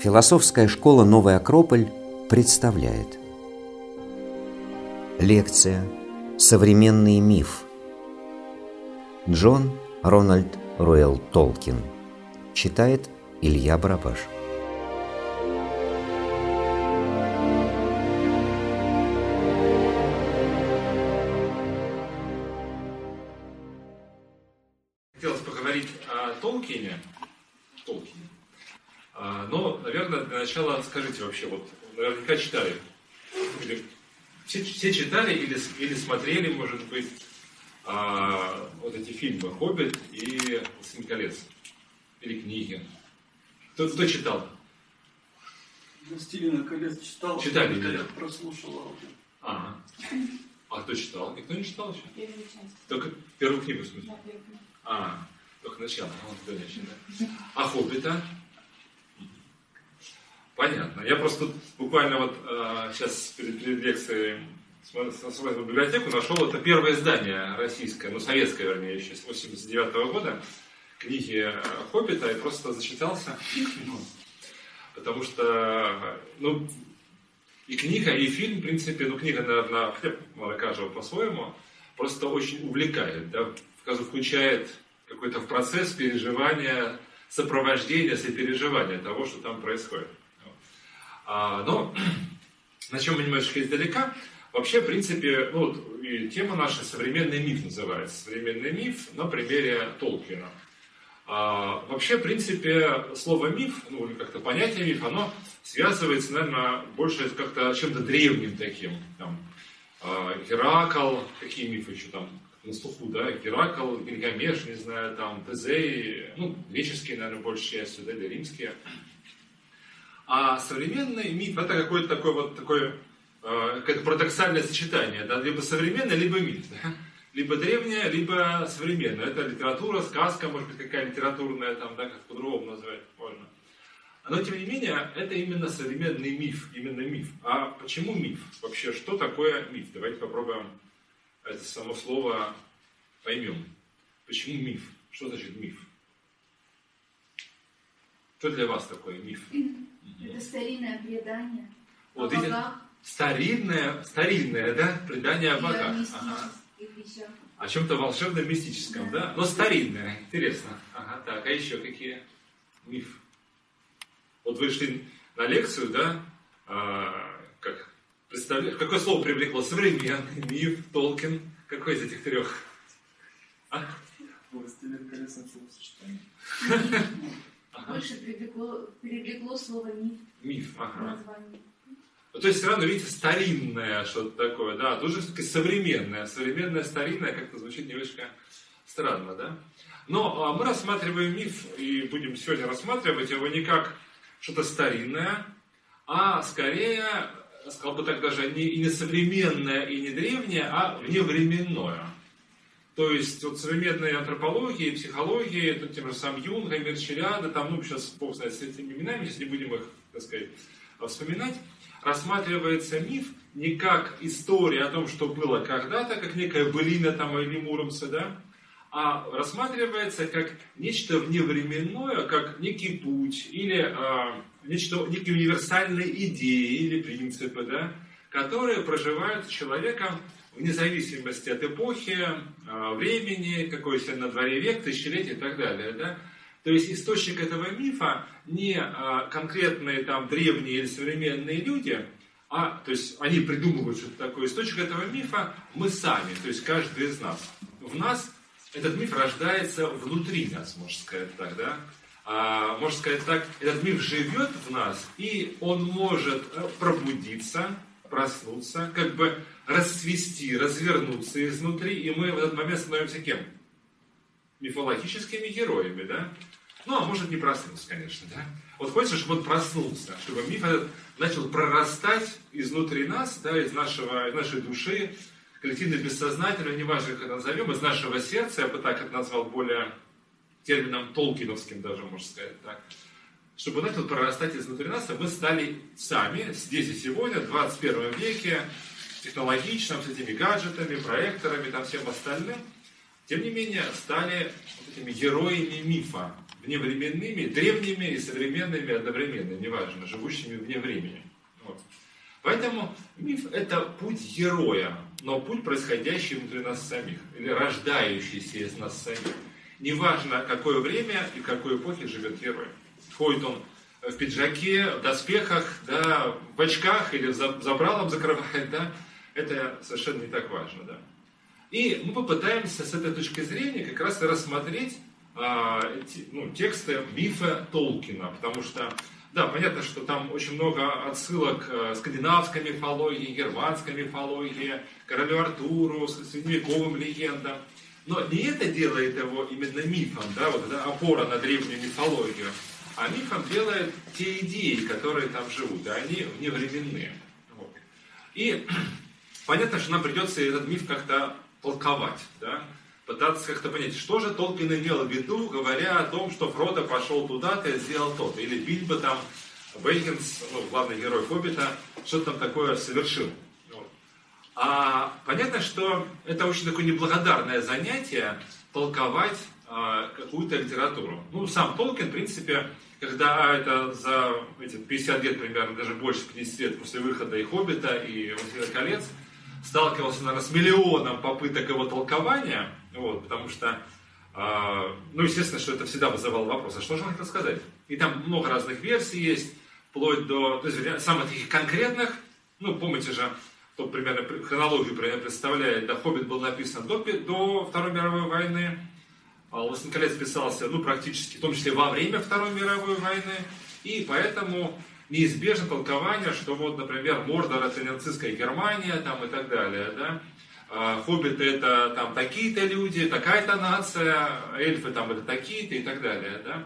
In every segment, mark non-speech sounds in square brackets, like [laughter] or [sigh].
Философская школа «Новый Акрополь» представляет. Лекция «Современный миф» Джон Рональд Руэлл Толкин. Читает Илья Барабаш вообще, вот наверняка читали, или все, все читали или, или смотрели, может быть, а, вот эти фильмы «Хоббит» и «Сын колец» или книги. Кто, кто читал? Ну, Стивена колец читал. Читали, да. прослушал аудио. Ага. А кто читал? Никто не читал еще? Первую часть. Только первую книгу, в смысле? Да, первую. А, только начало. Ну, вот, да. А «Хоббита»? Понятно. Я просто буквально вот э, сейчас перед, перед лекцией смотрел в библиотеку, нашел это первое издание российское, ну советское, вернее, еще с 89 года, книги э, «Хоббита», и просто зачитался. [laughs] Потому что, ну, и книга, и фильм, в принципе, ну, книга, наверное, хлеб каждого по-своему, просто очень увлекает, да, включает какой-то в процесс переживания, сопровождения, сопереживания того, что там происходит. Но начнем мы немножечко издалека. Вообще, в принципе, ну, вот, и тема наша «Современный миф» называется. «Современный миф» на примере Толкина. А, вообще, в принципе, слово «миф», ну, или как-то понятие «миф», оно связывается, наверное, больше как-то чем-то древним таким. Там, а, Геракл, какие мифы еще там на слуху, да, Геракл, Гильгамеш, не знаю, там, Тезей, ну, греческие, наверное, большей частью, да, или римские. А современный миф это какое-то такое вот такое э, какое-то парадоксальное сочетание, да, либо современный, либо миф, да? [laughs] либо древнее, либо современное. Это литература, сказка, может быть, какая литературная, там, да, как по-другому назвать можно. Но, тем не менее, это именно современный миф, именно миф. А почему миф? Вообще, что такое миф? Давайте попробуем это само слово поймем. Почему миф? Что значит миф? Что для вас такое миф? [laughs] Это старинное предание Вот о богах старинное, старинное, да, предание о богах. Ага. О чем-то волшебном, мистическом, да? Да. Но старинное, интересно. Ага, так, а еще какие? Миф. Вот вы шли на лекцию, да? А, как, представляешь, какое слово привлекло? Современный, миф, Толкин. Какой из этих трех? А? Властелин словосочетание. Ага. [laughs] Больше привлекло, привлекло слово миф Миф, ага. названии. Ну, то есть все равно, видите, старинное что-то такое, да, тут же все-таки современное. Современное, старинное как-то звучит немножко странно, да. Но а, мы рассматриваем миф, и будем сегодня рассматривать его не как что-то старинное, а скорее, сказал бы так даже, не, и не современное, и не древнее, а вневременное. То есть вот современные антропологии, психологии, ну, тем же самым Юнга, Мерчеляда, там, ну, сейчас бог знает с этими именами, сейчас не будем их, так сказать, вспоминать, рассматривается миф не как история о том, что было когда-то, как некая былина там или Муромца, да, а рассматривается как нечто вневременное, как некий путь или а, нечто, некие универсальные идеи или принципы, да, которые проживают человеком вне зависимости от эпохи, а, времени, какой сегодня на дворе век, тысячелетия и так далее. Да? То есть источник этого мифа не а, конкретные там древние или современные люди, а то есть они придумывают что-то такое. Источник этого мифа мы сами, то есть каждый из нас. В нас этот миф рождается внутри нас, можно сказать так, да? А, можно сказать так, этот миф живет в нас, и он может э, пробудиться, проснуться, как бы расцвести, развернуться изнутри, и мы в этот момент становимся кем? Мифологическими героями, да? Ну, а может не проснуться, конечно, да? Вот хочется, чтобы он проснулся, чтобы миф этот начал прорастать изнутри нас, да, из, нашего, из нашей души, коллективно бессознательно, неважно, как это назовем, из нашего сердца, я бы так это назвал более термином толкиновским даже, можно сказать так, чтобы начал прорастать изнутри нас, и мы стали сами, здесь и сегодня, в 21 веке, технологичном, с этими гаджетами, проекторами, там всем остальным, тем не менее, стали вот этими героями мифа, вневременными, древними и современными одновременно, неважно, живущими вне времени. Вот. Поэтому миф – это путь героя, но путь, происходящий внутри нас самих, или рождающийся из нас самих. Неважно, какое время и какой эпохе живет герой. Ходит он в пиджаке, в доспехах, да, в очках или за забралом закрывает, да, это совершенно не так важно, да. И мы попытаемся с этой точки зрения как раз рассмотреть а, эти, ну, тексты мифа Толкина, потому что, да, понятно, что там очень много отсылок к скандинавской мифологии, германской мифологии, королю Артуру, средневековым легендам, но не это делает его именно мифом, да, вот эта опора на древнюю мифологию, а мифом делает те идеи, которые там живут, и они вневременные. Вот. И [clears throat] понятно, что нам придется этот миф как-то толковать, да? пытаться как-то понять, что же Толкин имел в виду, говоря о том, что Фродо пошел туда-то и сделал то-то, или Бильбо там, Бейкинс, ну, главный герой Хоббита, что-то там такое совершил. А понятно, что это очень такое неблагодарное занятие толковать а, какую-то литературу. Ну, сам Толкин, в принципе, когда это за эти 50 лет примерно, даже больше 50 лет после выхода и «Хоббита», и «Властелина колец», сталкивался, наверное, с миллионом попыток его толкования, вот, потому что, э, ну, естественно, что это всегда вызывало вопрос, а что же он хотел сказать? И там много разных версий есть, вплоть до, то есть, самых таких конкретных, ну, помните же, кто примерно хронологию примерно представляет, да, «Хоббит» был написан до, до Второй мировой войны, а «Властелин колец» писался, ну, практически, в том числе во время Второй мировой войны, и поэтому неизбежно толкование, что вот, например, Мордор это нацистская Германия там, и так далее, да? А, хоббиты это там такие-то люди, такая-то нация, эльфы там это такие-то и так далее, да?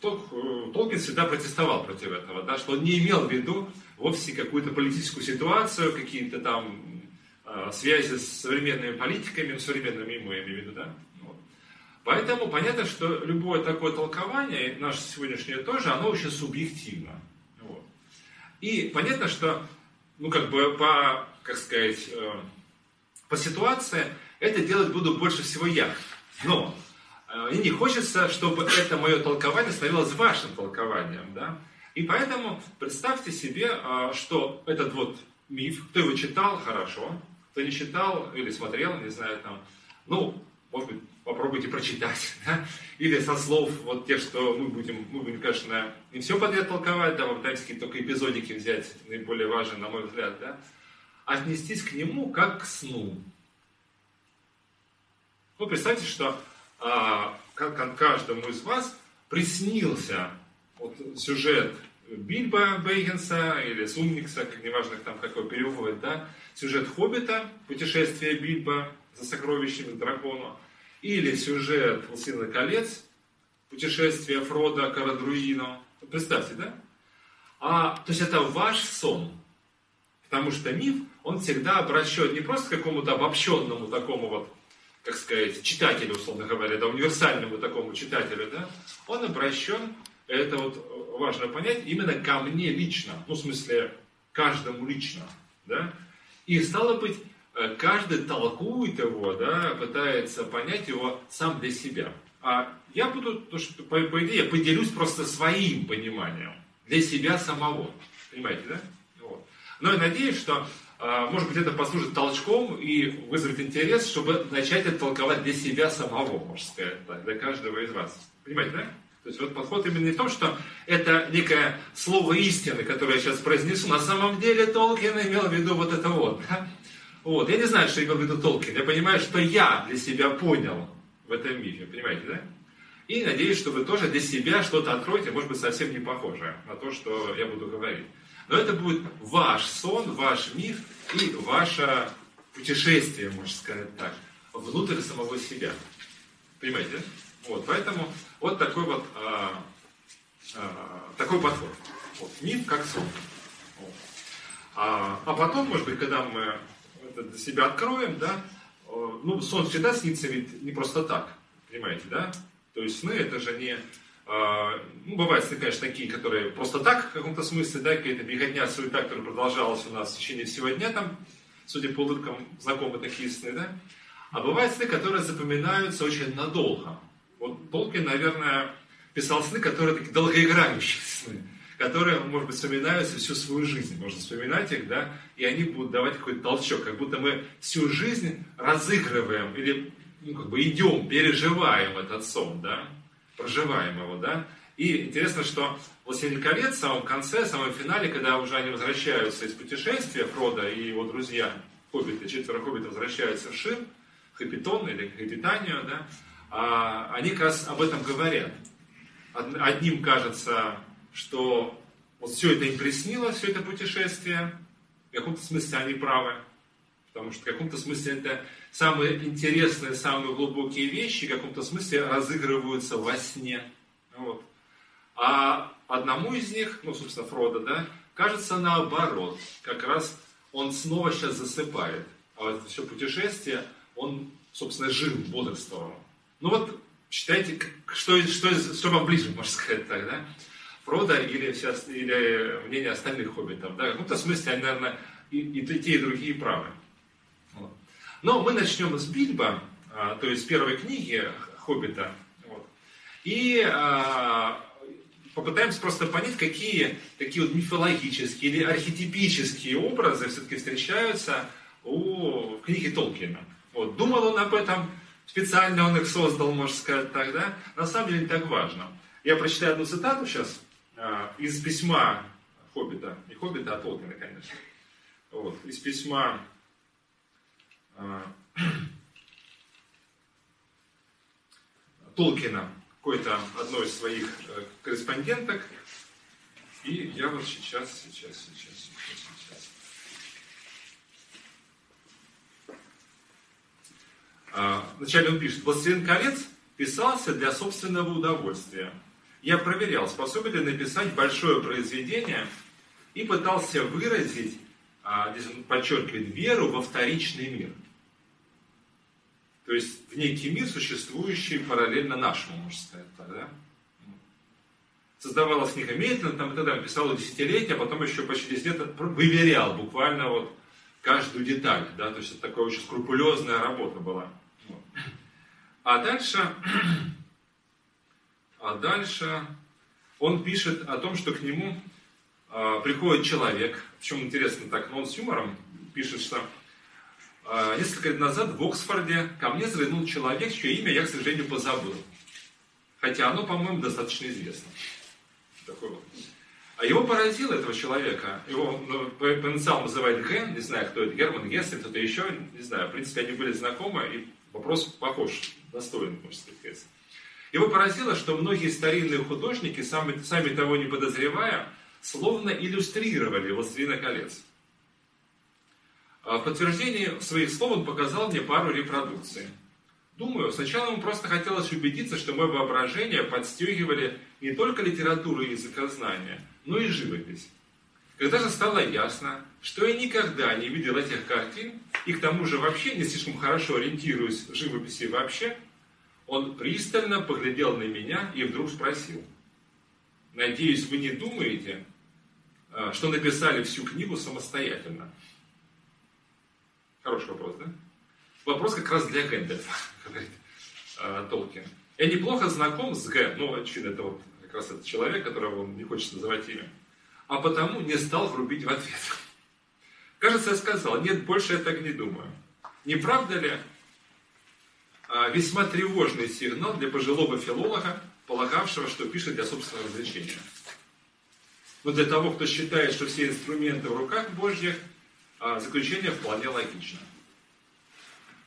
Толкин всегда протестовал против этого, да, что он не имел в виду вовсе какую-то политическую ситуацию, какие-то там э, связи с современными политиками, современными ему, я имею в виду, да. Вот. Поэтому понятно, что любое такое толкование, наше сегодняшнее тоже, оно очень субъективно. И понятно, что, ну, как бы по, как сказать, э, по ситуации это делать буду больше всего я. Но э, и не хочется, чтобы это мое толкование становилось вашим толкованием, да? И поэтому представьте себе, э, что этот вот миф, кто его читал, хорошо, кто не читал или смотрел, не знаю, там, ну, может быть, попробуйте прочитать, [laughs] да? или со слов вот тех, что мы будем, мы будем, конечно, не все подряд толковать, да, попытаемся какие-то только эпизодики взять, наиболее важные, на мой взгляд, да, отнестись к нему как к сну. Ну, представьте, что а, как каждому из вас приснился вот, сюжет Бильба Бейгенса или Сумникса, как неважно там какой перевод, да, сюжет Хоббита, путешествие Бильба за сокровищами к дракону, или сюжет «Властелина колец», путешествие Фрода к Арадруину. Представьте, да? А, то есть это ваш сон. Потому что миф, он всегда обращен не просто к какому-то обобщенному такому вот, как сказать, читателю, условно говоря, да, универсальному такому читателю, да, он обращен, это вот важно понять, именно ко мне лично, ну, в смысле, каждому лично, да, и стало быть, каждый толкует его, да, пытается понять его сам для себя. А я буду, то, что, по, по идее, я поделюсь просто своим пониманием для себя самого. Понимаете, да? Вот. Но я надеюсь, что, а, может быть, это послужит толчком и вызовет интерес, чтобы начать это толковать для себя самого, можно сказать, так, для каждого из вас. Понимаете, да? То есть вот подход именно не в том, что это некое слово истины, которое я сейчас произнесу. На самом деле Толкин имел в виду вот это вот. Да? Вот. Я не знаю, что в виду Толкин. Я понимаю, что я для себя понял в этом мифе. Понимаете, да? И надеюсь, что вы тоже для себя что-то откроете, может быть, совсем не похожее на то, что я буду говорить. Но это будет ваш сон, ваш миф и ваше путешествие, можно сказать так, внутрь самого себя. Понимаете, да? Вот, поэтому вот такой вот а, а, такой подход. Вот, миф как сон. Вот. А, а потом, может быть, когда мы это для себя откроем, да, ну, сон всегда снится ведь не просто так, понимаете, да? То есть сны это же не, а, ну, бывают сны, конечно, такие, которые просто так, в каком-то смысле, да, какая-то беготня, суета, которая продолжалась у нас в течение всего дня, там, судя по улыбкам, знакомы такие сны, да? А бывают сны, которые запоминаются очень надолго. Вот Толкин, наверное, писал сны, которые такие долгоиграющие сны, которые, может быть, вспоминаются всю свою жизнь. Можно вспоминать их, да, и они будут давать какой-то толчок, как будто мы всю жизнь разыгрываем или ну, как бы идем, переживаем этот сон, да, проживаем его, да. И интересно, что «Властелин колец» в самом конце, в самом финале, когда уже они возвращаются из путешествия, Фрода и его друзья, хоббиты, четверо хоббитов возвращаются в Шир, Хапитон или Хапитанию, да, а, они как раз об этом говорят. Одним кажется, что вот все это им приснилось, все это путешествие, в каком-то смысле они правы, потому что в каком-то смысле это самые интересные, самые глубокие вещи, в каком-то смысле разыгрываются во сне. Вот. А одному из них, ну, собственно, Фрода, да, кажется наоборот, как раз он снова сейчас засыпает. А вот все путешествие, он, собственно, жил, бодрствовал. Ну вот, считайте, что, что, что вам ближе, можно сказать так, да? Фрода или, все, или мнение остальных хоббитов, да? В каком-то смысле они, наверное, и, и, те, и другие правы. Вот. Но мы начнем с Бильбо, а, то есть первой книги Хоббита. Вот. И а, попытаемся просто понять, какие такие вот мифологические или архетипические образы все-таки встречаются у книги Толкина. Вот. Думал он об этом, специально он их создал, можно сказать так, да? На самом деле не так важно. Я прочитаю одну цитату сейчас из письма Хоббита. Не Хоббита, а Толкина, конечно. Вот. Из письма а, [clears throat] Толкина какой-то одной из своих э, корреспонденток. И я вот сейчас, сейчас, сейчас, сейчас, сейчас. А, вначале он пишет, «Властелин колец писался для собственного удовольствия. Я проверял, способен ли написать большое произведение и пытался выразить, а, здесь он подчеркивает, веру во вторичный мир. То есть в некий мир, существующий параллельно нашему, можно сказать так, да? Создавалась книга медленно, там и тогда писал десятилетия, а потом еще почти 10 лет выверял буквально вот каждую деталь, да, то есть это такая очень скрупулезная работа была. А дальше, а дальше он пишет о том, что к нему э, приходит человек, причем интересно так, но он с юмором пишет, что а, несколько лет назад в Оксфорде ко мне заглянул человек, чье имя я, к сожалению, позабыл. Хотя оно, по-моему, достаточно известно. Такой вот. А его поразило, этого человека, его ну, по, по называют Ген, не знаю, кто это, Герман Гесс, кто-то еще, не знаю, в принципе, они были знакомы, и вопрос похож, достоин, можно сказать. Его поразило, что многие старинные художники, сами, сами того не подозревая, словно иллюстрировали «Властелина колец». А в подтверждение своих слов он показал мне пару репродукций. Думаю, сначала ему просто хотелось убедиться, что мое воображение подстегивали не только литературу и языкознание, но и живопись. Когда же стало ясно, что я никогда не видел этих картин, и к тому же вообще не слишком хорошо ориентируюсь в живописи вообще, он пристально поглядел на меня и вдруг спросил, «Надеюсь, вы не думаете, а, что написали всю книгу самостоятельно?» Хороший вопрос, да? Вопрос как раз для Гэндальфа, [laughs] говорит э, Толкин. Я неплохо знаком с Г, ну, очевидно, это вот как раз этот человек, которого он не хочет называть имя, а потому не стал грубить в ответ. [laughs] Кажется, я сказал, нет, больше я так не думаю. Не правда ли весьма тревожный сигнал для пожилого филолога, полагавшего, что пишет для собственного развлечения? Но для того, кто считает, что все инструменты в руках Божьих, а, заключение вполне логично.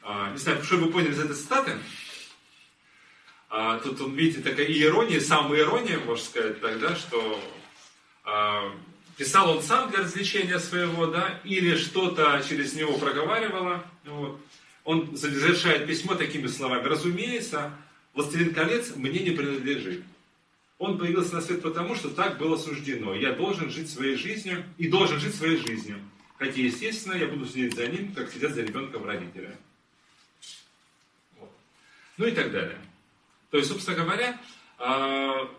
А, не знаю, что вы поняли из этой цитаты. А, тут, видите, такая ирония, самая ирония, можно сказать, тогда, что писал он сам для развлечения своего, да, или что-то через него проговаривало. Вот. Он завершает письмо такими словами. Разумеется, «Властелин колец мне не принадлежит». Он появился на свет потому, что так было суждено. Я должен жить своей жизнью и должен жить своей жизнью. Хотя, естественно, я буду следить за ним, как сидят за ребенком родителя. Вот. Ну и так далее. То есть, собственно говоря, а,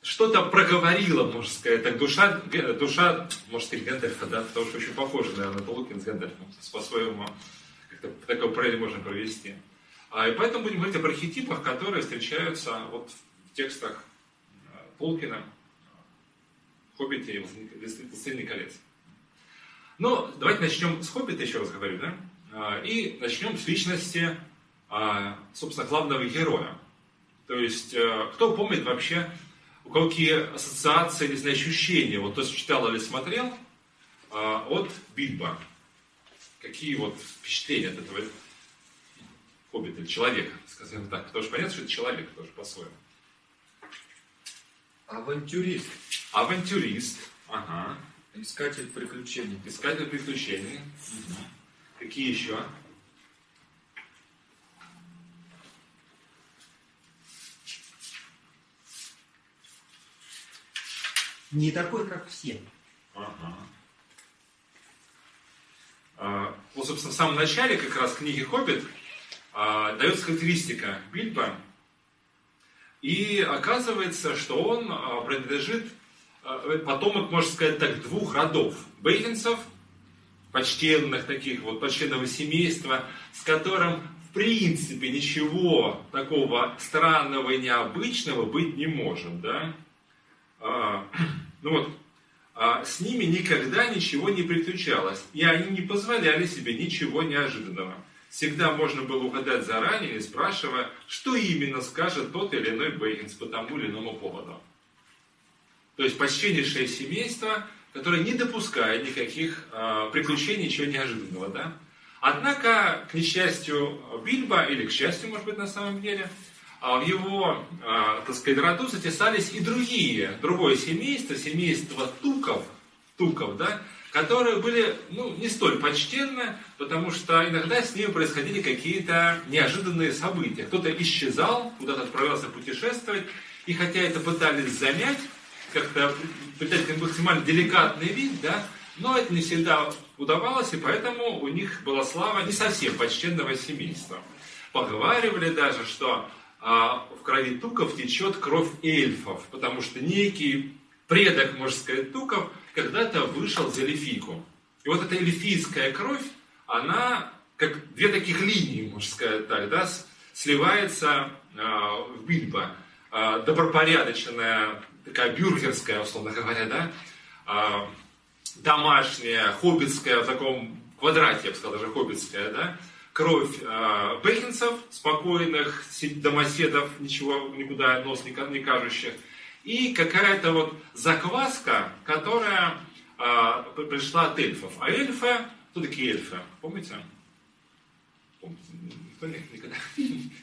что-то проговорила, можно сказать, так душа, душа, можно сказать, Гэндальфа, да, потому что очень похоже, наверное, Толкин с Гэндальфом, по-своему, такой параллель можно провести. А, и поэтому будем говорить об архетипах, которые встречаются вот в текстах э, Толкина, Хоббите и Властелине колец. Но давайте начнем с Хоббита, еще раз говорю, да? А, и начнем с личности, а, собственно, главного героя. То есть, э, кто помнит вообще, у кого какие ассоциации, не знаю, ощущения, вот кто читал или смотрел, от Бильбо. Какие вот впечатления от этого хоббита, человека, скажем так. Потому что понятно, что это человек тоже по-своему. Авантюрист. Авантюрист. Ага. Искатель приключений. Искатель приключений. Угу. Какие еще? Не такой, как все. Ага. А, вот, собственно, в самом начале как раз книги «Хоббит» а, дается характеристика Бильбо. И оказывается, что он а, принадлежит потомок, можно сказать так, двух родов. Бейтинцев, почтенных таких, вот почтенного семейства, с которым в принципе ничего такого странного и необычного быть не может, да? А, [clears throat] ну вот, с ними никогда ничего не приключалось, и они не позволяли себе ничего неожиданного. Всегда можно было угадать заранее, не спрашивая, что именно скажет тот или иной Бейгинс по тому или иному поводу. То есть почтеннейшее семейство, которое не допускает никаких э, приключений, ничего неожиданного. Да? Однако, к несчастью Бильбо, или к счастью, может быть, на самом деле, в его, э, так сказать, роду затесались и другие, другое семейство, семейство Туков, Туков, да, которые были ну, не столь почтенны, потому что иногда с ними происходили какие-то неожиданные события. Кто-то исчезал, куда-то отправлялся путешествовать, и хотя это пытались замять, как-то придать максимально деликатный вид, да, но это не всегда удавалось, и поэтому у них была слава не совсем почтенного семейства. Поговаривали даже, что а, в крови туков течет кровь эльфов, потому что некий предок, можно сказать, туков когда-то вышел за эльфийку. И вот эта эльфийская кровь, она как две таких линии, можно сказать так, да, сливается э, в Бильбо. Э, добропорядочная, такая бюргерская, условно говоря, да, э, домашняя, хоббитская, в таком квадрате, я бы сказал, даже хоббитская, да, кровь э, бехинцев, спокойных, домоседов, ничего никуда нос не, не кажущих, и какая-то вот закваска, которая э, пришла от эльфов. А эльфы, кто такие эльфы? Помните? Помните? Никто никогда [laughs]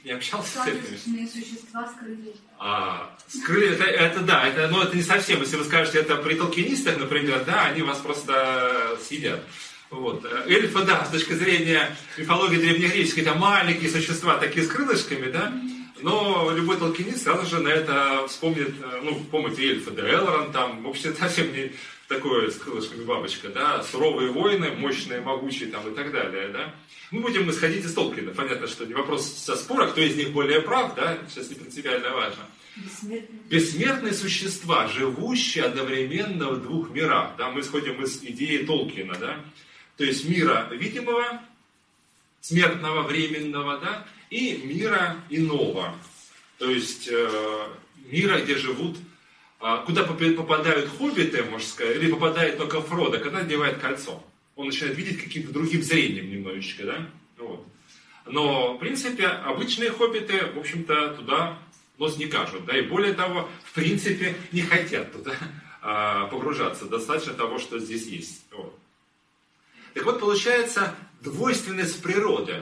не общался с эльфами. существа скрыли. А, скрыли, это, это да, это, но это не совсем, если вы скажете это при толкинистах, например, да, они вас просто съедят. Вот. Эльфы, да, с точки зрения мифологии древнегреческой, это маленькие существа, такие с крылышками, да, но любой толкинист сразу же на это вспомнит, э, ну, помните, эльфы, да, Элрон, там, вообще [laughs] совсем не такое с крылышками бабочка, да, суровые воины, мощные, могучие, там, и так далее, да. Мы будем исходить из Толкина. Понятно, что не вопрос со спора, кто из них более прав, да, сейчас не принципиально важно. Бессмертные. Бессмертные существа, живущие одновременно в двух мирах. Да, мы исходим из идеи Толкина, да. То есть мира видимого, смертного, временного, да, и мира иного. То есть э, мира, где живут, э, куда попадают хоббиты, можно сказать, или попадает только Фродо, когда надевает кольцо. Он начинает видеть каким-то другим зрением немножечко, да? Вот. Но, в принципе, обычные хоббиты, в общем-то, туда нос не кажут, да, и более того, в принципе, не хотят туда э, погружаться. Достаточно того, что здесь есть. Вот. Так вот, получается двойственность природы.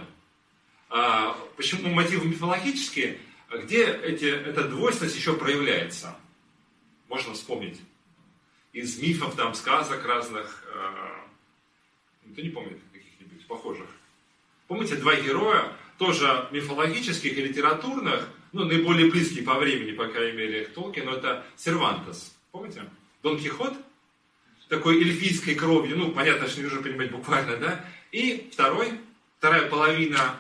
А, почему мотивы мифологические? Где эти, эта двойственность еще проявляется? Можно вспомнить. Из мифов, там, сказок разных. А, никто не помнит каких-нибудь похожих. Помните, два героя, тоже мифологических и литературных, ну, наиболее близкие по времени, по крайней мере, к Толкину, это Сервантес. Помните? Дон Кихот – такой эльфийской кровью, ну, понятно, что не нужно понимать буквально, да, и второй, вторая половина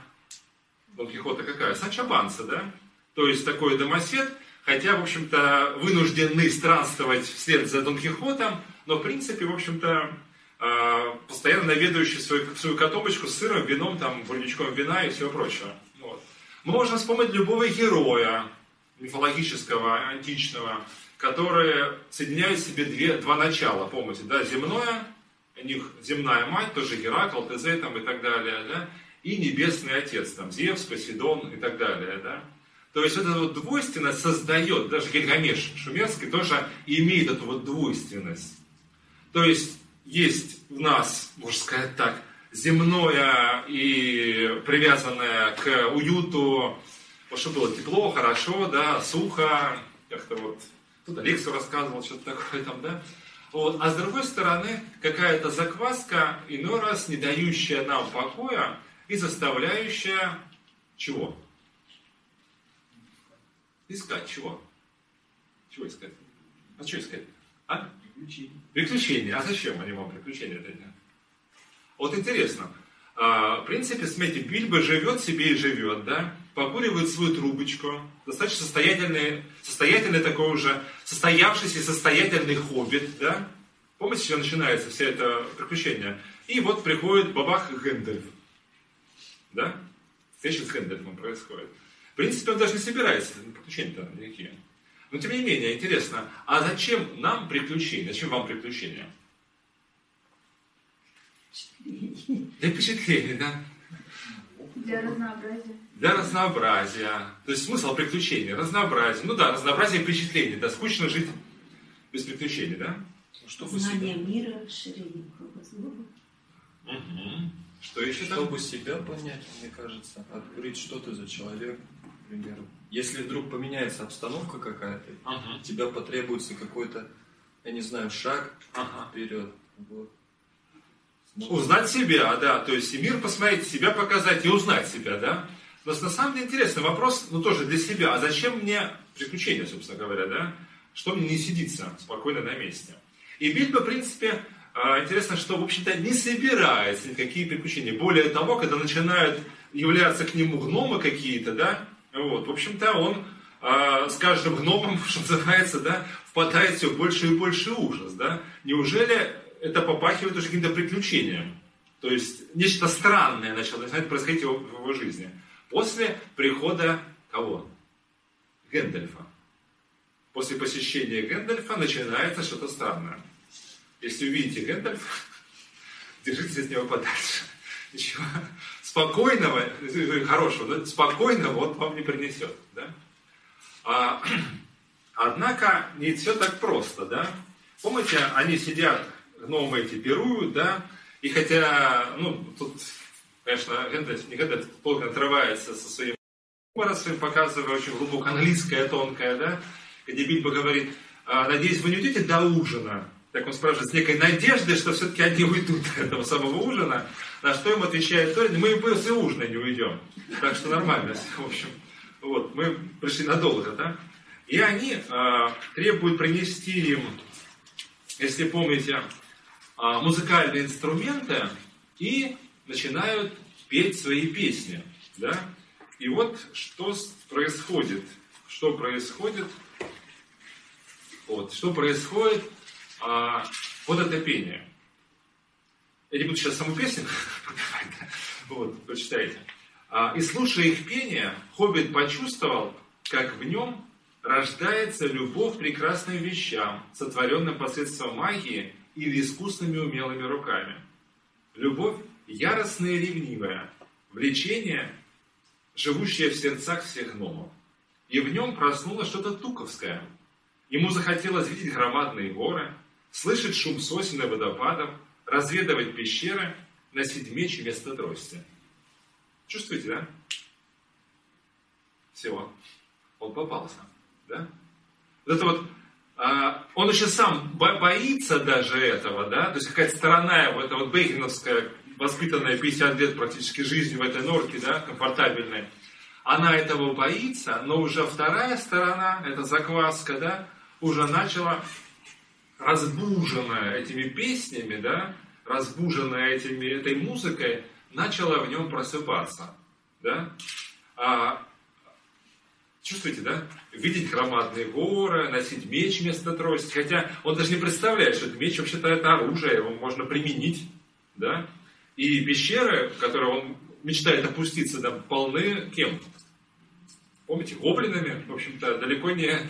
Дон Кихота какая? Санчо Панса, да, то есть такой домосед, хотя, в общем-то, вынуждены странствовать вслед за Дон Кихотом, но, в принципе, в общем-то, а, постоянно наведывающий свою, свою котомочку с сыром, вином, там, бурничком вина и всего прочего. Вот. Можем вспомнить любого героя мифологического, античного, которые соединяют в себе две, два начала, помните, да, земное, у них земная мать, тоже Геракл, Тезей там и так далее, да, и небесный отец, там, Зевс, Посейдон и так далее, да. То есть эта вот двойственность создает, даже Гильгамеш Шумерский тоже имеет эту вот двойственность. То есть есть в нас, можно сказать так, земное и привязанное к уюту, вот чтобы было тепло, хорошо, да, сухо, как-то вот, тут Алексу рассказывал, что-то такое там, да. Вот. А с другой стороны, какая-то закваска, иной раз не дающая нам покоя и заставляющая чего? Искать чего? Чего искать? А что искать? А? Приключения. Приключения. А зачем они вам приключения эти? Вот интересно. А, в принципе, смотрите, Бильбо живет себе и живет, да? Покуривает свою трубочку. Достаточно состоятельный, состоятельный такой уже, состоявшийся состоятельный хоббит, да? Помните, с чего начинается все это приключение? И вот приходит бабах Гэндальф. Да? Встреча с Гэндальфом происходит. В принципе, он даже не собирается, приключения-то никакие. Но тем не менее, интересно, а зачем нам приключения? Зачем вам приключения? Для впечатлений, да? Для разнообразия. Для разнообразия. То есть смысл приключений, разнообразие. Ну да, разнообразие впечатлений. Да, скучно жить без приключений, да? Чтобы Знание себя, мира, расширение кругозора. Угу. Что еще там? чтобы себя понять, мне кажется, открыть, что ты за человек, к примеру. Если вдруг поменяется обстановка какая-то, Ага. тебя потребуется какой-то, я не знаю, шаг Ага. вперед. Вот. Узнать себя, да, то есть и мир посмотреть, себя показать и узнать себя, да. Но на самом деле интересный вопрос, ну тоже для себя, а зачем мне приключения, собственно говоря, да? Что мне не сидится спокойно на месте? И Бильбо, в принципе, а, интересно, что, в общем-то, не собирается никакие приключения. Более того, когда начинают являться к нему гномы какие-то, да, вот, в общем-то, он а, с каждым гномом, [laughs] что называется, да, впадает все больше и больше ужас, да. Неужели это попахивает уже каким-то приключением? То есть нечто странное начало начинает происходить в его, жизни. После прихода кого? Гэндальфа. После посещения Гэндальфа начинается что-то странное. Если увидите Гэндальфа, [laughs] держитесь от него подальше. Ничего спокойного, э, хорошего, да, спокойного он вам не принесет. Да? А, [clears throat] однако не все так просто. Да? Помните, они сидят, гномы эти пируют, да, и хотя, ну, тут, конечно, Гэндальф никогда только отрывается со своим юмором, своим показывая очень глубоко английское, тонкое, да, где Бильбо говорит, «А, надеюсь, вы не уйдете до ужина. Так он спрашивает с некой надеждой, что все-таки они уйдут до этого самого ужина. На что им отвечает Торин, мы после ужина не уйдем. Так что нормально, в общем. Вот, мы пришли надолго, да. И они а, требуют принести им, если помните, а, музыкальные инструменты и начинают петь свои песни, да. И вот что происходит, что происходит, вот, что происходит, а, вот это пение. Я не буду сейчас саму песню [laughs] вот, прочитайте. А, и слушая их пение, Хоббит почувствовал, как в нем рождается любовь к прекрасным вещам, сотворенным посредством магии или искусными умелыми руками. Любовь яростная и ревнивая, влечение, живущее в сердцах всех гномов. И в нем проснулось что-то туковское. Ему захотелось видеть громадные горы, слышать шум сосен и водопадов, разведывать пещеры, носить меч вместо трости. Чувствуете, да? Все, он попался, да? Вот это вот, а, он еще сам бо- боится даже этого, да? То есть какая-то сторона его, это вот бейхеновская, воспитанная 50 лет практически жизнью в этой норке, да, комфортабельной, она этого боится, но уже вторая сторона, эта закваска, да, уже начала, разбуженная этими песнями, да, разбуженная этими, этой музыкой, начала в нем просыпаться, да. А, Чувствуете, да? Видеть громадные горы, носить меч вместо трости. Хотя он даже не представляет, что это меч вообще-то это оружие, его можно применить. Да? И пещеры, в которые он мечтает опуститься, да, полны кем? Помните, гоблинами, в общем-то, далеко не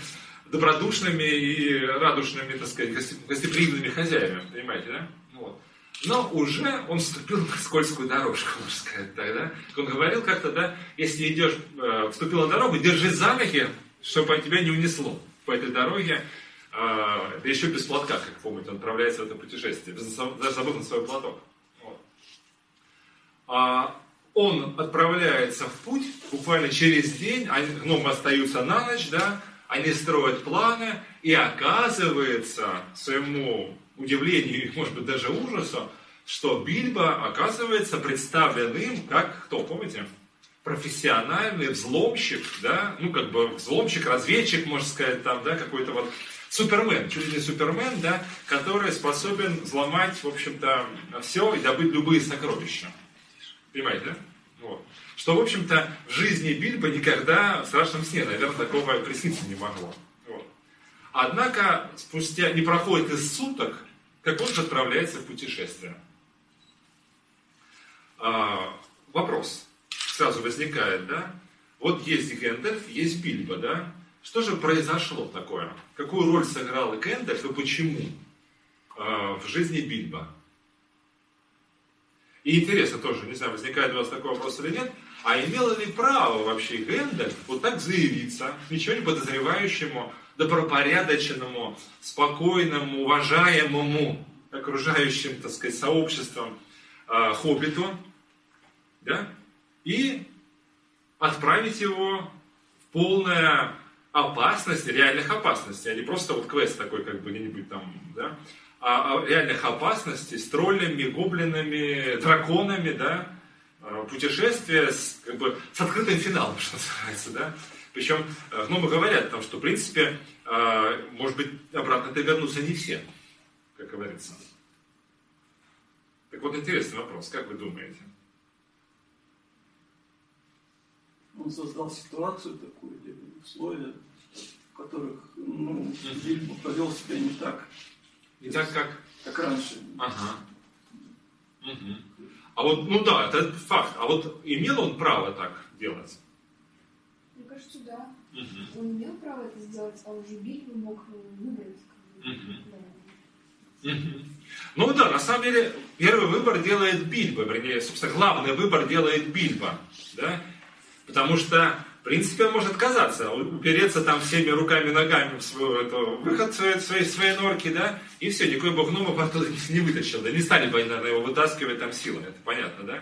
добродушными и радушными, так сказать, гостеприимными хозяевами, понимаете, да? Вот. Но уже он вступил на скользкую дорожку, можно сказать тогда. Он говорил как-то, да, если идешь, э, вступил на дорогу, держи за чтобы тебя не унесло по этой дороге. Э, да еще без платка, как помните, он отправляется в это путешествие, даже забыл на свой платок. А он отправляется в путь буквально через день, они, гномы остаются на ночь, да, они строят планы, и оказывается, своему удивлению и, может быть, даже ужасу, что Бильбо оказывается представлен им как, кто, помните? Профессиональный взломщик, да, ну, как бы взломщик, разведчик, можно сказать, там, да, какой-то вот Супермен, чуть ли не Супермен, да, который способен взломать, в общем-то, все и добыть любые сокровища. Понимаете, да? Вот. Что, в общем-то, в жизни Бильбо никогда в страшном сне, наверное, такого присниться не могло. Вот. Однако, спустя не проходит и суток, как он же отправляется в путешествие. А, вопрос сразу возникает, да? Вот есть Гэндальф, есть Бильбо, да? Что же произошло такое? Какую роль сыграл Гэндальф и почему а, в жизни Бильбо? И интересно тоже, не знаю, возникает у вас такой вопрос или нет, а имело ли право вообще Гэндальф вот так заявиться, ничего не подозревающему, добропорядочному, спокойному, уважаемому окружающим, так сказать, сообществом э, хоббиту, да, и отправить его в полная опасность, реальных опасностей, а не просто вот квест такой, как бы где-нибудь там, да, реальных опасностей с троллями, гоблинами, драконами, да, а, путешествие с, как бы, с открытым финалом, [laughs] что называется, да. Причем, ну, мы говорят, там, что, в принципе, а, может быть, обратно-то вернутся не все, как говорится. Так вот, интересный вопрос, как вы думаете? Он создал ситуацию такую, условия, в которых, ну, Бильбо повел себя не так. Не так, как? Как раньше. Ага. Угу. А вот, ну да, это факт. А вот имел он право так делать? Мне кажется, да. Угу. Он имел право это сделать, а уже Бильбо мог выбрать. Мгм. Да. Мгм. Ну да, на самом деле, первый выбор делает Бильбо, вернее, собственно, главный выбор делает Бильбо, да, потому что, в принципе, он может отказаться, упереться там всеми руками, ногами в свой эту, выход своей, своей, своей норки, да, и все, никакой бы гнома [laughs] оттуда не вытащил, да, не стали бы, наверное, его вытаскивать там силой, это понятно, да?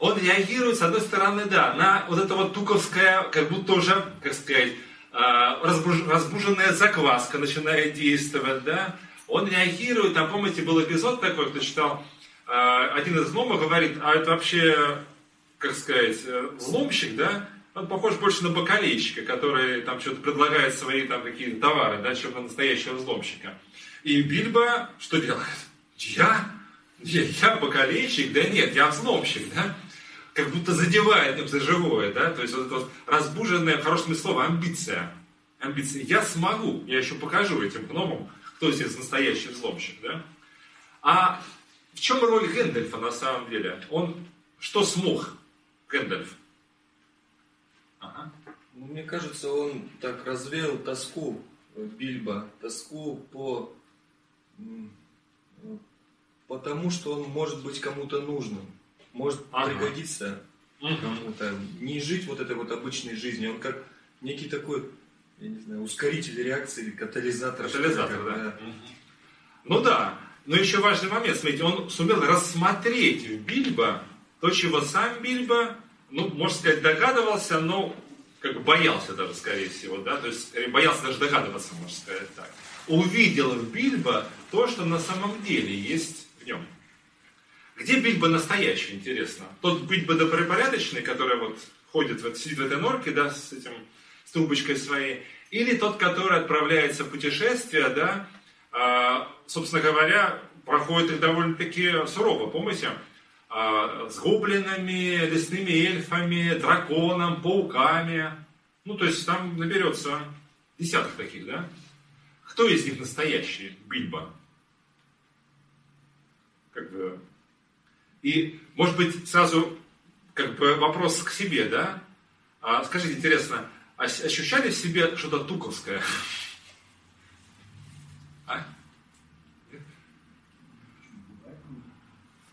Он реагирует, с одной стороны, да, на вот это вот туковское, как будто уже, как сказать, а, разбуж- разбуженная закваска начинает действовать, да, он реагирует, там, помните, был эпизод такой, кто читал, а, один из гномов говорит, а это вообще, как сказать, э, взломщик, да, он похож больше на бакалейщика, который там что-то предлагает свои там какие-то товары, да, чем на настоящего взломщика. И Бильбо что делает? Я? Нет, я бакалейщик? Да нет, я взломщик, да? Как будто задевает им за живое, да? То есть вот это вот разбуженная, в хорошем слова, амбиция. Амбиция. Я смогу, я еще покажу этим гномам, кто здесь настоящий взломщик, да? А в чем роль Гэндальфа на самом деле? Он что смог, Гэндальф? Мне кажется, он так развеял тоску э, Бильбо, тоску по ну, потому, что он может быть кому-то нужным, может Ага. пригодиться кому-то, не жить вот этой вот обычной жизнью, он как некий такой, я не знаю, ускоритель реакции, катализатор. Катализатор, как, да. Мгм. Ну да, но еще важный момент, смотрите, он сумел рассмотреть в Бильбо то, чего сам Бильбо, ну, можно сказать, догадывался, но как бы боялся даже, скорее всего, да, то есть боялся даже догадываться, можно сказать так. Увидел в Бильбо то, что на самом деле есть в нем. Где Бильбо настоящий, интересно? Тот Бильбо добропорядочный, который вот ходит, вот сидит в этой норке, да, с этим, с трубочкой своей, или тот, который отправляется в путешествие, да, а, собственно говоря, проходит их довольно-таки сурово, помните? А, с гоблинами, лесными эльфами, драконом, пауками. Ну, то есть там наберется десяток таких, да? Кто из них настоящий Бильбо? Как бы... И, может быть, сразу как бы вопрос к себе, да? А, скажите, интересно, ощущали в себе что-то туковское? А?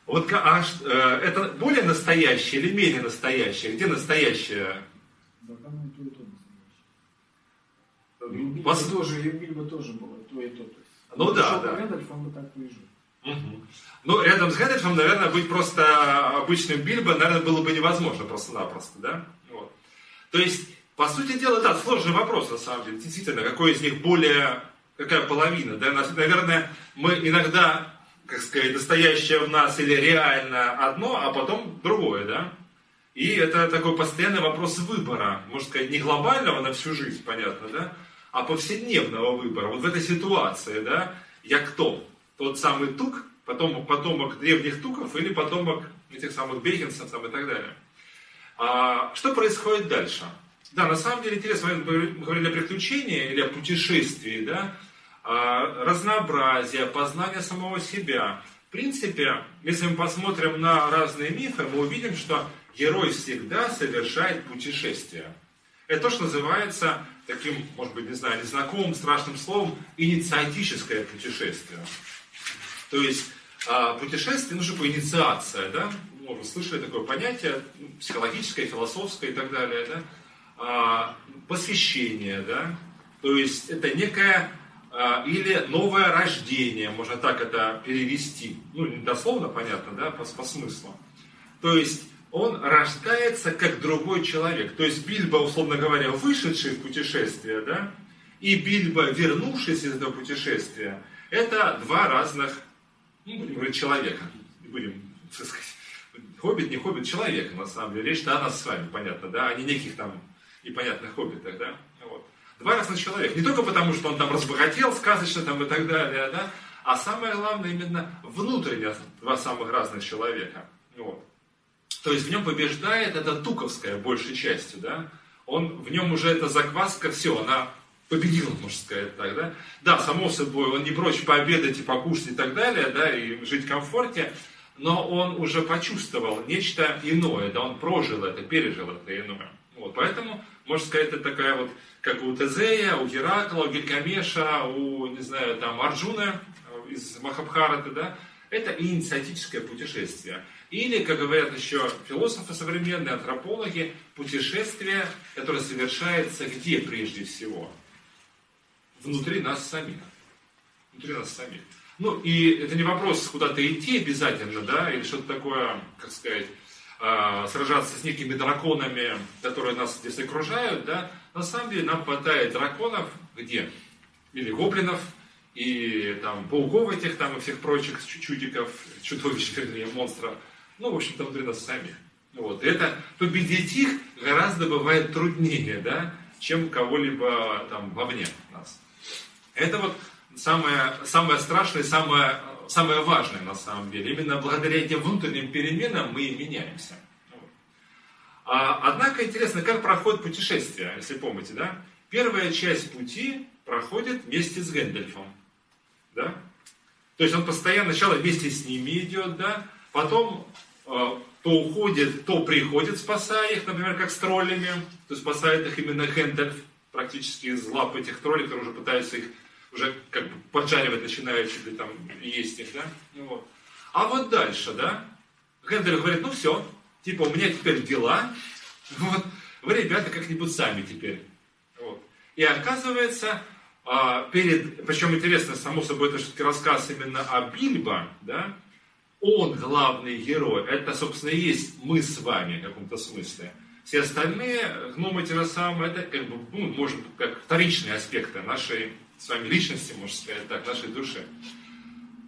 Вот а, э, это более настоящее или менее настоящее? Где настоящее? Да, там и то, и то настоящее. Пос... тоже, и Бильбо тоже было, то и то. то есть, ну да, да. Рэндольфом бы так и жил. Угу. Ну, рядом с Гэндальфом, наверное, быть просто обычным Бильбо, наверное, было бы невозможно просто-напросто, да? Вот. То есть, по сути дела, да, сложный вопрос, на самом деле. Действительно, какой из них более, какая половина, да? Наверное, мы иногда, как сказать, настоящее в нас или реально одно, а потом другое, да? И это такой постоянный вопрос выбора, можно сказать, не глобального на всю жизнь, понятно, да? А повседневного выбора. Вот в этой ситуации, да, я кто? тот самый тук, потом, потомок древних туков или потомок этих самых бейгенсов там, и так далее. А, что происходит дальше? Да, на самом деле интересно, мы говорили о приключении или о путешествии, да, а, разнообразие, познание самого себя. В принципе, если мы посмотрим на разные мифы, мы увидим, что герой всегда совершает путешествие. Это то, что называется таким, может быть, не знаю, незнакомым страшным словом, инициатическое путешествие. То есть а, путешествие, ну, что такое инициация, да? Вы слышали такое понятие, ну, психологическое, философское и так далее, да? А, посвящение, да? То есть это некое а, или новое рождение, можно так это перевести. Ну, не дословно, понятно, да, по, по смыслу. То есть он рождается как другой человек. То есть Бильбо, условно говоря, вышедший в путешествие, да, и Бильбо, вернувшийся из этого путешествия, это два разных ну, будем говорить, человека. Будем, так сказать, хоббит, не хоббит, человека, на самом деле. Речь-то о нас с вами, понятно, да, а не неких там непонятных хоббитах, да. Разных человека. Не только потому, что он там разбогател сказочно там и так далее, да, а самое главное именно внутренне два самых разных человека. Вот. То есть в нем побеждает эта туковская большей частью, да. Он, в нем уже эта закваска, все, она победил, можно сказать так, да. Да, само собой, он не прочь пообедать и покушать и так далее, да, и жить в комфорте, но он уже почувствовал нечто иное, да, он прожил это, пережил это иное. Вот, поэтому, можно сказать, это такая вот, как у Тезея, у Геракла, у Гилькамеша, у, не знаю, там, Арджуна из Махабхараты, да, это инициатическое путешествие. Или, как говорят еще философы современные, антропологи, путешествие, которое совершается где прежде всего? внутри нас самих. Внутри нас самих. Ну, и это не вопрос куда-то идти обязательно, да, или что-то такое, как сказать, э, сражаться с некими драконами, которые нас здесь окружают, да. На самом деле нам хватает драконов где? Или гоблинов, и там пауков этих, там и всех прочих чудиков, чудовищ, вернее, монстров. Ну, в общем-то, внутри нас самих. Вот. Это победить их гораздо бывает труднее, да, чем кого-либо там вовне нас. Это вот самое, самое страшное, самое, самое важное на самом деле. Именно благодаря этим внутренним переменам мы и меняемся. А, однако интересно, как проходит путешествие, если помните, да? Первая часть пути проходит вместе с Гэндальфом, да? То есть он постоянно сначала вместе с ними идет, да? Потом э, то уходит, то приходит, спасая их, например, как с троллями, то спасает их именно Гэндальф, практически из лап этих троллей, которые уже пытаются их уже как бы поджаривать начинают, чуть ли там есть их, да? Ну, вот. А вот дальше, да? Хендель говорит, ну все, типа у меня теперь дела, [laughs] вот, вы, ребята, как-нибудь сами теперь. Вот. И оказывается, а, перед, причем интересно, само собой, это все-таки рассказ именно о Бильбо, да, он главный герой, это, собственно, и есть мы с вами в каком-то смысле. Все остальные гномы те же самые, это как бы, ну, может, как вторичные аспекты нашей с вами личности, можно сказать так, нашей души.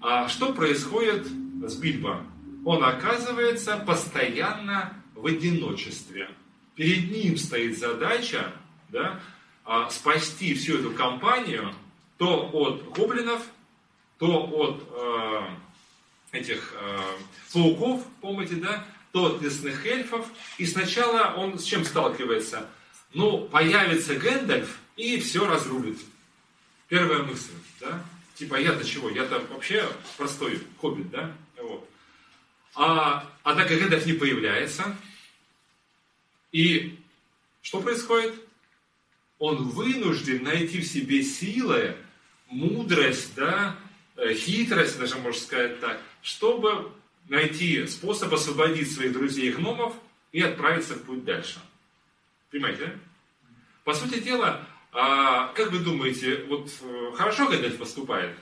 А что происходит с Бильбо? Он оказывается постоянно в одиночестве. Перед ним стоит задача да, а, спасти всю эту компанию то от гоблинов, то от э, этих э, пауков, помните, да, то от лесных эльфов. И сначала он с чем сталкивается? ну, появится Гэндальф и все разрулит. Первая мысль, да? Типа, я-то чего? Я-то вообще простой хоббит, да? А, однако Гэндальф не появляется. И что происходит? Он вынужден найти в себе силы, мудрость, да, э, хитрость, даже можно сказать так, чтобы найти способ освободить своих друзей гномов и отправиться в путь дальше. Понимаете, да? По сути дела, а, как вы думаете, вот э, хорошо Гэндальф поступает?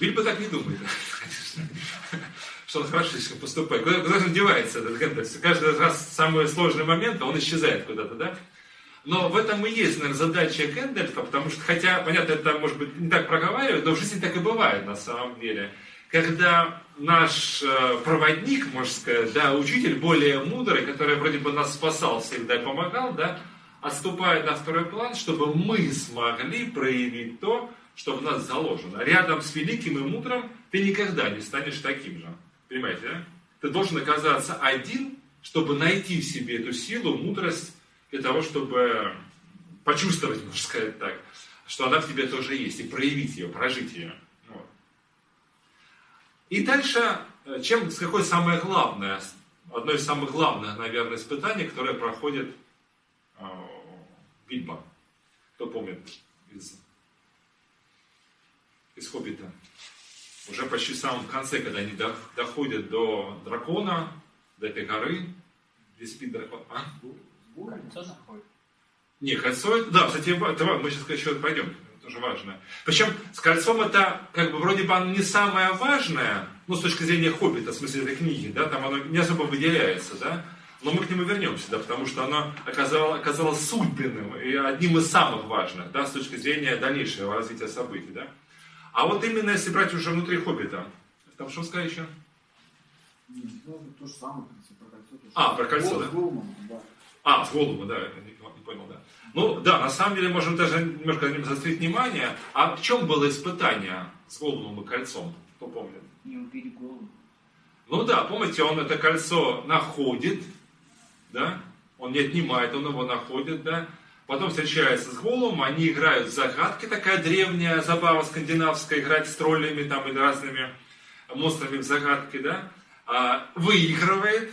Бильбо так не думает, что он хорошо поступает. Куда, куда же он девается, этот Гэндальф? Каждый раз самый сложный момент, он исчезает куда-то, да? Но в этом и есть, наверное, задача Гэндальфа, потому что, хотя, понятно, это, может быть, не так проговаривают, но в жизни так и бывает на самом деле. Когда наш э, проводник, можно сказать, да, учитель более мудрый, который вроде бы нас спасал всегда и помогал, да, отступает на второй план, чтобы мы смогли проявить то, что в нас заложено. Рядом с великим и мудрым ты никогда не станешь таким же. Понимаете, да? Ты должен оказаться один, чтобы найти в себе эту силу, мудрость, для того, чтобы почувствовать, можно сказать так, что она в тебе тоже есть, и проявить ее, прожить ее. Вот. И дальше, э, чем, какое самое главное, одно из самых главных, наверное, испытаний, которое проходит э, Бильбо. Кто помнит из, из Хоббита? Уже почти в самом конце, когда они доходят до дракона, до этой горы, где спит дракон. А? Кольцо находит. Не, кольцо, да, кстати, это, мы сейчас еще пойдем, это тоже важно. Причем с кольцом это, как бы, вроде бы оно не самое важное, ну, с точки зрения Хоббита, в смысле этой книги, да, там оно не особо выделяется, да, но мы к нему вернемся, да, потому что оно оказалось, оказалось судьбенным и одним из самых важных, да, с точки зрения дальнейшего развития событий, да. А вот именно если брать уже внутри Хоббита, там что сказать еще? Не, ну, то же самое, в принципе, про кольцо. то же А, про кольцо, Гол- да. Голман, да. А, с голову, да, я не, не понял, да. Ну, да, на самом деле, можем даже немножко на нем заострить внимание. А в чем было испытание с Голумом и кольцом? Кто помнит? Не убили голову. Ну да, помните, он это кольцо находит, да? Он не отнимает, он его находит, да? Потом встречается с Голумом, они играют в загадки, такая древняя забава скандинавская, играть с троллями там или разными монстрами в загадки, да? А, выигрывает,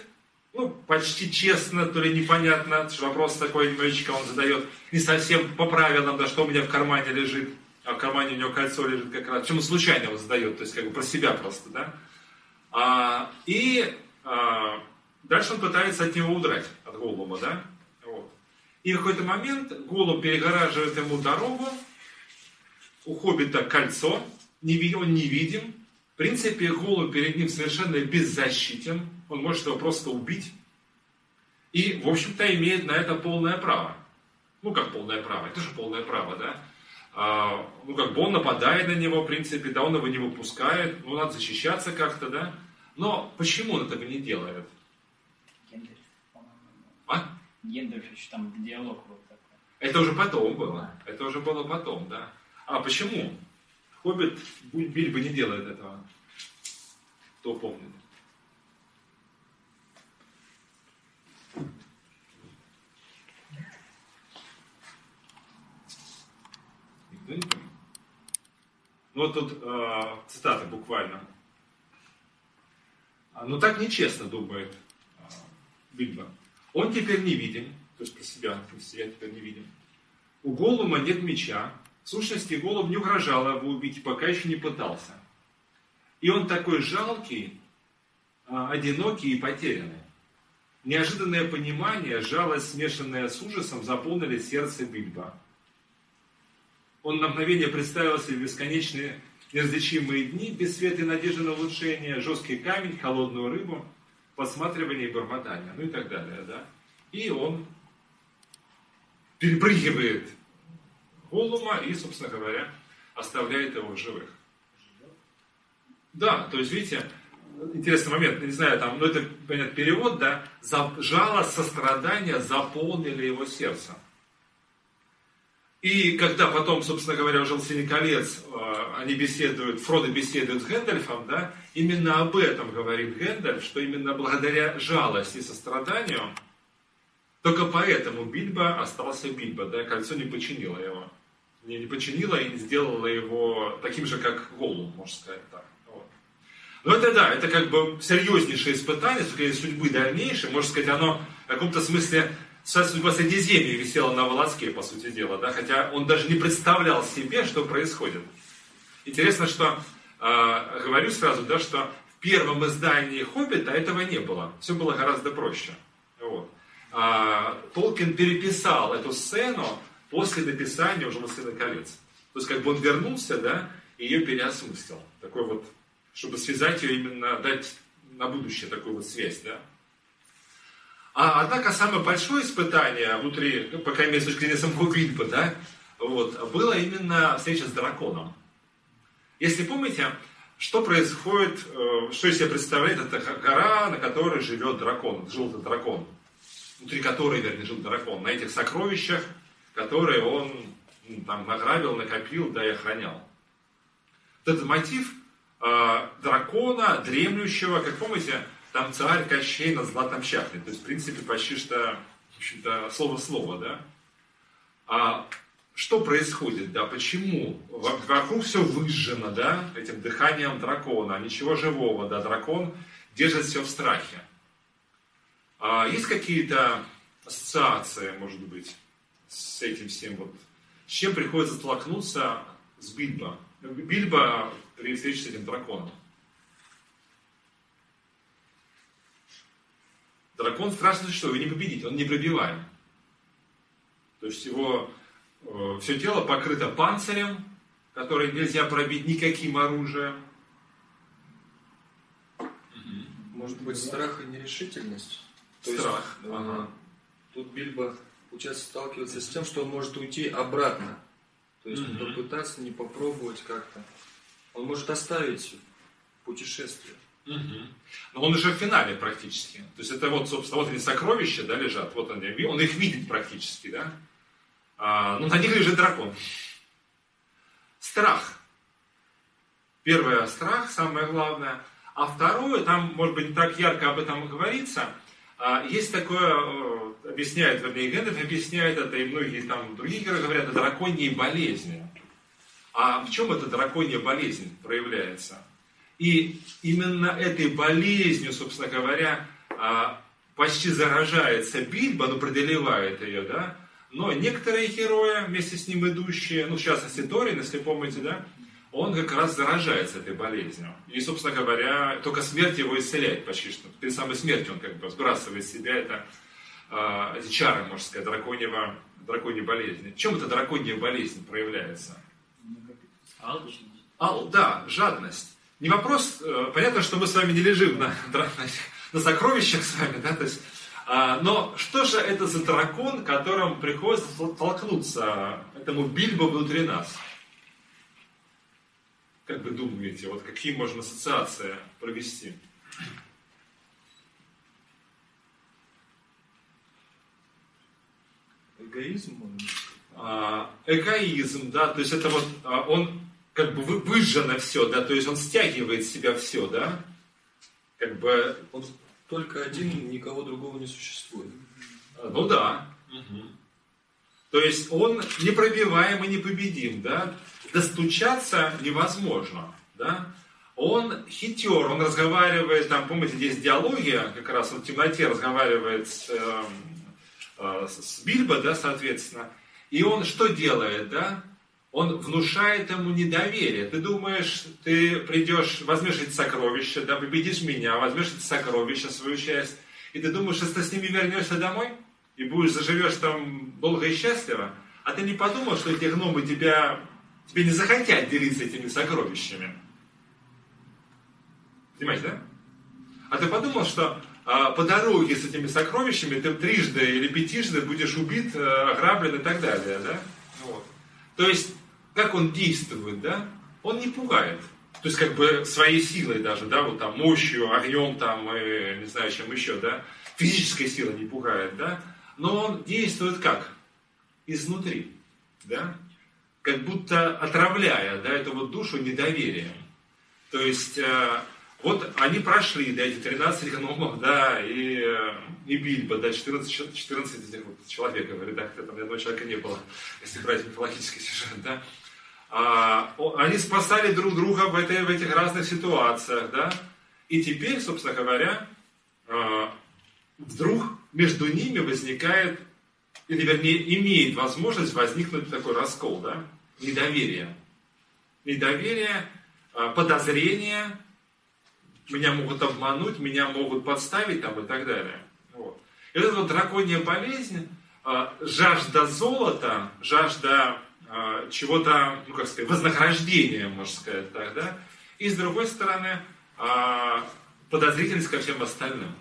ну, почти честно, то ли непонятно, что вопрос такой немножечко он задает, не совсем по правилам, да, что у меня в кармане лежит, а в кармане у него кольцо лежит как раз, почему случайно его задает, то есть как бы про себя просто, да. А, и а, дальше он пытается от него удрать, от Голума, да. И в какой-то момент Голуб перегораживает ему дорогу, у Хоббита кольцо, он невидим, в принципе, Голубь перед ним совершенно беззащитен, он может его просто убить. И, в общем-то, имеет на это полное право. Ну, как полное право? Это же полное право, да? А, ну, как бы он нападает на него, в принципе, да, он его не выпускает, ну, надо защищаться как-то, да? Но почему он этого не делает? Гендальф, по-моему. Гендальф еще там диалог вот такой. Это уже потом было. Это уже было потом, да. А почему? Хоббит Бильбо не делает этого. Кто помнит? Никто не помнит? Ну тут э, цитата буквально. А, Ну так нечестно, думает э, Бильбо. Он теперь не виден, то есть про себя, то есть я теперь не виден. У Голума нет меча. В сущности, Голуб не угрожал его убить, пока еще не пытался. И он такой жалкий, а, одинокий и потерянный. Неожиданное понимание, жалость, смешанная с ужасом, заполнили сердце Бильбо. Он на мгновение представил себе бесконечные неразличимые дни, без света и надежды на улучшение, жесткий камень, холодную рыбу, посматривание и бормотание, ну и так далее, да. И он перепрыгивает Голума и, собственно говоря, оставляет его в живых. Да, то есть, видите, интересный момент, не знаю, там, ну это, понятно, перевод, да, за, жалость, сострадание заполнили его сердце. И когда потом, собственно говоря, уже «Властелин колец», э, они беседуют, Фродо беседует с Гэндальфом, да, именно об этом говорит Гэндальф, что именно благодаря жалости и состраданию, только поэтому Бильбо остался Бильбо, да, кольцо не починило его. Не, не починило и не сделало его таким же, как Голум, можно сказать так. Вот. Но это да, это как бы серьезнейшее испытание, скорее судьбы дальнейшей, можно сказать, оно в каком-то смысле судьба Средиземья висела на волоске, по сути дела, да, хотя он даже не представлял себе, что происходит. Интересно, что э, говорю сразу, да, что в первом издании Хоббита этого не было. Все было гораздо проще. Вот. А, Толкин переписал эту сцену после написания уже «Властелина колец». То есть, как бы он вернулся, да, и ее переосмыслил. Такой вот, чтобы связать ее именно, дать на будущее такую вот связь, да. А, однако самое большое испытание внутри, ну, по крайней мере, с точки зрения самого Гринпа, да, вот, было именно встреча с драконом. Если помните, что происходит, э, что из себя представляет эта гора, на которой живет дракон, желтый дракон, внутри которой, вернее, жил дракон, на этих сокровищах, которые он ну, там награбил, накопил, да и охранял. Вот этот мотив э, дракона, дремлющего, как помните, там царь Кощей на златом чахле. То есть, в принципе, почти что, в общем-то, слово-слово, да? А что происходит, да, почему? Вокруг все выжжено, да, этим дыханием дракона, ничего живого, да, дракон держит все в страхе. А есть какие-то ассоциации, может быть, с этим всем вот? С чем приходится столкнуться с Бильбо? Бильбо при встрече с этим драконом. Дракон страшно что, его не победить, он не пробиваем. То есть его э, все тело покрыто панцирем, который нельзя пробить никаким оружием. Может быть, страх и нерешительность? То страх. Есть, ага. Тут Бильбо, получается, сталкивается с тем, что он может уйти обратно. То есть угу. попытаться, не попробовать как-то. Он может оставить путешествие. Угу. Но он уже в финале практически. То есть это вот, собственно, вот эти сокровища да, лежат, вот они, он их видит практически, да. А, ну, на них лежит дракон. Страх. Первое страх, самое главное. А второе, там, может быть, не так ярко об этом говорится, а, есть такое, э, объясняет, вернее, Гендальф объясняет это, и многие там другие герои говорят, о драконьей болезни. А в чем эта драконья болезнь проявляется? И именно этой болезнью, собственно говоря, а, почти заражается Бильбо, но преодолевает ее, да. Но некоторые герои, вместе с ним идущие, ну, в частности, Торин, если помните, да, он как раз заражается этой болезнью. И, собственно говоря, только смерть его исцеляет почти что. Перед самой смертью он как бы сбрасывает с себя это, э, эти чары, можно сказать, драконьего, драконьей болезни. В чем эта драконья болезнь проявляется? Алчность. А, да, жадность не вопрос, э, понятно, что мы с вами не лежим на, на, на сокровищах с вами, да, то есть, а, но что же это за дракон, которым приходится толкнуться этому Бильбо внутри нас? Как вы думаете, вот какие можно ассоциации провести? Эгоизм? А, эгоизм, да, то есть это вот а, он как бы выжжено все, да, то есть он стягивает в себя все, да, как бы... Он только один, никого другого не существует. Ну да. Угу. То есть он непробиваем и непобедим, да, достучаться невозможно, да. Он хитер, он разговаривает, там, помните, здесь диалогия, как раз он в темноте разговаривает с, э, э, с Бильбо, да, соответственно, и он что делает, да, он внушает ему недоверие. Ты думаешь, ты придешь, возьмешь эти сокровища, да, победишь меня, возьмешь эти сокровища, свою часть, и ты думаешь, что ты с ними вернешься домой, и будешь, заживешь там долго и счастливо, а ты не подумал, что эти гномы тебя, тебе не захотят делиться этими сокровищами. Понимаете, да? А ты подумал, что а, по дороге с этими сокровищами ты трижды или пятижды будешь убит, э, ограблен и так далее, да? Вот. То есть как он действует, да, он не пугает. То есть, как бы своей силой даже, да, вот там мощью, огнем там, и, не знаю, чем еще, да, физической силой не пугает, да, но он действует как? Изнутри. да, как будто отравляя да, эту вот душу недоверием. То есть, э, вот они прошли, да, эти 13 гномов, да, и, э, и Бильбо, да, 14, 14 этих вот человек, в редакторе, там ни одного человека не было, если брать мифологический сюжет, да. А, они спасали друг друга в, этой, в этих разных ситуациях, да. И теперь, собственно говоря, э, вдруг между ними возникает, или вернее имеет возможность возникнуть такой раскол, да, недоверие. Недоверие, а, подозрение, меня могут обмануть, меня могут подставить там и так далее. Вот. И вот эта вот драконья болезнь, а, жажда золота, жажда а, чего-то, ну как сказать, вознаграждения, можно сказать так, да, и с другой стороны, подозрительность ко всем остальным.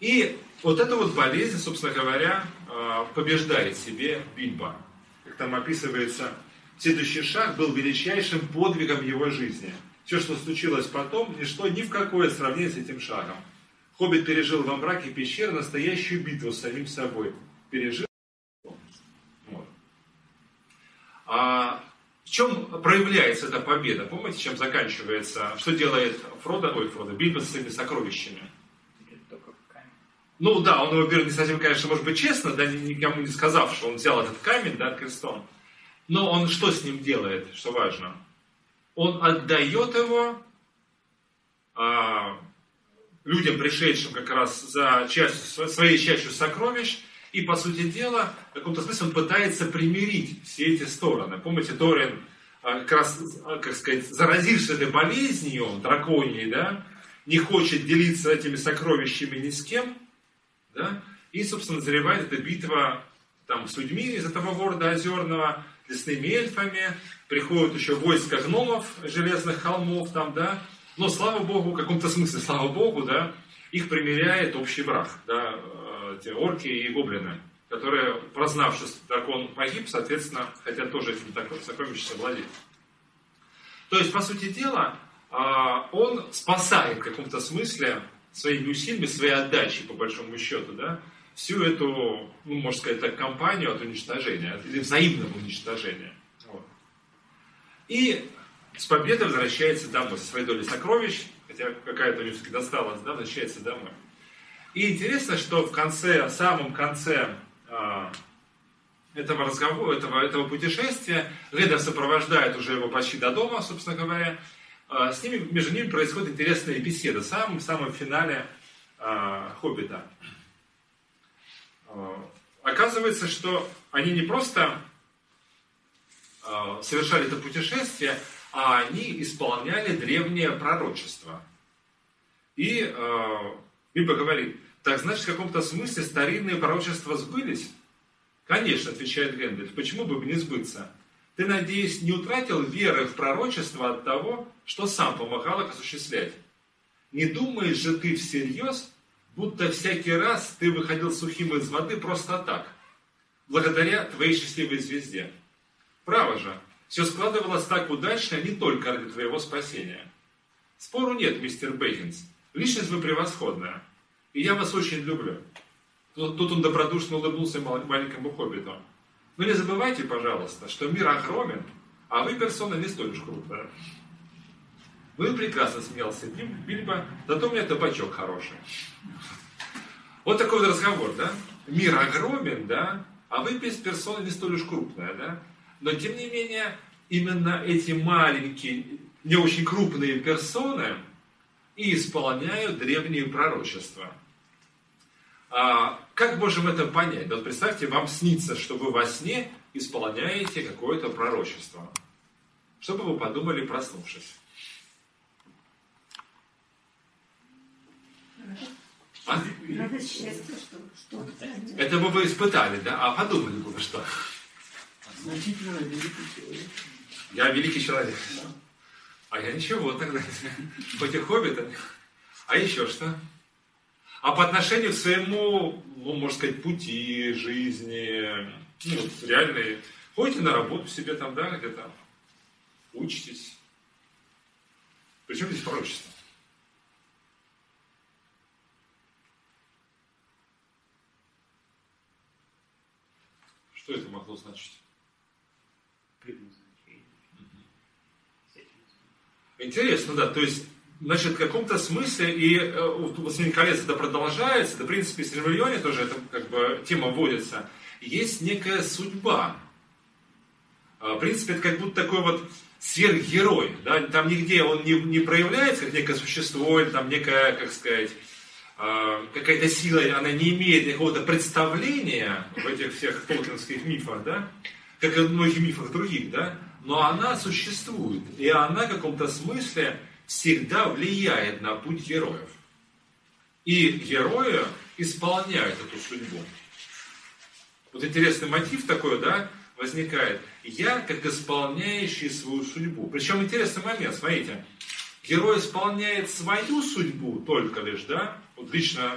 И вот эта вот болезнь, собственно говоря, побеждает себе Бильбо. Как там описывается, следующий шаг был величайшим подвигом его жизни. Все, что случилось потом, ничто ни в какое сравнение с этим шагом. Хоббит пережил во мраке пещеры настоящую битву с самим собой. Пережил. Вот. А в чем проявляется эта победа? Помните, чем заканчивается? Что делает Фродо, ой, Фродо, Бильбо с своими сокровищами? Ну да, он его берет не совсем, конечно, может быть, честно, да, никому не сказав, что он взял этот камень, да, крестом. Но он что с ним делает, что важно? Он отдает его а, людям, пришедшим как раз за частью, своей частью сокровищ, и, по сути дела, в каком-то смысле он пытается примирить все эти стороны. Помните, Торин, а, как раз, а, как сказать, заразившись этой болезнью драконьей, да, не хочет делиться этими сокровищами ни с кем, да? И, собственно, назревает эта битва там, с людьми из этого города озерного, лесными эльфами, приходят еще войска гномов, железных холмов там, да, но, слава богу, в каком-то смысле, слава богу, да, их примеряет общий враг, да, э, те орки и гоблины, которые, прознав, что дракон погиб, соответственно, хотят тоже этим сокровищем владеть. То есть, по сути дела, а, он спасает в каком-то смысле своими усилиями, своей отдачей, по большому счету, да, всю эту, ну, можно сказать так, компанию от уничтожения, или взаимного уничтожения. Вот. И с победой возвращается домой, со своей долей сокровищ, хотя какая-то у него все-таки досталась, да, возвращается домой. И интересно, что в конце, в самом конце э, этого разговора, этого, этого путешествия, Ледер сопровождает уже его почти до дома, собственно говоря, а, с ними, между ними происходит интересная беседа в самом, самом финале э, «Хоббита». Оказывается, что они не просто совершали это путешествие, а они исполняли древнее пророчество. И Библия говорит, так значит, в каком-то смысле старинные пророчества сбылись? Конечно, отвечает Гендель, почему бы не сбыться? Ты, надеюсь, не утратил веры в пророчество от того, что сам помогал их осуществлять. Не думаешь же ты всерьез, будто всякий раз ты выходил сухим из воды просто так, благодаря твоей счастливой звезде. Право же, все складывалось так удачно не только ради твоего спасения. Спору нет, мистер Бейкинс. Личность вы превосходная. И я вас очень люблю. Тут, он добродушно улыбнулся маленькому хоббиту. Но не забывайте, пожалуйста, что мир огромен, а вы персона не столь уж крупная. Ну прекрасно смеялся Бильбо, зато у меня табачок хороший. Вот такой вот разговор, да? Мир огромен, да? А вы без персоны не столь уж крупная, да? Но тем не менее, именно эти маленькие, не очень крупные персоны и исполняют древние пророчества. А, как можем это понять? Вот представьте, вам снится, что вы во сне исполняете какое-то пророчество. Что бы вы подумали, проснувшись? А? Это бы вы испытали, да? А подумали бы вы что? Значительно великий человек. Я великий человек. Да. А я ничего тогда. Хоть и хоббит. А еще что? А по отношению к своему, ну, можно сказать, пути жизни, ну, реальные, ходите на работу себе там, да, где-то, учитесь. Причем здесь пророчество? Что это могло значить? Интересно, да. То есть, значит, в каком-то смысле, и э, у «Властелин колец» это продолжается, да, в принципе, в Сильмариллионе тоже эта как бы, тема вводится. Есть некая судьба. А, В принципе, это как будто такой вот сверхгерой. Да? Там нигде он не, не проявляется как некое существо, или там некая, как сказать, а, какая-то сила, она не имеет какого-то представления в этих всех толкинских мифах, да? как и в многих мифах других, да? Но она существует, и она в каком-то смысле всегда влияет на путь героев. И герои исполняют эту судьбу. Вот интересный мотив такой, да, возникает. Я как исполняющий свою судьбу. Причем интересный момент, смотрите. Герой исполняет свою судьбу только лишь, да, вот лично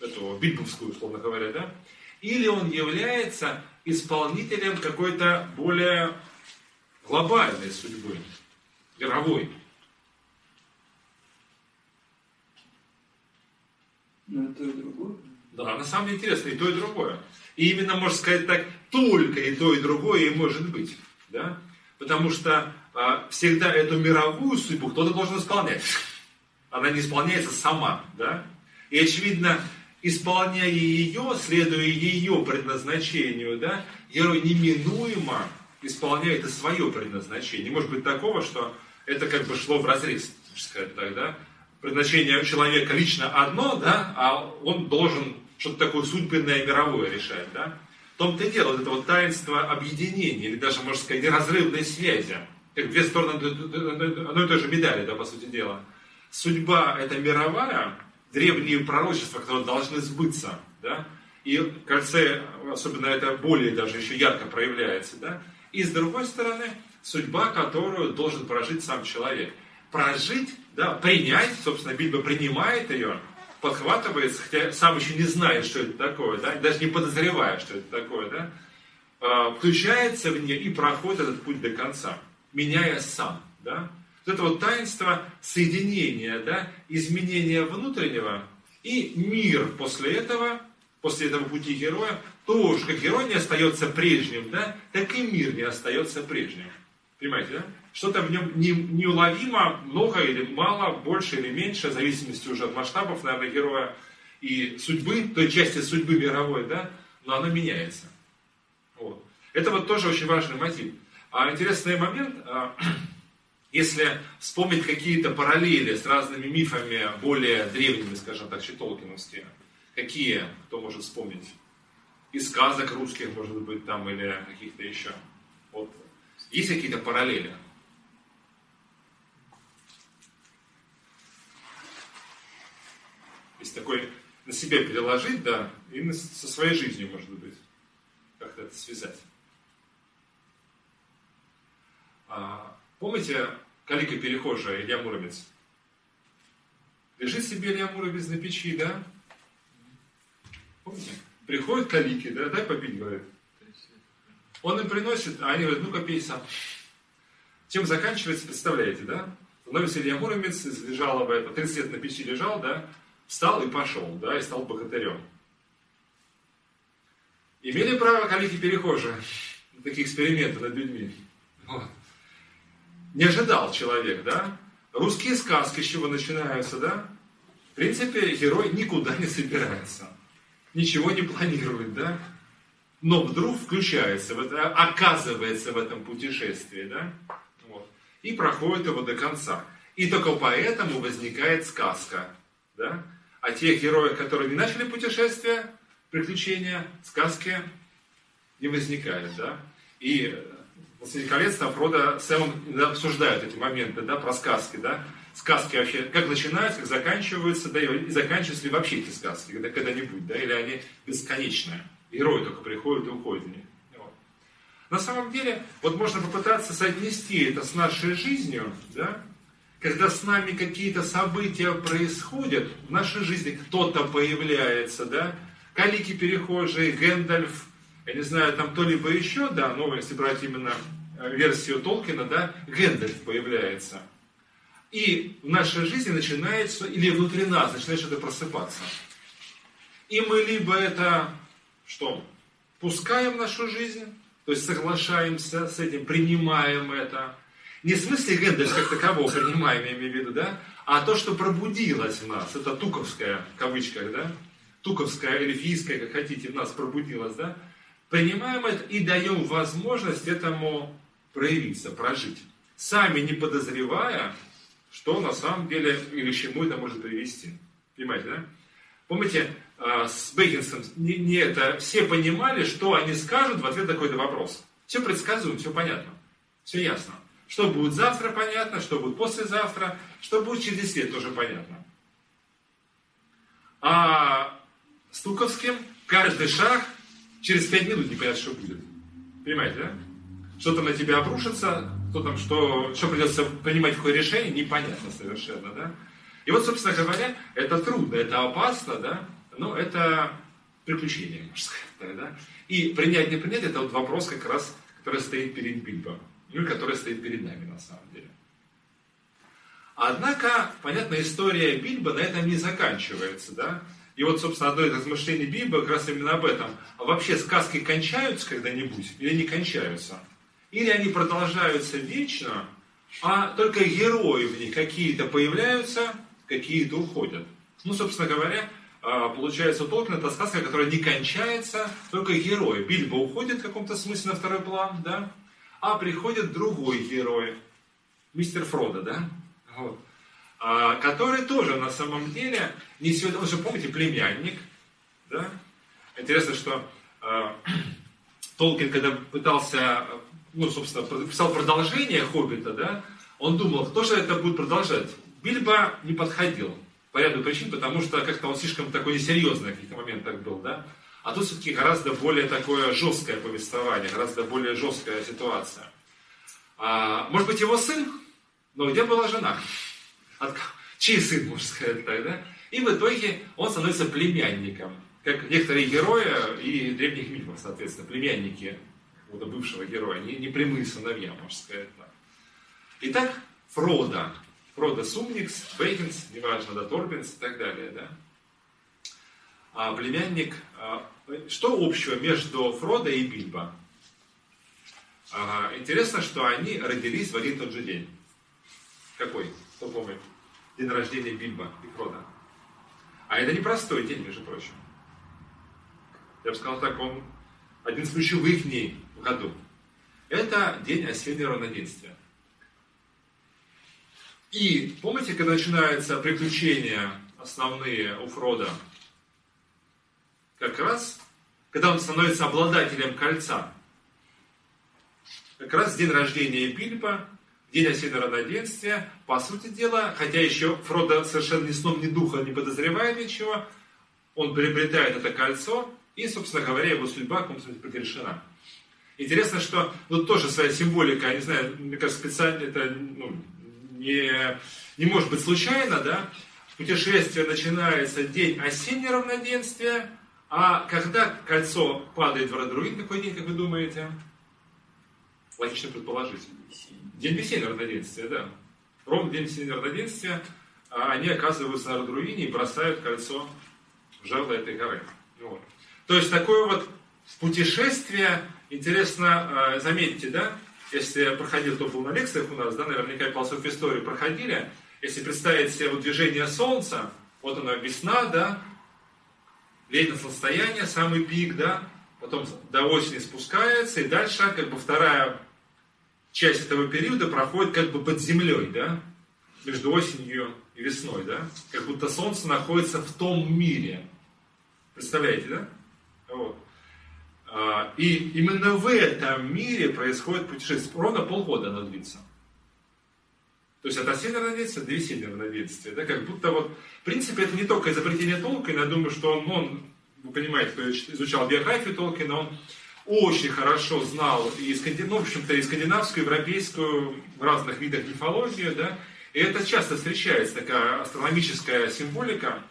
эту бильбовскую, условно говоря, да, или он является исполнителем какой-то более глобальной судьбы, мировой. Ну, это и другое. Да, на самом деле интересно и то, и другое. И именно, можно сказать так, только и то, и другое и может быть. Да? Потому что а, всегда эту мировую судьбу кто-то должен исполнять. Она не исполняется сама. Да? И очевидно, исполняя ее, следуя ее предназначению, да, герой неминуемо исполняет и свое предназначение. Может быть такого, что это как бы шло в разрез, можно сказать так, да? Предназначение человека лично одно, да, а он должен что-то такое судьбенное мировое решать, да? В том-то и дело, вот это вот таинство объединения, или даже, можно сказать, неразрывной связи, как две стороны одной и той же медали, да, по сути дела. Судьба – это мировая, древние пророчества, которые должны сбыться, да, и в кольце, особенно это более даже еще ярко проявляется, да, и с другой стороны, судьба, которую должен прожить сам человек. Прожить, да, принять, собственно, Библия принимает ее, подхватывается, хотя сам еще не знает, что это такое, да, даже не подозревая, что это такое, да, а, включается в нее и проходит этот путь до конца, меняя сам, да. Вот это вот таинство соединения, да, изменения внутреннего и мир после этого, после этого пути героя, тоже, как герой не остается прежним, да, так и мир не остается прежним. Понимаете, да? Что-то в нем не, неуловимо, много или мало, больше или меньше, в зависимости уже от масштабов, наверное, героя и судьбы, той части судьбы мировой, да, но оно меняется. Вот. Это вот тоже очень важный мотив. А интересный момент, а, [clears throat] если вспомнить какие-то параллели с разными мифами, более древними, скажем так, толкиновские, какие, кто может вспомнить? Из сказок русских, может быть, там, или каких-то еще. Вот. Есть какие-то параллели? Есть такой на себя переложить, да, и со своей жизнью, может быть, как-то это связать. А, помните Калика Перехожая, Илья Муромец? Лежит себе Илья Муромец на печи, да? Помните? Приходит Калики, да, дай попить, говорит. Он им приносит, а они говорят, ну-ка пей сам. Чем заканчивается, представляете, да? Становится Илья Муромец, из лежалого, это 30 лет на печи лежал, да, встал и пошел, да, и стал богатырем. Имели право калики перехожие такие эксперименты над людьми? Вот. Не ожидал человек, да? Русские сказки с чего начинаются, да? В принципе, герой никуда не собирается. Ничего не планирует, да? Но вдруг включается, оказывается в этом путешествии, да? Вот. И проходит его до конца. И только поэтому возникает сказка, да? О тех героях, которые не начали путешествие, приключения, сказки не возникает, да? И «Властелин колец» там Фродо с иногда обсуждают эти моменты, да, про сказки, да? Сказки вообще, как начинаются, как заканчиваются, да, и заканчиваются ли вообще эти сказки, когда, когда-нибудь, да, или они бесконечные. Герои только приходят и уходят. Вот. На самом деле, вот можно попытаться соотнести это с нашей жизнью, да, когда с нами какие-то события происходят, в нашей жизни кто-то появляется, да, калики перехожие, Гэндальф, я не знаю, там то-либо еще, да, но если брать именно версию Толкина, да, Гэндальф появляется. И в нашей жизни начинается, или внутри нас начинает что-то просыпаться. И мы либо это, что, пускаем в нашу жизнь, то есть соглашаемся с этим, принимаем это, Не в смысле Гэндальфа как такового принимаем, я имею в виду, да? А то, что пробудилось в нас, это туковская, в кавычках, да? Туковская, эльфийская, как хотите, в нас пробудилось, да? Принимаем это и даем возможность этому проявиться, прожить. Сами не подозревая, что на самом деле или к чему это может привести. Понимаете, да? Помните, а, с Бейкинсом не, не это, все понимали, что они скажут в ответ на какой-то вопрос. Все предсказуемо, все понятно, все ясно. Что будет завтра, понятно, что будет послезавтра, что будет через 10 лет, тоже понятно. А с Туковским каждый шаг через 5 минут непонятно, что будет. Понимаете, да? Что там на тебя обрушится, что там, что, что придется принимать какое решение, непонятно совершенно, да? И вот, собственно говоря, это трудно, это опасно, да? Но это приключение, можно сказать, да? И принять, не принять, это вот вопрос как раз, который стоит перед Бильбо ну и которая стоит перед нами на самом деле. Однако, понятно, история Бильбо на этом не заканчивается, да? И вот, собственно, одно из размышлений Бильбо как раз именно об этом. А вообще сказки кончаются когда-нибудь или не кончаются? Или они продолжаются вечно, а только герои в них какие-то появляются, какие-то уходят. Ну, собственно говоря, а, получается у Толкина это сказка, которая не кончается, только герой. Бильбо уходит в каком-то смысле на второй план, да? а приходит другой герой, мистер Фродо, да? Вот. А, который тоже на самом деле несет, он же, помните, племянник, да? Интересно, что а, [clears throat] Толкин, когда пытался, ну, собственно, писал продолжение Хоббита, да, он думал, кто же это будет продолжать? Бильбо не подходил по ряду причин, потому что как-то он слишком такой несерьезный в каких-то моментах был, да? А тут все-таки гораздо более такое жесткое повествование, гораздо более жесткая ситуация. А, может быть, его сын? Но где была жена? От, чей сын, можно сказать так, да? И в итоге он становится племянником. Как некоторые герои и древних мифов, соответственно, племянники какого-то бывшего героя, не, не прямые сыновья, можно сказать так. Итак, Фрода. Фрода Сумникс, Бейкинс, неважно, да, Торбинс и так далее, да а, племянник. А, что общего между Фродо и Бильбо? А, интересно, что они родились в один тот же день. Какой? Кто помнит? День рождения Бильбо и Фрода. А это непростой день, между прочим. Я бы сказал так, он один из ключевых дней году. Это день осеннего равноденствия. И помните, когда начинаются приключения основные у Фрода как раз, когда он становится обладателем кольца, как раз день рождения Бильбо, день осеннего равноденствия, по сути дела, хотя еще Фродо совершенно ни сном, ни духом не подозревает ничего, он приобретает это кольцо, и, собственно говоря, его судьба в каком смысле предрешена. Интересно, что ну, тоже своя символика, я не знаю, мне кажется, специально это ну, не, не может быть случайно, да? Путешествие начинается день осеннего равноденствия, а когда кольцо падает в Радруин, какой день, как вы думаете? Логично предположить. День весеннего равноденствия, да. Ровно день весеннего равноденствия а они оказываются на Радруине и бросают кольцо в жерло этой горы. Вот. То есть такое вот путешествие, интересно, а, заметьте, да, если я проходил, был на лекциях у нас, да, наверняка полосов истории проходили, если представить себе вот движение Солнца, вот она весна, да, летнее состояние, самый пик, да, потом до осени спускается, и дальше как бы вторая часть этого периода проходит как бы под землей, да, между осенью и весной, да, как будто солнце находится в том мире. Представляете, да? Вот. А, и именно в этом мире происходит путешествие. Ровно полгода оно длится. То есть от осеннего равноденствия до весеннего равноденствия. Да, как будто вот, в принципе, это не только изобретение Толкина, я думаю, что он, он вы понимаете, кто изучал биографию Толкина, он очень хорошо знал и, ну, в общем-то, и скандинавскую, и европейскую, в разных видах мифологию, да, и это часто встречается, такая астрономическая символика,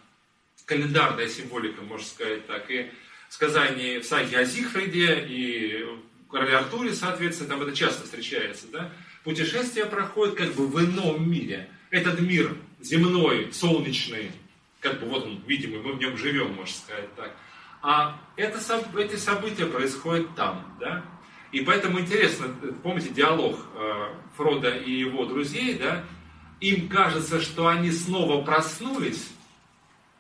календарная символика, можно сказать так, и сказания в саге о Зигфриде, и короле Артуре, соответственно, там это часто встречается, да, путешествие проходит как бы в ином мире. Этот мир земной, солнечный, как бы вот он видимый, мы в нем живем, можно сказать так. А это, эти события происходят там, да? И поэтому интересно, помните диалог э, Фрода и его друзей, да? Им кажется, что они снова проснулись,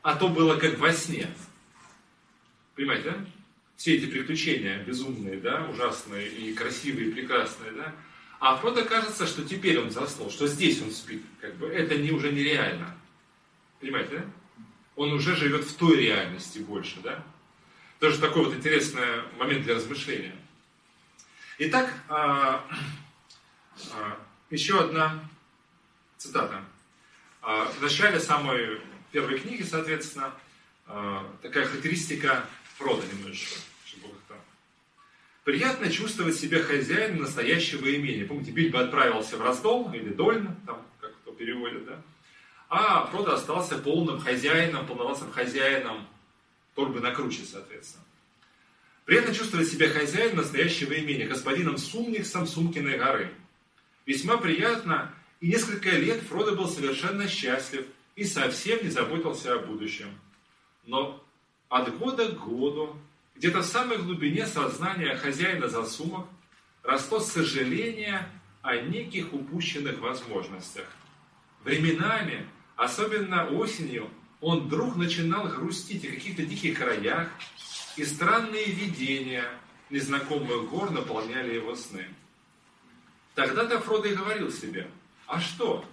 а то было как во сне. Понимаете, да? Все эти приключения безумные, да, ужасные и красивые, и прекрасные, да? А Фродо кажется, что теперь он заснул, что здесь он спит. Как бы это не, уже нереально. Понимаете, да? Он уже живет в той реальности больше, да? Тоже такой вот интересный момент для размышления. Итак, а, а, еще одна цитата. А, в начале самой первой книги, соответственно, такая характеристика Фрода немножечко. Чтобы как-то... Приятно чувствовать себя хозяином настоящего имения. Помните, Бильбо отправился в Раздол или Дольно, там, как кто переводит, да? А Фродо остался полным хозяином, полновластным хозяином торбы на круче, соответственно. Приятно чувствовать себя хозяином настоящего имения, господином Сумниксом Сумкиной горы. Весьма приятно, и несколько лет Фродо был совершенно счастлив и совсем не заботился о будущем. Но от года к году, где-то в самой глубине сознания хозяина засумок, росло сожаление о неких упущенных возможностях. Временами, особенно осенью, он вдруг начинал грустить о каких-то диких краях, и странные видения незнакомых гор наполняли его сны. Тогда-то Фродо и говорил себе, а что,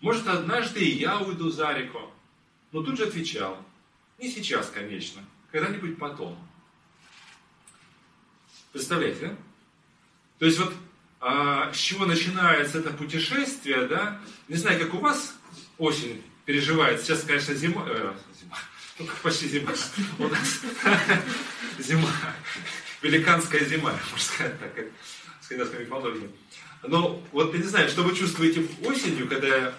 может однажды и я уйду за реку? Но тут же отвечал, не сейчас, конечно, когда-нибудь потом. Представляете, да? То есть вот а, с чего начинается это путешествие, да? Не знаю, как у вас осень переживает. Сейчас, конечно, зима, э, зима ну, почти зима. У нас [laughs] зима. Великанская зима, можно сказать так, как с китайской мифологией. Но вот я не знаю, что вы чувствуете осенью, когда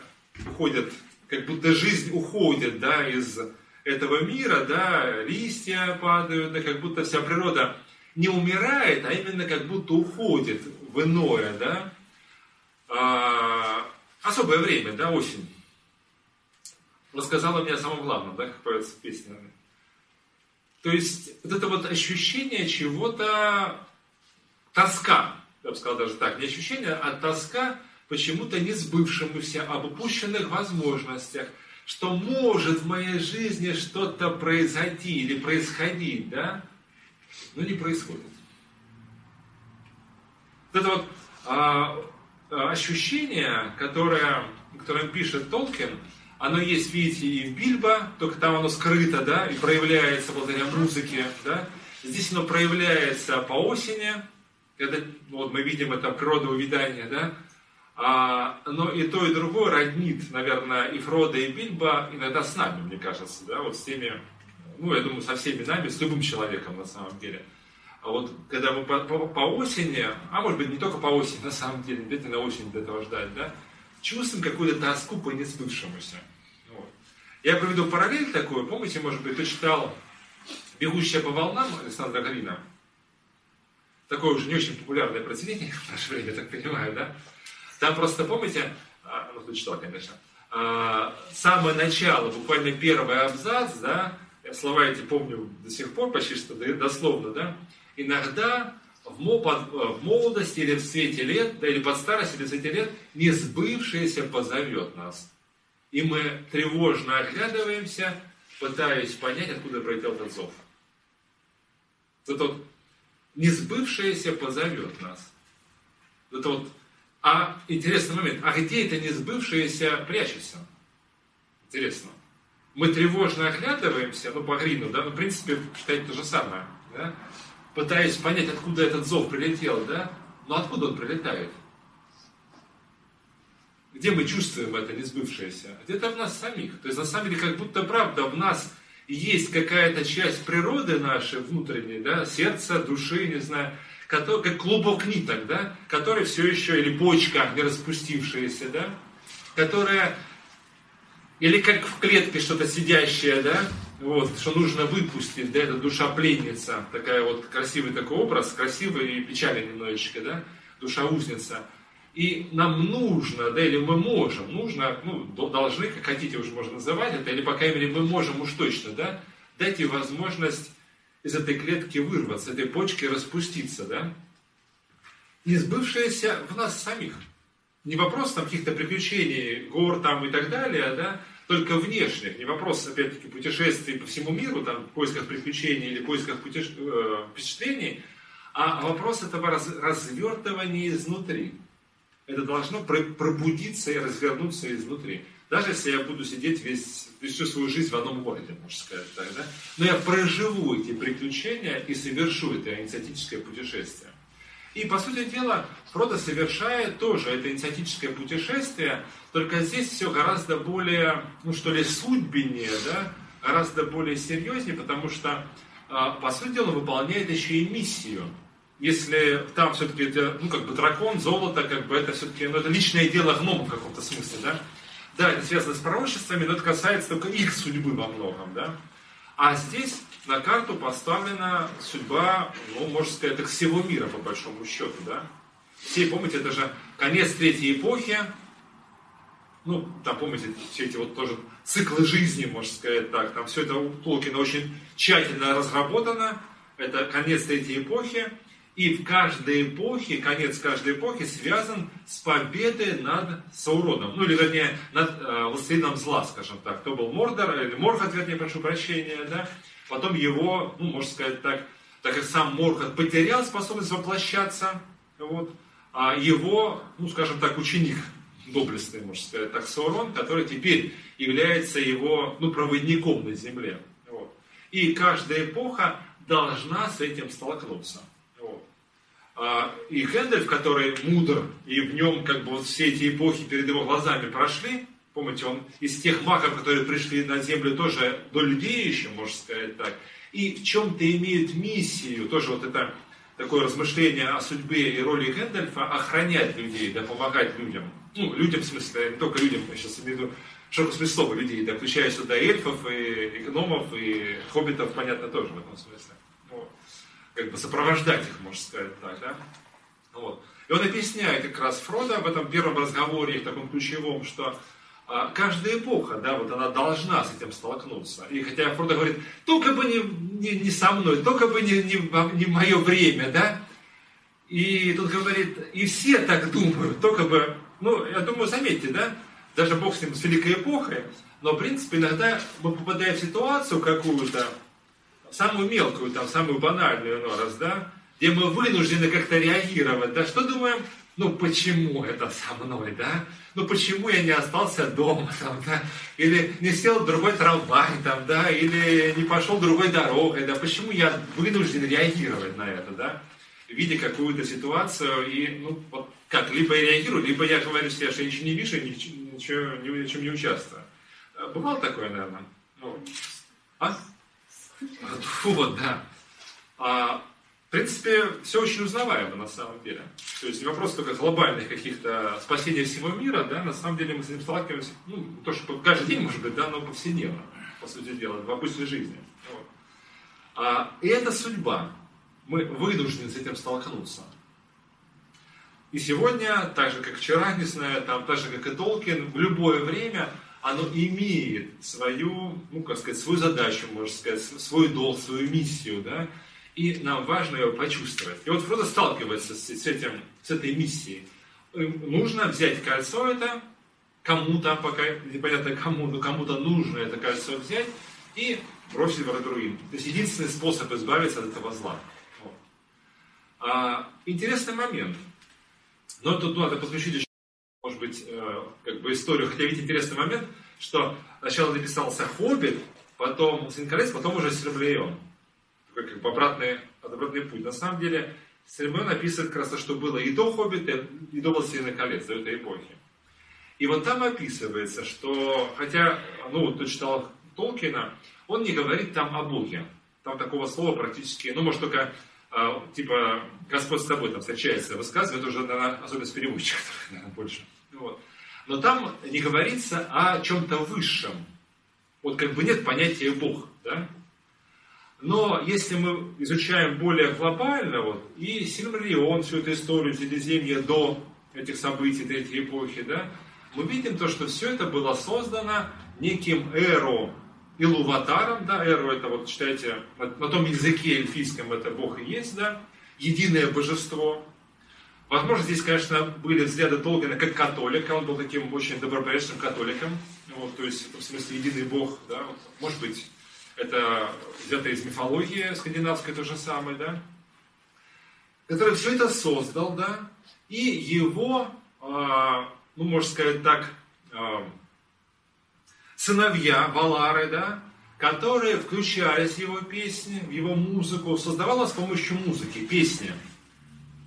уходят, как будто жизнь уходит, да, из этого мира, да, листья падают, да, как будто вся природа не умирает, а именно как будто уходит в иное, да, а, особое время, да, осень. Рассказала мне о самом главном, да, как поется песня. То есть вот это вот ощущение чего-то, тоска, я бы сказал даже так, не ощущение, а тоска почему-то не сбывшемуся, об упущенных возможностях, что может в моей жизни что-то произойти или происходить, да, но не происходит. Вот это вот а, а ощущение, которое, которое пишет Толкин, оно есть, видите, и в Бильбо, только там оно скрыто, да, и проявляется благодаря музыке, да. Здесь оно проявляется по осени, когда вот мы видим это природоувидание, да. А, но и то, и другое роднит, наверное, и Фрода, и Бильбо иногда с нами, мне кажется, да, вот с теми, ну, я думаю, со всеми нами, с любым человеком на самом деле. А вот когда мы по, по, по осени, а может быть не только по осени, [laughs] на самом деле, где-то на осень до этого ждать, да, чувствуем какую-то тоску по несбывшемуся. Я проведу параллель такую. Помните, может быть, кто читал «Бегущая по волнам» Александра Галина? Такое уже не очень популярное произведение [laughs] в наше время, так понимаю, да? Там просто, помните, а, ну, кто читал, конечно, а, самое начало, буквально первый абзац, да, слова эти помню до сих пор, почти что дословно, да, иногда в молодости или в свете лет, да, или под старость или в свете лет, несбывшееся позовет нас. И мы тревожно оглядываемся, пытаясь понять, откуда пролетел этот зов. Это вот несбывшееся позовет нас. Это вот, а интересный момент, а где это несбывшееся прячется? Интересно. Мы тревожно оглядываемся, ну по Грину, да, ну в принципе считать то же самое, да, пытаясь понять, откуда этот зов прилетел, да, но откуда он прилетает? где мы чувствуем это несбывшееся? Где-то в нас самих. То есть на самом деле как будто правда в нас есть какая-то часть природы нашей внутренней, да, сердца, души, не знаю, который, как клубок ниток, да, который все еще, или почка не распустившаяся, да, которая, или как в клетке что-то сидящее, да, вот, что нужно выпустить, да, это душа пленница, такая вот красивый такой образ, красивый и печальный немножечко, да, душа узница. И нам нужно, да, или мы можем, нужно, ну, должны, как хотите уже можно называть это, или, по крайней мере, мы можем уж точно, да, дать ей возможность из этой клетки вырваться, этой почки распуститься, да. не сбывшееся в нас самих. Не вопрос там каких-то приключений, гор там и так далее, да, только внешних. Не вопрос, опять-таки, путешествий по всему миру, там, в поисках приключений или в поисках путеш... э, впечатлений, а вопрос этого раз... развертывания изнутри. Это должно пробудиться и развернуться изнутри. Даже если я буду сидеть весь, всю свою жизнь в одном городе, можно сказать так, да? Но я проживу эти приключения и совершу это инициатическое путешествие. И, по сути дела, Фродо совершает тоже это инициатическое путешествие, только здесь все гораздо более, ну что ли, судьбеннее, да? гораздо более серьезнее, потому что, а, по сути дела, выполняет еще и миссию. Если там все-таки, ну, как бы дракон, золото, как бы это все-таки, ну, это личное дело гнома в каком-то смысле, да? Да, это связано с пророчествами, но это касается только их судьбы во многом, да? А здесь на карту поставлена судьба, ну, можно сказать, так всего мира, по большому счету, да? Все, помните, это же конец третьей эпохи, ну, там, помните, все эти вот тоже циклы жизни, можно сказать так, там все это у Толкина очень тщательно разработано, это конец третьей эпохи, и в каждой эпохе, конец каждой эпохи связан с победой над Сауродом. Ну, или, вернее, над э, властелином зла, скажем так. Кто был Мордор, или Морхат, вернее, прошу прощения, да. Потом его, ну, можно сказать так, так как сам Морхат потерял способность воплощаться, вот, а его, ну, скажем так, ученик, доблестный, можно сказать так, Саурон, который теперь является его, ну, проводником на земле. Вот. И каждая эпоха должна с этим столкнуться. А, и Хэндальф, который мудр, и в нем как бы вот все эти эпохи перед его глазами прошли, помните, он из тех магов, которые пришли на землю тоже до людей еще, можно сказать так, и в чем-то имеют миссию, тоже вот это такое размышление о судьбе и роли Гэндальфа, охранять людей, да, помогать людям. Ну, людям в смысле, не только людям, я сейчас имею в виду широком смысле слова людей, да, включая сюда эльфов, и, и гномов, и хоббитов, понятно, тоже в этом смысле как бы сопровождать их, можно сказать так, да? Вот. И он объясняет как раз Фрода в этом первом разговоре, в таком ключевом, что а, каждая эпоха, да, вот она должна с этим столкнуться. И хотя Фродо говорит, только бы не, не, не со мной, только бы не, не, не мое время, да, и тут говорит, и все так думают, только бы, ну, я думаю, заметьте, да, даже Бог с ним, с великой эпохой, но, в принципе, иногда мы попадаем в ситуацию какую-то, самую мелкую, там, самую банальную иной раз, да, где мы вынуждены как-то реагировать, да, что думаем, ну почему это со мной, да, ну почему я не остался дома, [laughs] там, да, или не сел в другой трамвай, там, да, или не пошел другой дорогой, да, почему я вынужден реагировать на это, да, видя какую-то ситуацию, и, ну, вот как, либо я реагирую, либо я говорю себе, что я ничего не вижу, ничего, ни в чем не участвую. Бывало такое, наверное? Ну, а? Вот, да. А, в принципе, все очень узнаваемо на самом деле. То есть вопрос только глобальных каких-то спасения всего мира, да, на самом деле мы с этим сталкиваемся, ну, то, что каждый день, может быть, да, но повседневно, по сути дела, в обычной жизни. Вот. А, и это судьба. Мы вынуждены с этим столкнуться. И сегодня, так же как вчера, не знаю, там, так же как и Толкин, в любое время оно имеет свою, ну, как сказать, свою задачу, можно сказать, свой долг, свою миссию, да, и нам важно ее почувствовать. И вот Фродо сталкивается с, с, этим, с этой миссией. Нужно взять кольцо это, кому-то, пока непонятно кому, но кому-то нужно это кольцо взять и бросить в Радруин. То есть единственный способ избавиться от этого зла. А, интересный момент. Но тут надо подключить еще может быть, э, как бы историю, хотя ведь интересный момент, что сначала написался «Хоббит», потом «Сын колец», потом уже «Серблеон». Такой как бы обратный, обратный путь. На самом деле, Серблеон описывает как раз, что было и до «Хоббита», и до «Властелина колец», до этой эпохи. И вот там описывается, что, хотя, ну, кто читал Толкина, он не говорит там о Боге. Там такого слова практически, ну, может, только а, типа Господь с тобой там встречается, высказывает уже, наверное, особенно с переводчиком, [laughs] наверное, больше. Вот. Но там не говорится о чем-то высшем. Вот как бы нет понятия Бог, да? Но если мы изучаем более глобально, вот, и Сильмарион, всю эту историю Средиземья до этих событий Третьей эпохи, да, мы видим то, что все это было создано неким Эро Илуватаром, да, Эро это вот, читайте, на, на том языке эльфийском это Бог и есть, да, единое божество, Возможно, здесь, конечно, были взгляды Толкина как католика, он был таким очень добропорядочным католиком, вот, то есть, в смысле, единый Бог, да, вот, может быть, это взято из мифологии скандинавской то же самое, да, который все это создал, да, и его, э, ну, можно сказать так, э, сыновья Валары, да, которые включались в его песни, в его музыку, создавалась с помощью музыки, песни.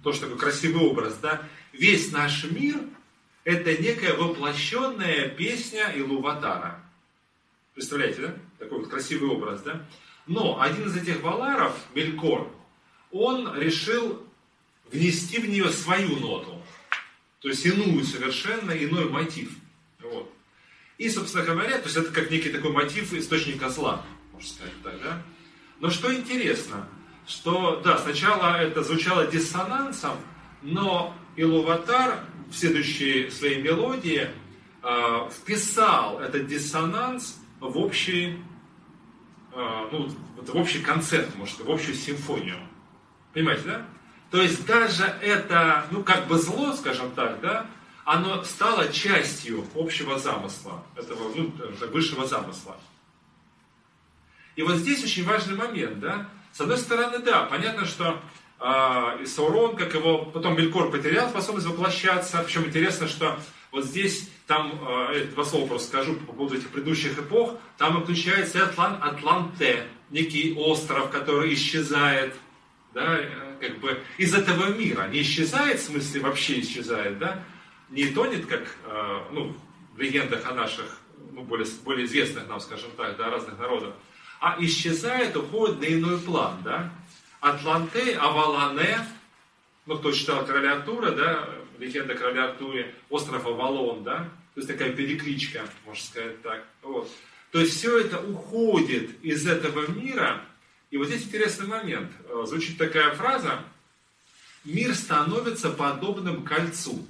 Тоже такой красивый образ, да. Весь наш мир – это некая воплощенная песня Илуватара. Представляете, да? Такой вот красивый образ, да? Но один из этих валаров, Белькор, он решил внести в нее свою ноту. То есть иную совершенно, иной мотив. Вот. И, собственно говоря, то есть это как некий такой мотив источника зла, можно сказать так, да? Но что интересно, что, да, сначала это звучало диссонансом, но Илуватар в следующей своей мелодии э, вписал этот диссонанс в общий, э, ну, в общий концерт, может, в общую симфонию. Понимаете, да? То есть даже это, ну, как бы зло, скажем так, да, оно стало частью общего замысла, этого ну, высшего замысла. И вот здесь очень важный момент, да. С одной стороны, да, понятно, что э, Саурон, как его потом Белькор потерял способность воплощаться. Причем интересно, что вот здесь, там, э, два слова просто скажу по поводу этих предыдущих эпох, там включается Атлан, Атланте, некий остров, который исчезает, да, как бы из этого мира. Не исчезает, в смысле вообще исчезает, да, не тонет, как э, ну, в легендах о наших, ну, более, более известных нам, скажем так, да, разных народов, а исчезает, уходит на иной план. Да? Атланте, Авалане, ну, кто читал короля да, легенда Артуре, остров Авалон, да, то есть такая перекличка, можно сказать так. Вот. То есть все это уходит из этого мира, и вот здесь интересный момент. Э, звучит такая фраза, мир становится подобным кольцу.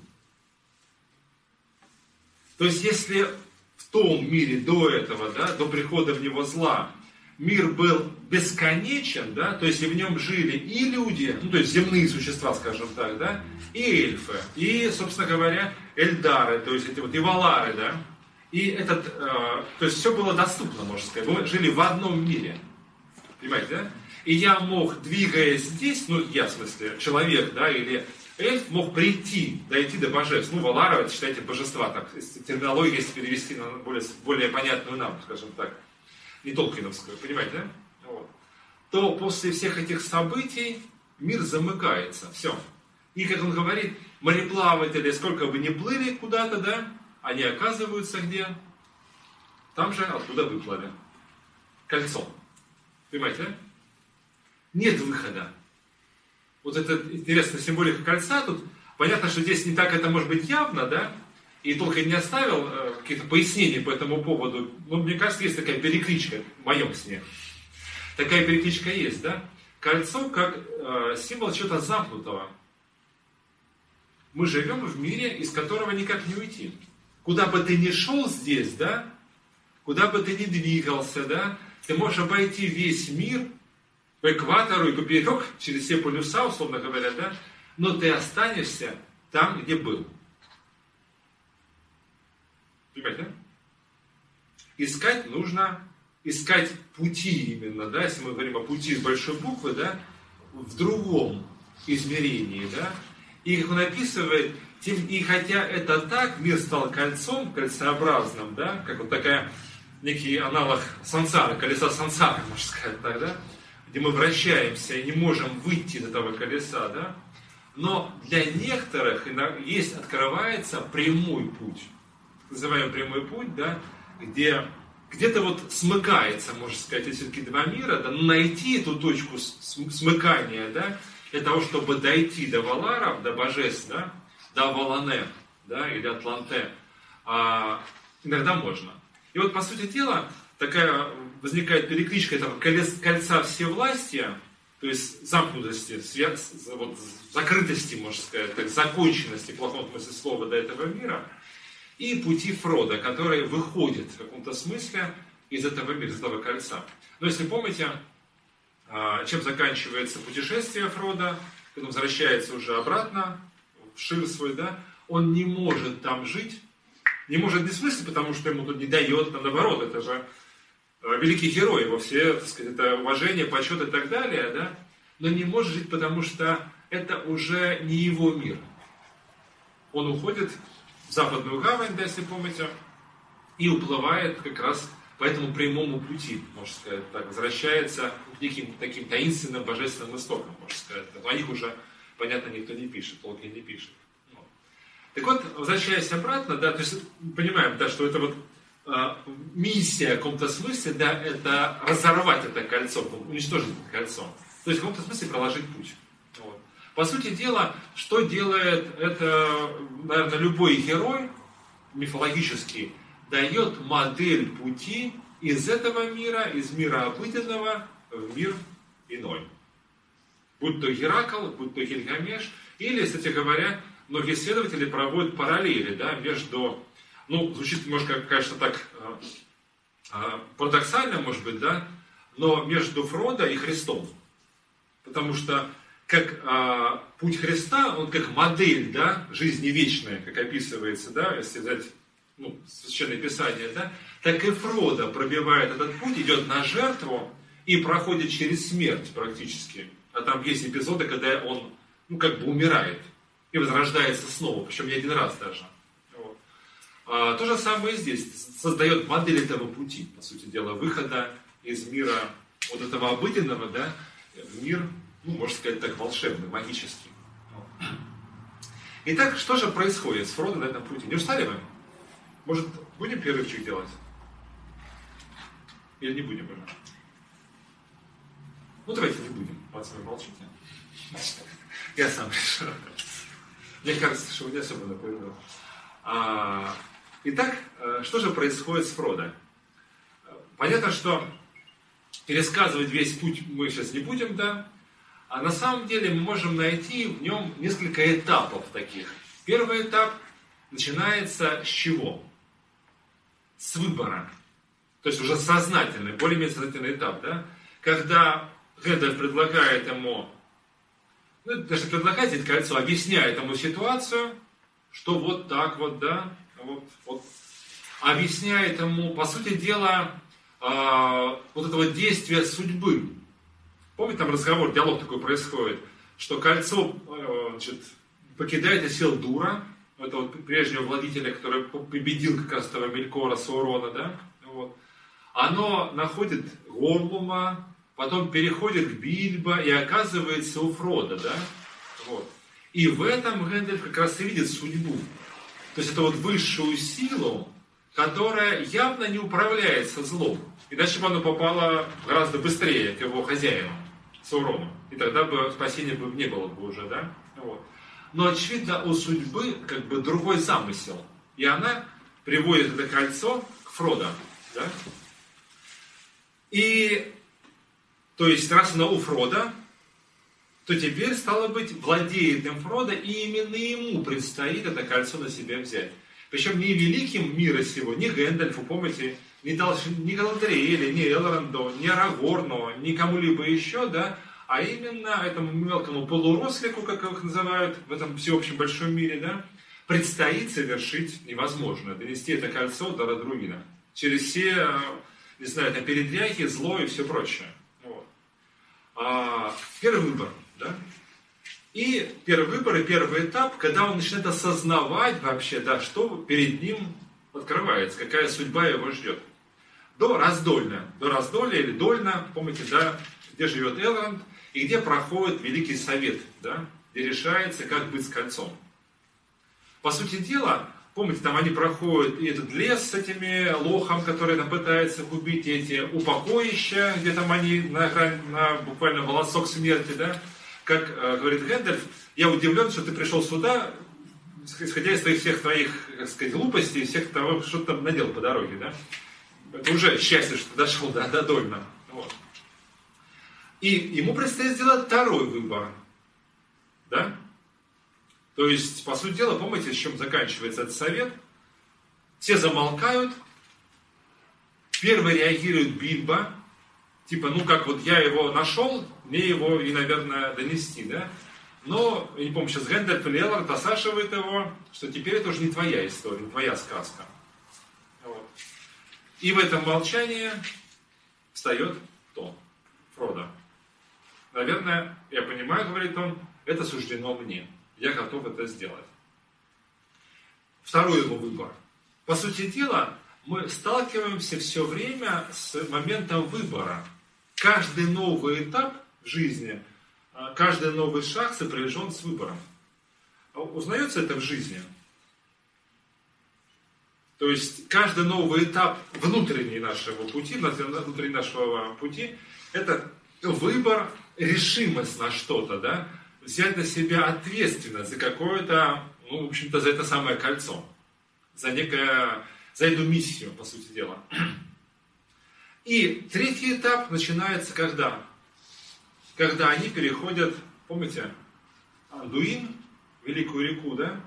То есть, если в том мире до этого, да, до прихода в него зла, мир был бесконечен, да, то есть и в нем жили и люди, ну, то есть земные существа, скажем так, да, и эльфы, и, собственно говоря, эльдары, то есть эти вот и валары, да, и этот, э, то есть все было доступно, можно сказать, мы жили в одном мире, понимаете, да, и я мог, двигаясь здесь, ну, я, в смысле, человек, да, или эльф мог прийти, дойти до божеств. Ну, Валара, это, считайте, божества, так, терминологию, если перевести на более, более понятную нам, скажем так, не Толкиновскую, понимаете, да? Вот. То после всех этих событий мир замыкается, все. И, как он говорит, мореплаватели, сколько бы ни плыли куда-то, да, они оказываются где? Там же, откуда выплыли. Кольцо. Понимаете, да? Нет выхода вот эта интересная символика кольца, тут понятно, что здесь не так это может быть явно, да, и только не оставил э, какие-то пояснения по этому поводу. Но мне кажется, есть такая перекличка в моем сне. Такая перекличка есть, да? Кольцо как э, символ чего-то замкнутого. Мы живем в мире, из которого никак не уйти. Куда бы ты ни шел здесь, да, куда бы ты ни двигался, да, ты можешь обойти весь мир, по экватору и поперек, через все полюса, условно говоря, да, но ты останешься там, где был. Понимаете, да? Искать нужно, искать пути именно, да, если мы говорим о пути с большой буквы, да, в другом измерении, да, и как он описывает, тем, и хотя это так, мир стал кольцом, кольцеобразным, да, как вот такая, некий аналог сансара, колеса сансара, можно сказать так, да, где мы вращаемся и не можем выйти из этого колеса, да? Но для некоторых есть, открывается прямой путь. Называем прямой путь, да, где где-то вот смыкается, можно сказать, все-таки два мира, да, найти эту точку смыкания, да, для того, чтобы дойти до Валаров, до божеств, да, до Валане, да, или Атланте, а, иногда можно. И вот, по сути дела, такая возникает перекличка этого кольца всевластия, то есть замкнутости, свет, вот, закрытости, можно сказать, так, законченности, в плохом смысле слова, до этого мира, и пути Фрода, который выходит в каком-то смысле из этого мира, из этого кольца. Но если помните, а, чем заканчивается путешествие Фрода, он возвращается уже обратно шир свой, да, он не может там жить. Не может не в смысле, потому что ему тут не дает, а наоборот, это же э, великий герой, его все, так сказать, это уважение, почет и так далее, да, но не может жить, потому что это уже не его мир. Он уходит в западную гавань, да, если помните, и уплывает как раз по этому прямому пути, можно сказать, так, возвращается к неким таким таинственным божественным истокам, можно сказать. Но о них уже, понятно, никто не пишет, Толкин не пишет. Вот. Так вот, возвращаясь обратно, да, то есть понимаем, да, что это вот э, миссия в каком-то смысле, да, это разорвать это кольцо, уничтожить это кольцо. То есть в каком-то смысле проложить путь. По сути дела, что делает это, наверное, любой герой мифологический, дает модель пути из этого мира, из мира обыденного в мир иной. Будь то Геракл, будь то Гильгамеш, или, кстати говоря, многие исследователи проводят параллели да, между, ну, звучит немножко, конечно, так э, парадоксально, может быть, да, но между Фродо и Христом. Потому что как а, путь Христа, он как модель да, жизни вечной, как описывается, да, если взять ну, Священное Писание, да, так и Фродо пробивает этот путь, идет на жертву и проходит через смерть практически. А там есть эпизоды, когда он, ну, как бы умирает и возрождается снова, причем не один раз даже. Вот. А, то же самое здесь. Создает модель этого пути, по сути дела, выхода из мира вот этого обыденного, да, в мир, ну, можно сказать так, волшебный, магический. Итак, что же происходит с Фродо на этом пути? Не устали вы? Может, будем перерывчик делать? Или не будем уже? Ну, давайте не будем. Пацаны, молчите. Я сам решу. Мне кажется, что вы не особо напоминал. А, итак, э, что же происходит с Фродо? Понятно, что пересказывать весь путь мы сейчас не будем, да? А на самом деле мы можем найти в нем несколько этапов таких. Первый этап начинается с чего? с выбора. То есть уже сознательный, более-менее сознательный этап, да? Когда Гэндальф предлагает ему, ну, даже предлагает это кольцо, объясняет ему ситуацию, что вот так вот, да, вот, вот, объясняет ему, по сути дела, э, вот этого действия судьбы. Помните, там разговор, диалог такой происходит, что кольцо э, значит, покидает и сел дура, это вот прежнего владителя, который победил как раз этого Мелькора Саурона, да, вот, оно находит Горлума, потом переходит к Бильбо и оказывается у Фрода, да, вот. И в этом Гэндальф как раз и видит судьбу. То есть это вот высшую силу, которая явно не управляется злом. Иначе бы оно попало гораздо быстрее к его хозяину, Саурону. И тогда бы спасения бы не было бы уже, да? Вот. Но очевидно, у судьбы как бы другой замысел. И она приводит это кольцо к Фродо. Да? И, то есть, раз она у Фрода, то теперь, стало быть, владеет им Фродо, и именно ему предстоит это кольцо на себя взять. Причем не великим мира сего, не Гэндальфу, помните, не, Долш... не Галадриэле, не Элронду, не Арагорну, ни кому-либо еще, да, а именно этому мелкому полурослику, как их называют в этом всеобщем большом мире, да, предстоит совершить невозможное, донести это кольцо до Родруина. Через все, не знаю, на передряги, зло и все прочее. Вот. А, первый выбор, да? И первый выбор и первый этап, когда он начинает осознавать вообще, да, что перед ним открывается, какая судьба его ждет. До раздольна, до раздолья или дольна, помните, да, где живет Элронд, и где проходит Великий Совет, да, где решается, как быть с кольцом. По сути дела, помните, там они проходят и этот лес с этими лохом, который там пытается убить, и эти упокоища, где там они на, на буквально волосок смерти, да, как э, говорит Гэндальф, я удивлен, что ты пришел сюда, исходя из твоих, всех твоих, так сказать, глупостей, всех того, что ты там надел по дороге, да. Это уже счастье, что дошел до, до Дольна. Вот. И ему предстоит сделать второй выбор. Да? То есть, по сути дела, помните, с чем заканчивается этот совет? Все замолкают, первый реагирует Бильбо, типа, ну как вот я его нашел, мне его и, наверное, донести, да? Но, я не помню, сейчас Гэндальф или Эллард осаживает его, что теперь это уже не твоя история, не твоя сказка. И в этом молчании встает кто? Фродо. Наверное, я понимаю, говорит он, это суждено мне. Я готов это сделать. Второй его выбор. По сути дела, мы сталкиваемся все время с моментом выбора. Каждый новый этап в жизни, а, каждый новый шаг сопряжен с выбором. А узнается это в жизни? То есть каждый новый этап внутренней нашего пути, внутри нашего пути, это выбор, решимость на что-то, да, взять на себя ответственность за какое-то, ну, в общем-то, за это самое кольцо, за некое за эту миссию, по сути дела. И третий этап начинается когда? Когда они переходят, помните, Андуин, Великую реку, да?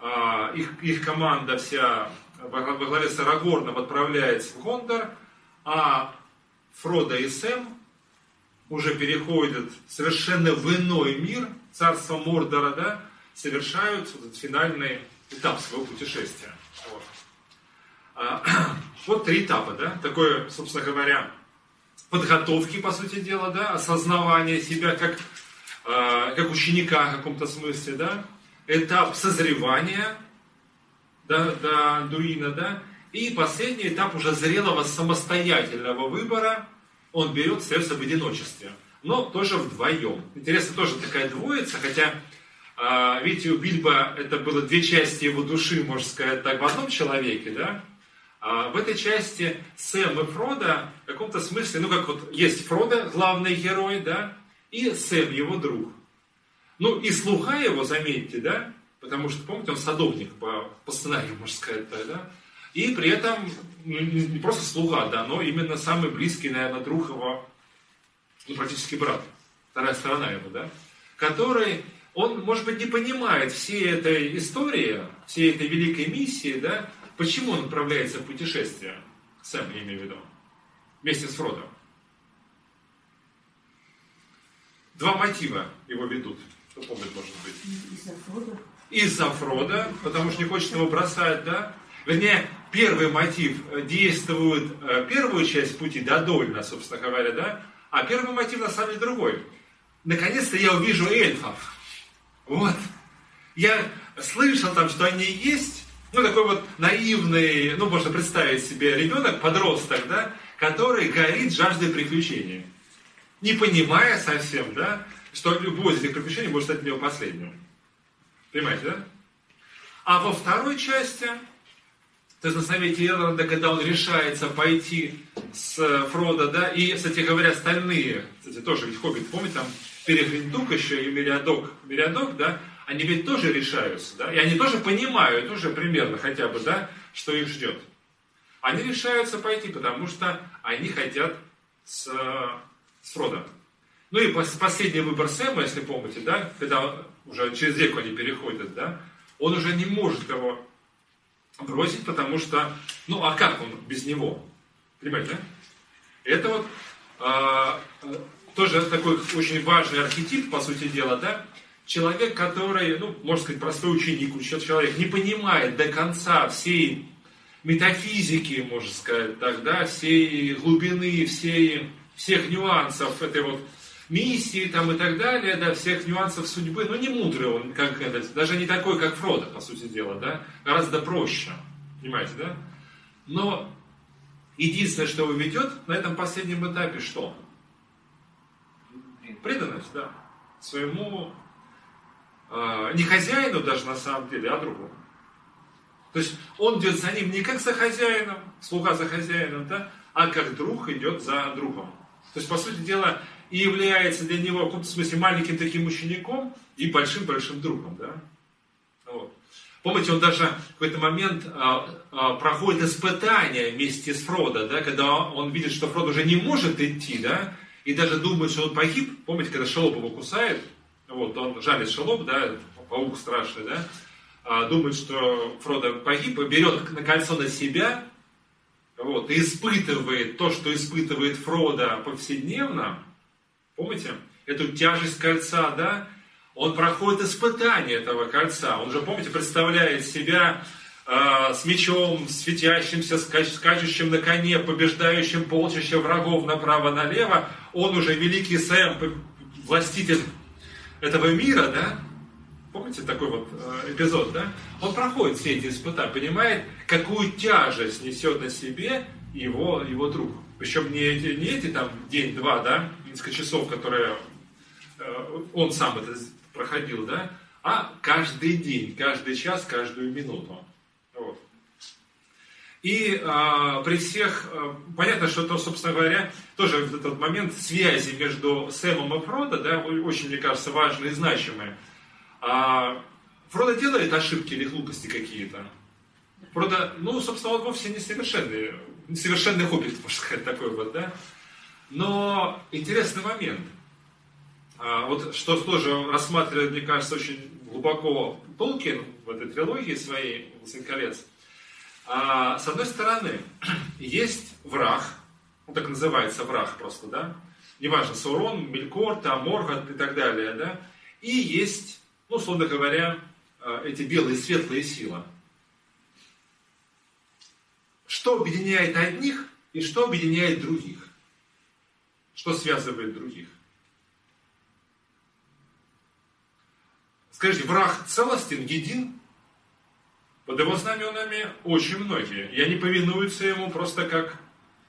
А, их, их команда вся во главе с Арагорном отправляется в Гондор, а Фродо и Сэм уже переходят совершенно в иной мир, царство Мордора, да, совершают этот финальный этап своего путешествия. Вот. А, [clears throat] вот три этапа, да, такое, собственно говоря, подготовки, по сути дела, да, осознавание себя как, а, как ученика в каком-то смысле, да, этап созревания до, до Дуина, да, и последний этап уже зрелого самостоятельного выбора, он берет сердце в одиночестве, но тоже вдвоем. Интересно, тоже такая двоица, хотя а, Видите, у Бильбо это было две части его души, можно сказать так, в одном человеке, да? А в этой части Сэм и Фродо в каком-то смысле, ну как вот есть Фродо, главный герой, да, и Сэм, его друг. Ну и слуха его, заметьте, да, потому что, помните, он садовник по, по сценарию, можно сказать, так, да, и при этом ну, не просто слуга, да, но именно самый близкий, наверное, друг его, ну, практически брат, вторая сторона его, да, который, он, может быть, не понимает всей этой истории, всей этой великой миссии, да, Почему он отправляется в путешествие? Сэм, я имею в виду. Вместе с Фродом. Два мотива его ведут. Кто помнит, может быть? Из-за Фрода. Из-за Фрода, потому что не хочет его бросать, да? Вернее, первый мотив действует э, первую часть пути додольно, собственно говоря, да? А первый мотив на самом деле другой. Наконец-то я увижу эльфов. Вот. Я слышал там, что они есть, ну, такой вот наивный, ну, можно представить себе ребенок, подросток, да, который горит жаждой приключений. Не понимая совсем, да, что любое из этих приключений может стать для него последним. Понимаете, да? А во второй части, то есть на совете Элронда, когда он решается пойти с Фродо, да, и, кстати говоря, остальные, кстати, тоже ведь Хоббит, помните, там Перегриндук еще и Мириадок, Мириадок, да, они ведь тоже решаются, да, и они тоже понимают уже примерно хотя бы, да, что их ждет. Они решаются пойти, потому что они хотят с, с Фродо. Ну и последний выбор Сэма, если помните, да, когда уже через реку они переходят, да, он уже не может его бросить, потому что, ну а как он без него? Понимаете, да? Это вот э, тоже такой очень важный архетип, по сути дела, да, человек, который, ну, можно сказать, простой ученик, человек, не понимает до конца всей метафизики, можно сказать, тогда всей глубины, всей, всех нюансов этой вот миссии там и так далее, да, всех нюансов судьбы, но не мудрый он, как это, даже не такой, как Фродо, по сути дела, да, гораздо проще, понимаете, да? Но единственное, что его ведет на этом последнем этапе, что? Преданность, да, своему э, не хозяину даже на самом деле, а другому. То есть он идет за ним не как за хозяином, слуга за хозяином, да, а как друг идет за другом. То есть, по сути дела, и является для него в каком-то смысле маленьким таким учеником и большим-большим другом. Да? Вот. Помните, он даже в какой-то момент а, а, проходит испытание вместе с Фродо, да, когда он видит, что Фродо уже не может идти, да, и даже думает, что он погиб. Помните, когда Шелоп его кусает, вот, он жалит шелоп, да, паук страшный, да, а, думает, что Фродо погиб, берет на кольцо на себя, вот, и испытывает то, что испытывает Фродо повседневно, помните, эту тяжесть кольца, да, Он проходит испытание этого кольца. Он же, помните, представляет себя э, с мечом, светящимся, скач, скачущим на коне, побеждающим полчища врагов направо-налево. Он уже великий Сэм, властитель этого мира, да? Помните такой вот э, эпизод, да? Он проходит все эти испытания, понимает, какую тяжесть несет на себе его, его друг. Причем не эти, не эти там день-два, да, несколько часов, которые э, он сам это проходил, да, а каждый день, каждый час, каждую минуту. Вот. И а, при всех, а, понятно, что то, собственно говоря, тоже вот этот момент связи между Сэмом и Фродо, да, очень, мне кажется, важный и значимый. А, Фродо делает ошибки или глупости какие-то. Фродо, ну, собственно, он вовсе не совершенный, несовершенный хоббит, можно сказать, такой вот, да. Но интересный момент – а, вот что тоже рассматривает, мне кажется, очень глубоко Толкин в этой трилогии своей «Властелин колец». А, с одной стороны, [clears throat] есть враг, он так называется враг просто, да, неважно, Саурон, Мелькор, там, Морган и так далее, да, и есть, ну, условно говоря, а, эти белые светлые силы. Что объединяет одних и что объединяет других? Что связывает других? Скажите, враг целостен, един? Под его знаменами очень многие. И они повинуются ему просто как,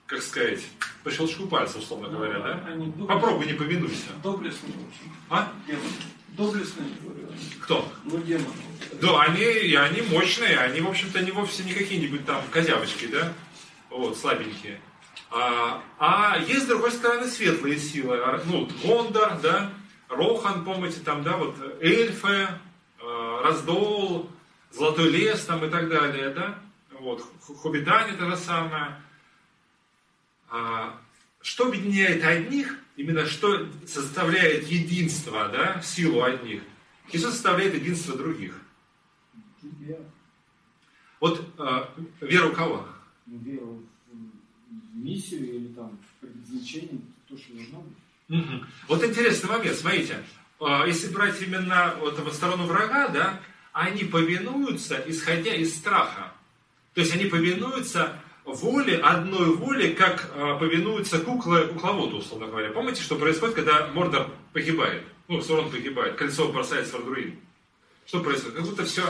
как сказать, по щелчку пальца, условно ну, говоря, да? Они Попробуй не повинуйся. Доблестные очень. А? Демоны. Доблестные. Кто? Ну, демоны. Да, они, и они мощные, они, в общем-то, не вовсе не какие-нибудь там козявочки, да? Вот, слабенькие. А, а есть, с другой стороны, светлые силы. Ну, Гондор, да? Рохан, помните, там, да, вот эльфы, э, раздол, золотой лес там и так далее, да, вот, хоббитане то же самое. А, что объединяет одних, именно что составляет единство, да, силу одних, и что составляет единство других? Вот э, вера у кого? Вера миссию или там предназначение, то, что должно быть. Угу. Вот интересный момент, смотрите, а, если брать именно вот в сторону врага, да, они повинуются, исходя из страха. То есть они повинуются воле, одной воле, как а, повинуются куклы, кукловоду, условно говоря. Помните, что происходит, когда Мордор погибает? Ну, Сорон погибает, кольцо бросается в Ардуин. Что происходит? Как будто все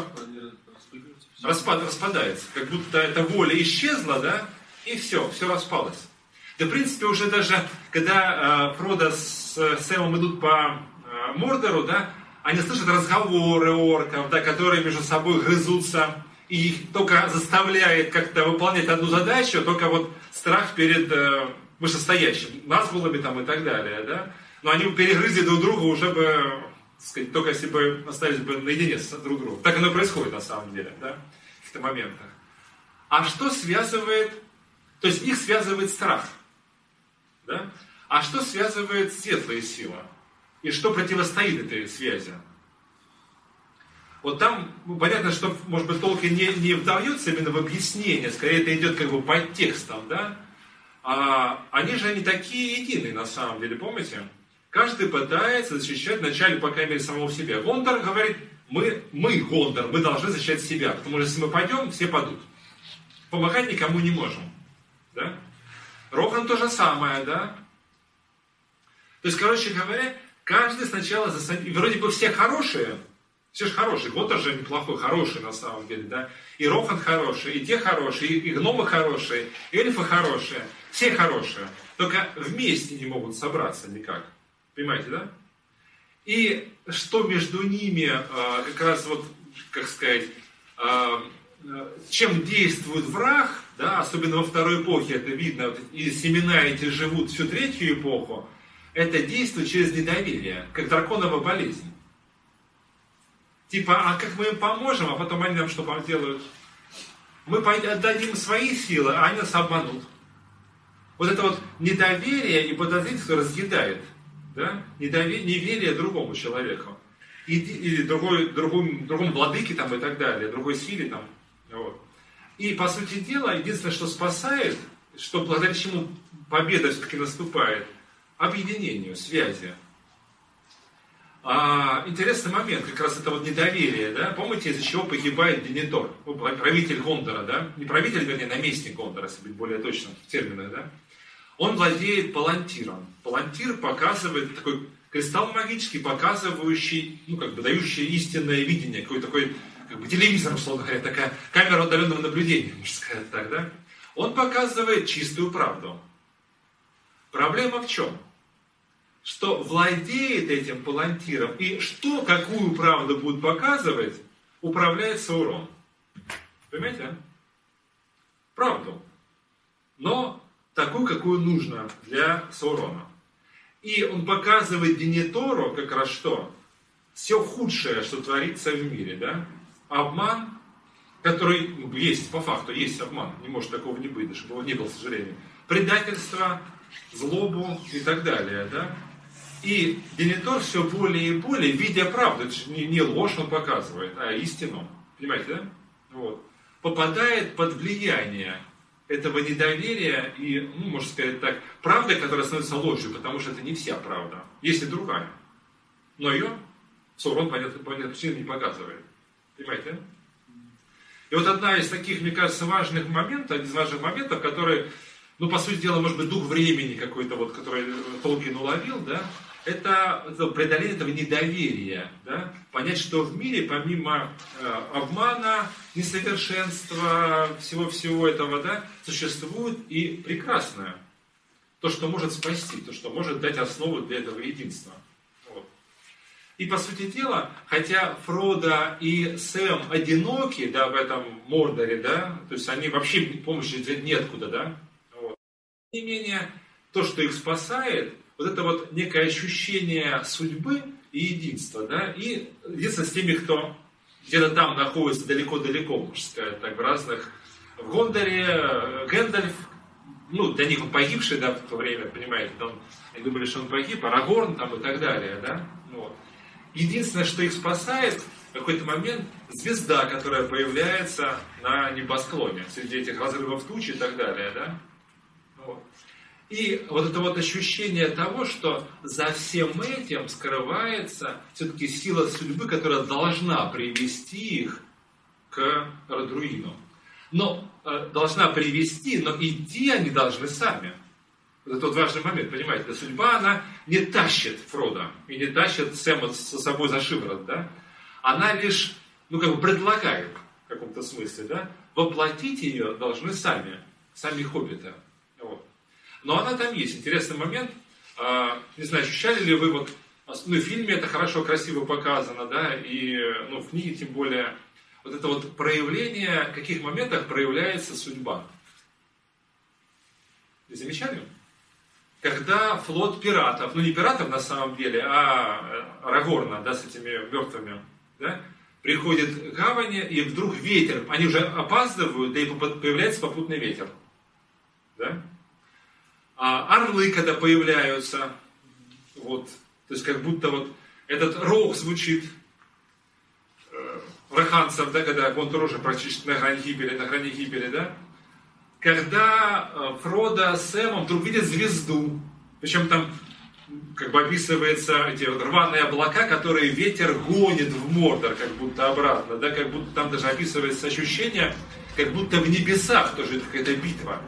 распад, распадается. Как будто эта воля исчезла, да, и все, все распалось. Да, в принципе, уже даже, когда э, Фродо с э, Сэмом идут по э, Мордору, да, они слышат разговоры орков, да, которые между собой грызутся, и их только заставляет как-то выполнять одну задачу, только вот страх перед э, вышестоящим, назгулами там и так далее, да. Но они перегрызли друг друга уже бы, сказать, только если бы остались бы наедине с друг другом. Так оно и происходит на самом деле, да, в каких-то моментах. А что связывает, то есть их связывает страх – да? А что связывает светлая сила? И что противостоит этой связи? Вот там, ну, понятно, что, может быть, Толкин не, не вдается именно в объяснение, скорее это идет как бы под текстом, да? А они же они такие единые на самом деле, помните? Каждый пытается защищать вначале, по крайней мере, самого себя. Гондор говорит, мы, мы, Гондор, мы должны защищать себя, потому что если мы пойдем, все падут. Помогать никому не можем. Да? Рохан то же самое, да? То есть, короче говоря, каждый сначала за И вроде бы все хорошие, все же хорошие. Вот тоже неплохой, хороший на самом деле, да? И Рохан хороший, и те хорошие, и гномы хорошие, и эльфы хорошие. Все хорошие. Только вместе не могут собраться никак. Понимаете, да? И что между ними, а, как раз вот, как сказать, а, чем действует враг, да, особенно во второй эпохе это видно, и семена эти живут всю третью эпоху, это действует через недоверие, как драконовая болезнь. Типа, а как мы им поможем, а потом они нам что делают? Мы отдадим свои силы, а они нас обманут. Вот это вот недоверие и подозрительство разъедает. Да? Недоверие, неверие другому человеку. или другой, другому, другому владыке там, и так далее, другой силе там. Вот. И, по сути дела, единственное, что спасает, что благодаря чему победа все-таки наступает, объединению, связи. А, интересный момент, как раз это вот недоверие, да? Помните, из-за чего погибает Денитор, правитель Гондора, да? Не правитель, вернее, наместник Гондора, если быть более точным в терминах, да? Он владеет палантиром. Палантир показывает такой кристалл магический, показывающий, ну, как бы дающий истинное видение, какой такой, как бы телевизор, условно говоря, такая камера удаленного наблюдения, можно сказать так, да? Он показывает чистую правду. Проблема в чем? Что владеет этим палантиром и что, какую правду будет показывать, управляет Саурон. Понимаете, а? Правду. Но такую, какую нужно для Саурона. И он показывает Денетору как раз что? Все худшее, что творится в мире, да? Обман, который есть, по факту, есть обман, не может такого не быть, чтобы его не было, к сожалению. Предательство, злобу и так далее, да? И Денитор все более и более, видя правду, это же не, не ложь он показывает, а истину, понимаете, да? Вот. Попадает под влияние этого недоверия и, ну, можно сказать так, правда, которая становится ложью, потому что это не вся правда, есть и другая. Но ее Саурон, понятно, понятно, не показывает. Понимаете? И вот одна из таких, мне кажется, важных моментов, один из важных моментов, который, ну, по сути дела, может быть, дух времени какой-то, вот, который Толкин уловил, да, это, это преодоление этого недоверия, да? понять, что в мире помимо э, обмана, несовершенства, всего-всего этого, да, существует и прекрасное. То, что может спасти, то, что может дать основу для этого единства. И по сути дела, хотя Фрода и Сэм одиноки, да, в этом Мордоре, да, то есть они вообще помощи взять неоткуда, да, вот. тем не менее, то, что их спасает, вот это вот некое ощущение судьбы и единства, да, и единство с теми, кто где-то там находится далеко-далеко, можно сказать, так, в разных, в Гондоре, Гэндальф, ну, для них он погибший, да, в то время, понимаете, там, они думали, что он погиб, Арагорн там и так далее, да, вот. Единственное, что их спасает, в какой-то момент звезда, которая появляется на небосклоне, среди этих разрывов тучи и так далее, да, вот. И вот это вот ощущение того, что за всем этим скрывается все-таки сила судьбы, которая должна привести их к Радруину. Но э, должна привести, но идти они должны сами. Это вот важный момент, понимаете, судьба, она не тащит Фрода и не тащит Сэма со собой за шиворот, да? Она лишь, ну, как бы предлагает в каком-то смысле, да? Воплотить ее должны сами, сами хоббиты. Вот. Но она там есть. Интересный момент. А, не знаю, ощущали ли вы вот, ну, в фильме это хорошо, красиво показано, да, и ну, в книге тем более, вот это вот проявление, в каких моментах проявляется судьба. Замечали? Когда флот пиратов, ну не пиратов на самом деле, а Рагорна, да, с этими мертвыми, да, приходит к гавани, и вдруг ветер, они уже опаздывают, да и появляется попутный ветер. Да? а орлы, когда появляются, вот, то есть как будто вот этот рог звучит э, раханцев, да, когда он тоже практически на грани гибели, на грани гибели, да, когда э, Фрода с Сэмом вдруг видят звезду, причем там как бы описываются эти рваные облака, которые ветер гонит в Мордор, как будто обратно, да, как будто там даже описывается ощущение, как будто в небесах тоже какая-то битва.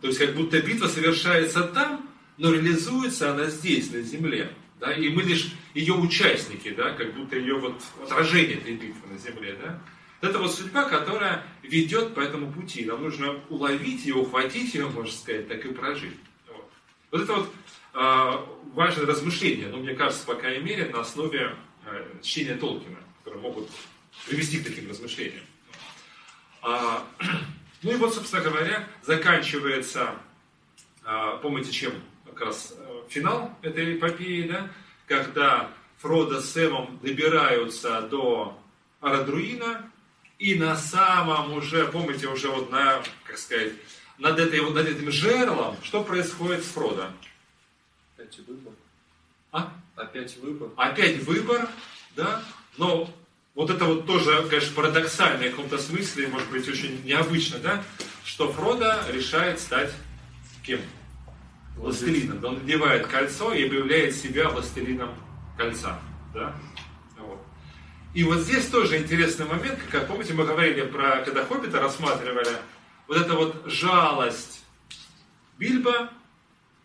То есть как будто битва совершается там, но реализуется она здесь, на земле. Да? И мы лишь ее участники, да? как будто ее вот отражение этой битвы на земле. Да? Это вот судьба, которая ведет по этому пути. Нам нужно уловить ее, ухватить ее, можно сказать, так и прожить. Вот, вот это вот э, важное размышление, но ну, мне кажется, по крайней мере, на основе э, чтения Толкина, которые могут привести к таким размышлениям. А, [clears throat] ну и вот, собственно говоря, заканчивается, а, помните, чем как раз э, финал этой эпопеи, да? когда Фродо с Сэмом добираются до Арадруина, и на самом уже, помните, уже вот на, как сказать, над, этой, вот, над этим жерлом, что происходит с Фродо? Опять выбор. А? Опять выбор. Опять выбор, да? Но вот это вот тоже, конечно, парадоксально в каком-то смысле, может быть, очень необычно, да, что Фродо решает стать кем? Властелином. Он надевает кольцо и объявляет себя властелином кольца. Да? И вот здесь тоже интересный момент, как помните, мы говорили про, когда Хоббита рассматривали, вот эта вот жалость Бильба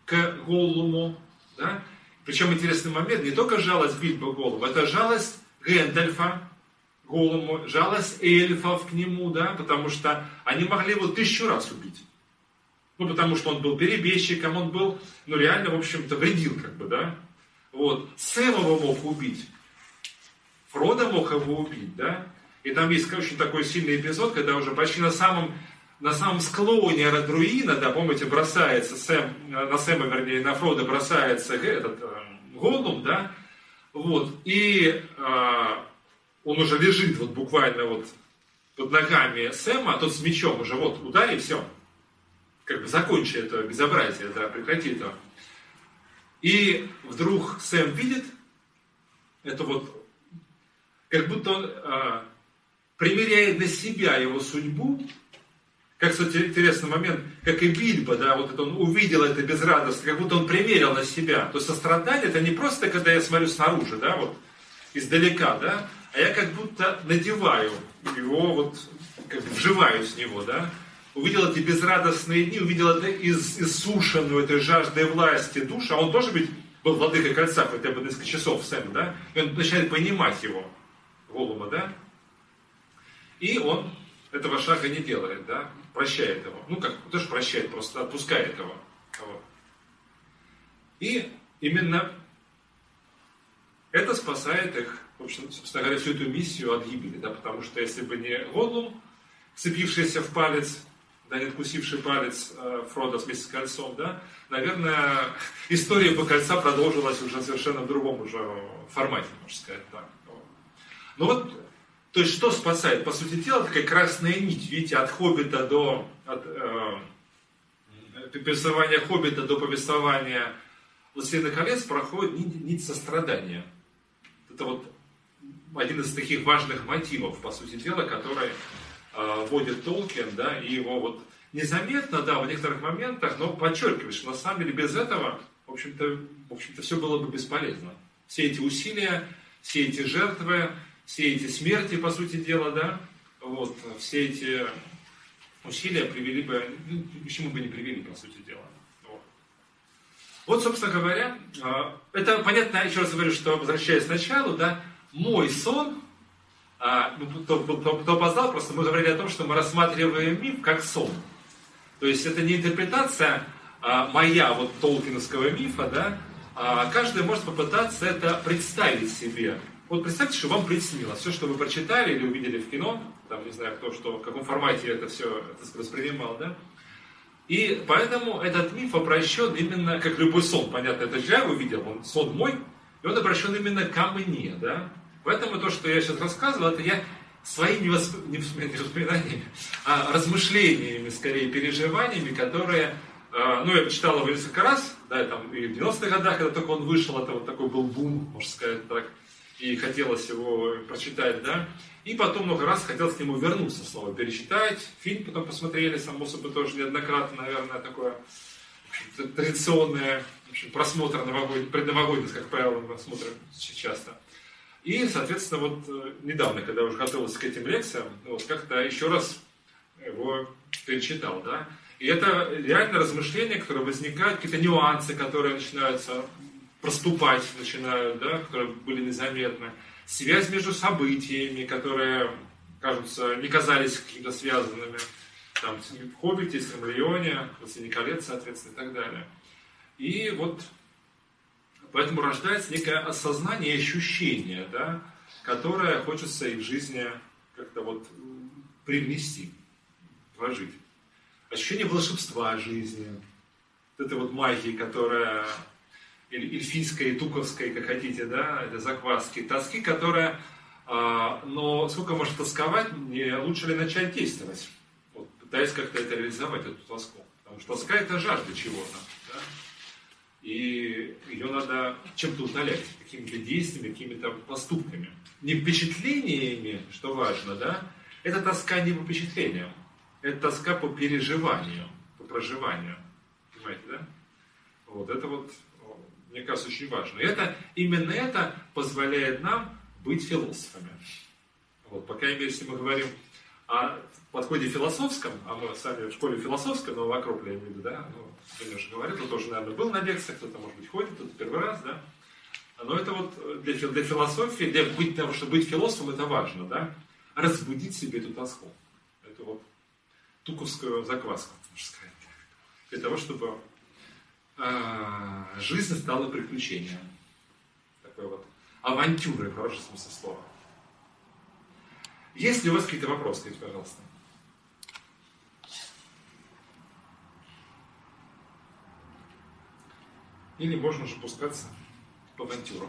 к Голлуму, да? Причем интересный момент, не только жалость Бильба к Голлуму, это жалость Гэндальфа Голому, жалость эльфов к нему, да, потому что они могли его тысячу раз убить. Ну, потому что он был перебежчиком, он был, ну, реально, в общем-то, вредил, как бы, да. Вот. Сэм его мог убить. Фрода мог его убить, да. И там есть очень такой сильный эпизод, когда уже почти на самом, на самом склоне Радруина, да, помните, бросается Сэм, на Сэма, вернее, на Фрода бросается этот э, Голум, да, вот, и э, он уже лежит вот буквально вот под ногами Сэма, а тот с мечом уже вот ударил, все. Как бы закончи это безобразие, да, прекрати это. И вдруг Сэм видит, это вот, как будто он а, примеряет на себя его судьбу, как, кстати, интересный момент, как и Бильбо, да, вот это он увидел это безрадостно, как будто он примерил на себя. То есть сострадание, это не просто, когда я смотрю снаружи, да, вот, издалека, да, а я как будто надеваю его, вот, как бы вживаюсь в него, да, увидел эти безрадостные дни, увидел это из, иссушенную этой жаждой власти душу, а он тоже ведь был владыкой кольца хотя бы несколько часов Сэм, да, и он начинает понимать его, Голума, да, и он этого шага не делает, да, прощает его. Ну, как, тоже прощает, просто отпускает его. Вот. И именно это спасает их в общем, собственно говоря, всю эту миссию от гибели, да, потому что если бы не Голлум, вцепившийся в палец, да, не откусивший палец э, Фрода вместе с кольцом, да, наверное, [laughs] история бы кольца продолжилась уже совершенно в другом уже формате, можно сказать так. Ну вот, то есть что спасает? По сути дела, такая красная нить, видите, от Хоббита до, от э, повествования Хоббита до повествования Властелина колец проходит нить, нить сострадания. Это вот один из таких важных мотивов, по сути дела, который э, вводит Толкин, да, и его вот незаметно, да, в некоторых моментах, но подчеркивает, что на самом деле без этого, в общем-то, в общем-то, все было бы бесполезно. Все эти усилия, все эти жертвы, все эти смерти, по сути дела, да, вот, все эти усилия привели бы, ну, к чему бы не привели, по сути дела. Вот. собственно говоря, а, это понятно, еще раз говорю, что возвращаясь к началу, да, мой сон, а, ну, кто, кто, кто познал, просто мы говорили о том, что мы рассматриваем миф как сон. То есть это не интерпретация а, моя вот толкиновского мифа, да, каждый может попытаться это представить себе. Вот представьте, что вам приснилось. Все, что вы прочитали или увидели в кино, там не знаю кто что, в каком формате это все это воспринимал, да, и поэтому этот миф обращен именно, как любой сон, понятно, это же я увидел, он сон мой, и он обращен именно ко мне, да, Поэтому то, что я сейчас рассказывал, это я своими восп... воспоминаниями, а размышлениями, скорее, переживаниями, которые, э, ну, я почитал его несколько раз, да, там, и в 90-х годах, когда только он вышел, это вот такой был бум, можно сказать так, и хотелось его прочитать, да, и потом много раз хотелось к нему вернуться снова, перечитать, фильм потом посмотрели, само собой, тоже неоднократно, наверное, такое традиционное просмотр новогодний, предновогодний, как правило, смотрим часто. И, соответственно, вот э, недавно, когда уже готовился к этим лекциям, вот как-то еще раз его перечитал, да. И это реально размышления, которые возникают, какие-то нюансы, которые начинаются проступать, начинают, да, которые были незаметны. Связь между событиями, которые, кажутся, не казались какими-то связанными. Там, в Хоббите, Симлеоне, Властелине колец, соответственно, и так далее. И вот Поэтому рождается некое осознание и ощущение, да, которое хочется и в жизни как-то вот привнести, вложить. Ощущение волшебства жизни, вот этой вот магии, которая эльфийской, туковской, как хотите, да, или закваски, тоски, которая, а, но сколько может тосковать, не лучше ли начать действовать, вот, пытаясь как-то это реализовать, эту тоску. Потому что тоска это жажда чего-то. Да? И ее надо чем-то утолять, какими-то действиями, какими-то поступками. Не впечатлениями, что важно, да? Это тоска не по впечатлениям, это тоска по переживанию, по проживанию. Понимаете, да? Вот это вот мне кажется, очень важно. И это, именно это позволяет нам быть философами. Вот, по крайней мере, если мы говорим о подходе философском, а мы сами в школе философской, но вокруг я имею в виду, да, ну, Леша говорит, кто тоже, наверное, был на лекциях, кто-то, может быть, ходит, кто-то первый раз, да. Но это вот для, для философии, для быть, того, чтобы быть философом, это важно, да, разбудить себе эту тоску. Это вот туковскую закваску, можно сказать. Для того, чтобы жизнь стала приключением. Такой вот авантюрой, в хорошем смысле слова. Есть ли у вас какие-то вопросы, скажите, пожалуйста? Или можно уже пускаться в авантюру.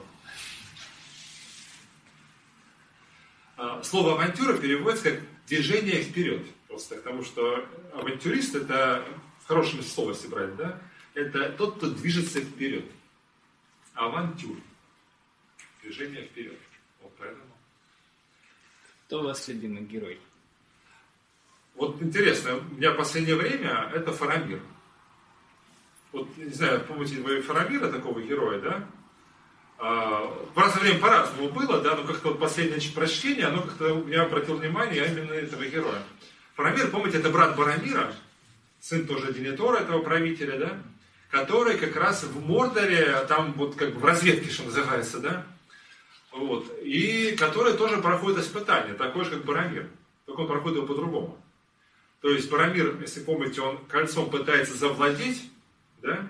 А, слово авантюра переводится как движение вперед. Просто потому что авантюрист это в хорошем слова, если брать, да? Это тот, кто движется вперед. Авантюр. Движение вперед. Вот поэтому. Кто у вас любимый герой? Вот интересно, у меня в последнее время это Фарамир. Вот, не знаю, помните вы Фарамира, такого героя, да? А, в разное время по-разному было, да, но как-то вот последнее прочтение, оно как-то меня обратило внимание именно этого героя. Фарамир, помните, это брат Барамира, сын тоже Денитора, этого правителя, да, который как раз в Мордоре, там вот как бы в разведке, что называется, да, вот, и который тоже проходит испытание, такой же, как Барамир, только он проходит его по-другому. То есть Барамир, если помните, он кольцом пытается завладеть, да,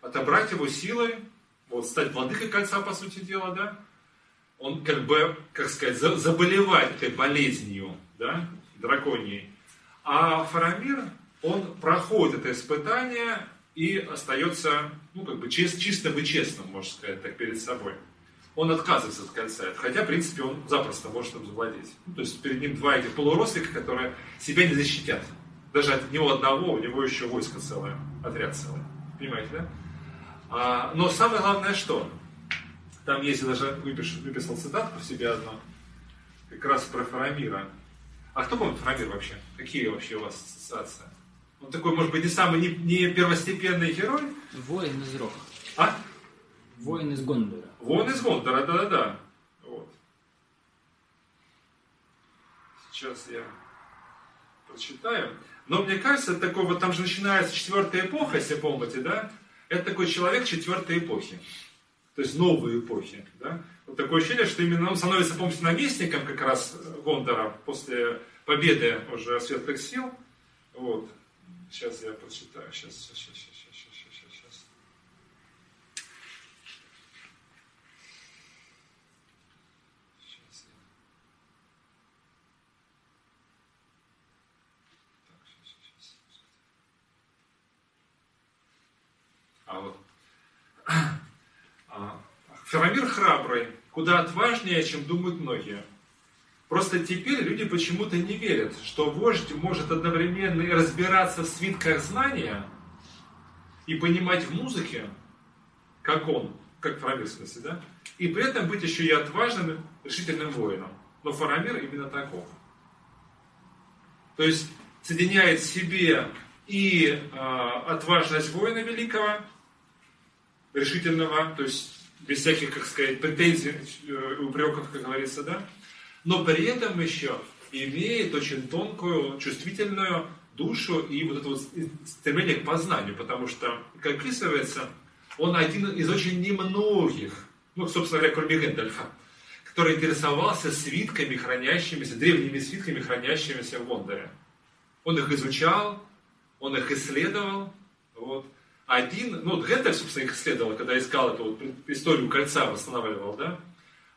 отобрать его силой, вот, стать владыкой кольца, по сути дела, да, он как бы, как сказать, заболевает этой болезнью, да, драконией. А Фарамир, он проходит это испытание и остается, ну, как бы чист, чисто бы честным, можно сказать, так перед собой. Он отказывается от кольца, хотя, в принципе, он запросто может им завладеть. Ну, то есть перед ним два этих полурослика, которые себя не защитят. Даже от него одного, у него еще войско целое, отряд целый. Понимаете, да? А, но самое главное что? Там есть, даже выписал, выписал цитатку себе одну, как раз про Фарамира. А кто помнит Фарамир вообще? Какие вообще у вас ассоциации? Он такой, может быть, не самый, не, не первостепенный герой? Воин из Рока. А? Воин из Гондора. Воин из Гондора, да-да-да. Вот. Сейчас я прочитаю. Но мне кажется, это такой вот там же начинается четвертая эпоха, если помните, да? Это такой человек четвертой эпохи. То есть новой эпохи. Да? Вот такое ощущение, что именно он становится, помните, наместником как раз Гондора после победы уже светлых сил. Вот. Сейчас я прочитаю. Сейчас, сейчас, сейчас, сейчас, сейчас, сейчас, сейчас. Сейчас. Так, сейчас, сейчас, сейчас. А вот. [clears throat] А, Феромир храбрый, куда отважнее, чем думают многие. Просто теперь люди почему-то не верят, что вождь может одновременно и разбираться в свитках знания и понимать в музыке, как он, как Фарамир в смысле, да? И при этом быть еще и отважным, решительным воином. Но Фарамир именно таков. То есть соединяет в себе и э, отважность воина великого, решительного, то есть без всяких, как сказать, претензий, э, упреков, как говорится, да, но при этом еще имеет очень тонкую, чувствительную душу и вот это вот стремление к познанию, потому что, как описывается, он один из очень немногих, ну, собственно говоря, кроме Гэндальфа, который интересовался свитками, хранящимися, древними свитками, хранящимися в Гондоре. Он их изучал, он их исследовал, вот. Один, ну, Гэндальф, собственно, их исследовал, когда искал эту вот историю кольца, восстанавливал, да,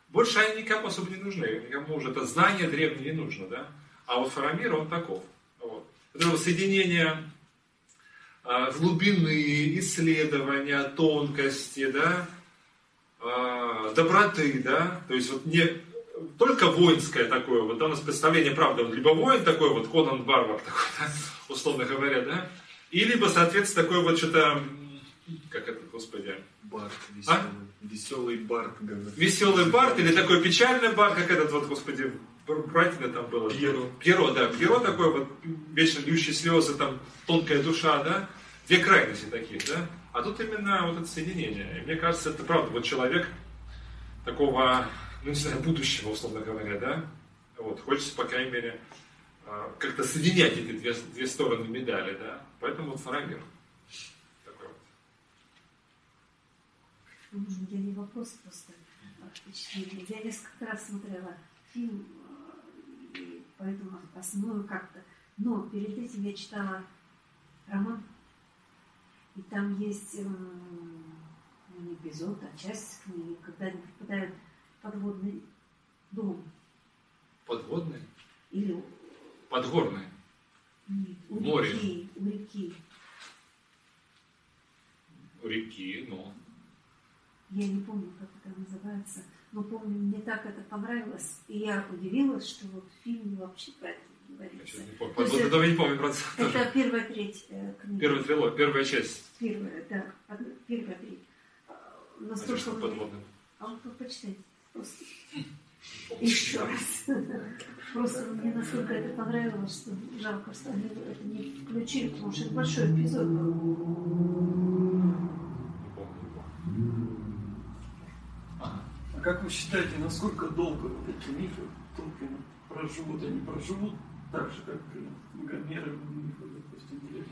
больше они никому особо не нужны, никому уже это знание древнее не нужно, да. А вот Фарамир, он таков. Вот. Это соединение а, глубины, исследования, тонкости, да, а, доброты, да, то есть вот не только воинское такое, вот да, у нас представление, правда, либо воин такой, вот Конан Варвар такой, да, [laughs] условно говоря, да, и либо, соответственно, такой вот что-то, как это, господи, Барт веселый. А? Веселый Барт, говорит. веселый Барт или такой печальный Барт, как этот вот, господи, Братина там было. Пьеро. Пьеро, да. Пьеро такой вот, вечно льющий слезы, там, тонкая душа, да. Две крайности таких, да. А тут именно вот это соединение. И мне кажется, это правда, вот человек такого, ну не знаю, будущего, условно говоря, да? Вот, хочется, по крайней мере, а, как-то соединять эти две, две стороны медали, да? Поэтому вот Фарагер. Такой вот. Ну, Можно я не вопрос просто а впечатление. Я несколько раз смотрела фильм, э, и поэтому осную как-то. Но перед этим я читала роман, и там есть м, ну, не эпизод, а часть книги, когда они попадают в подводный дом. Подводный, Или подгорный. нет, у море. реки, у реки. У реки, ну. Я не помню, как это называется, но помню, мне так это понравилось, и я удивилась, что вот в фильме вообще про это не Я говорится. сейчас не помню. Просто. Это первая треть э, книги. Первая трилогия, первая часть. Первая, да, первая треть. А, Настолько Конечно, мне... подводный. А вот вы почитайте просто еще раз. Просто мне настолько это понравилось, что жалко, что они это не включили, потому что это большой эпизод был. Не помню, не помню. А как вы считаете, насколько долго вот эти мифы Толкина проживут? Они проживут так же, как и Гомеры мифы, допустим, или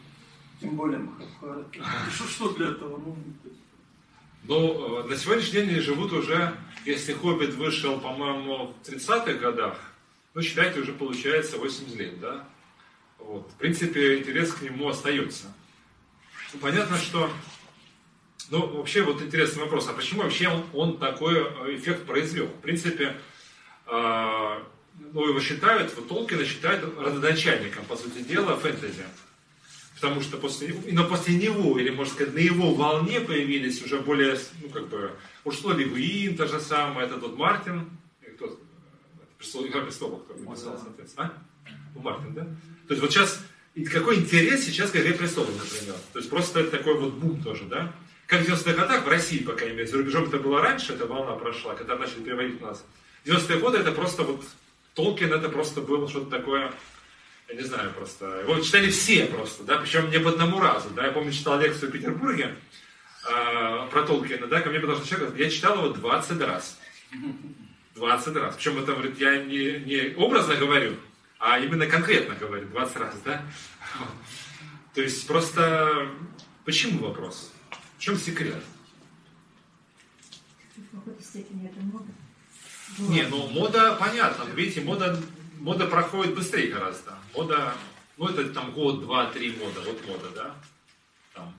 тем более Махабхарата? Что, что для этого нужно? Ну, э, на сегодняшний день они живут уже, если «Хоббит» вышел, по-моему, в 30-х годах, ну, считайте, уже получается 80 лет, да? Вот. В принципе, интерес к нему остается. Ну, понятно, что... Ну, вообще, вот интересный вопрос, а почему вообще он, он такой э, эффект произвел? В принципе, э, ну, его считают, вот Толкина считают родоначальником, по сути дела, фэнтези. Потому что после него, именно после него, или можно сказать, на его волне появились уже более, ну как бы, ли, Гуин, то же самое, это тот Мартин, кто, престол, Игра престолов, кто написал, соответственно, а? Мартин, да? То есть вот сейчас, какой интерес сейчас к Игре престолов, например. То есть просто это такой вот бум тоже, да? Как в 90-х годах, в России, по крайней мере, за рубежом это было раньше, эта волна прошла, когда начали переводить нас. 90-е годы это просто вот, Толкин это просто было что-то такое, я не знаю просто. Его читали все просто, да, причем не по одному разу. Да. Я помню, читал лекцию в Петербурге э, про Толкина, да, ко мне подошел человек, я читал его 20 раз. 20 раз. Причем это, говорит, я не, не образно говорю, а именно конкретно говорю, 20 раз, да. То есть просто, почему вопрос? В чем секрет? В какой-то степени это мода. Была. Не, ну мода, понятно, видите, мода, мода проходит быстрее гораздо. Мода, ну это там год, два, три мода, вот мода, да? Там.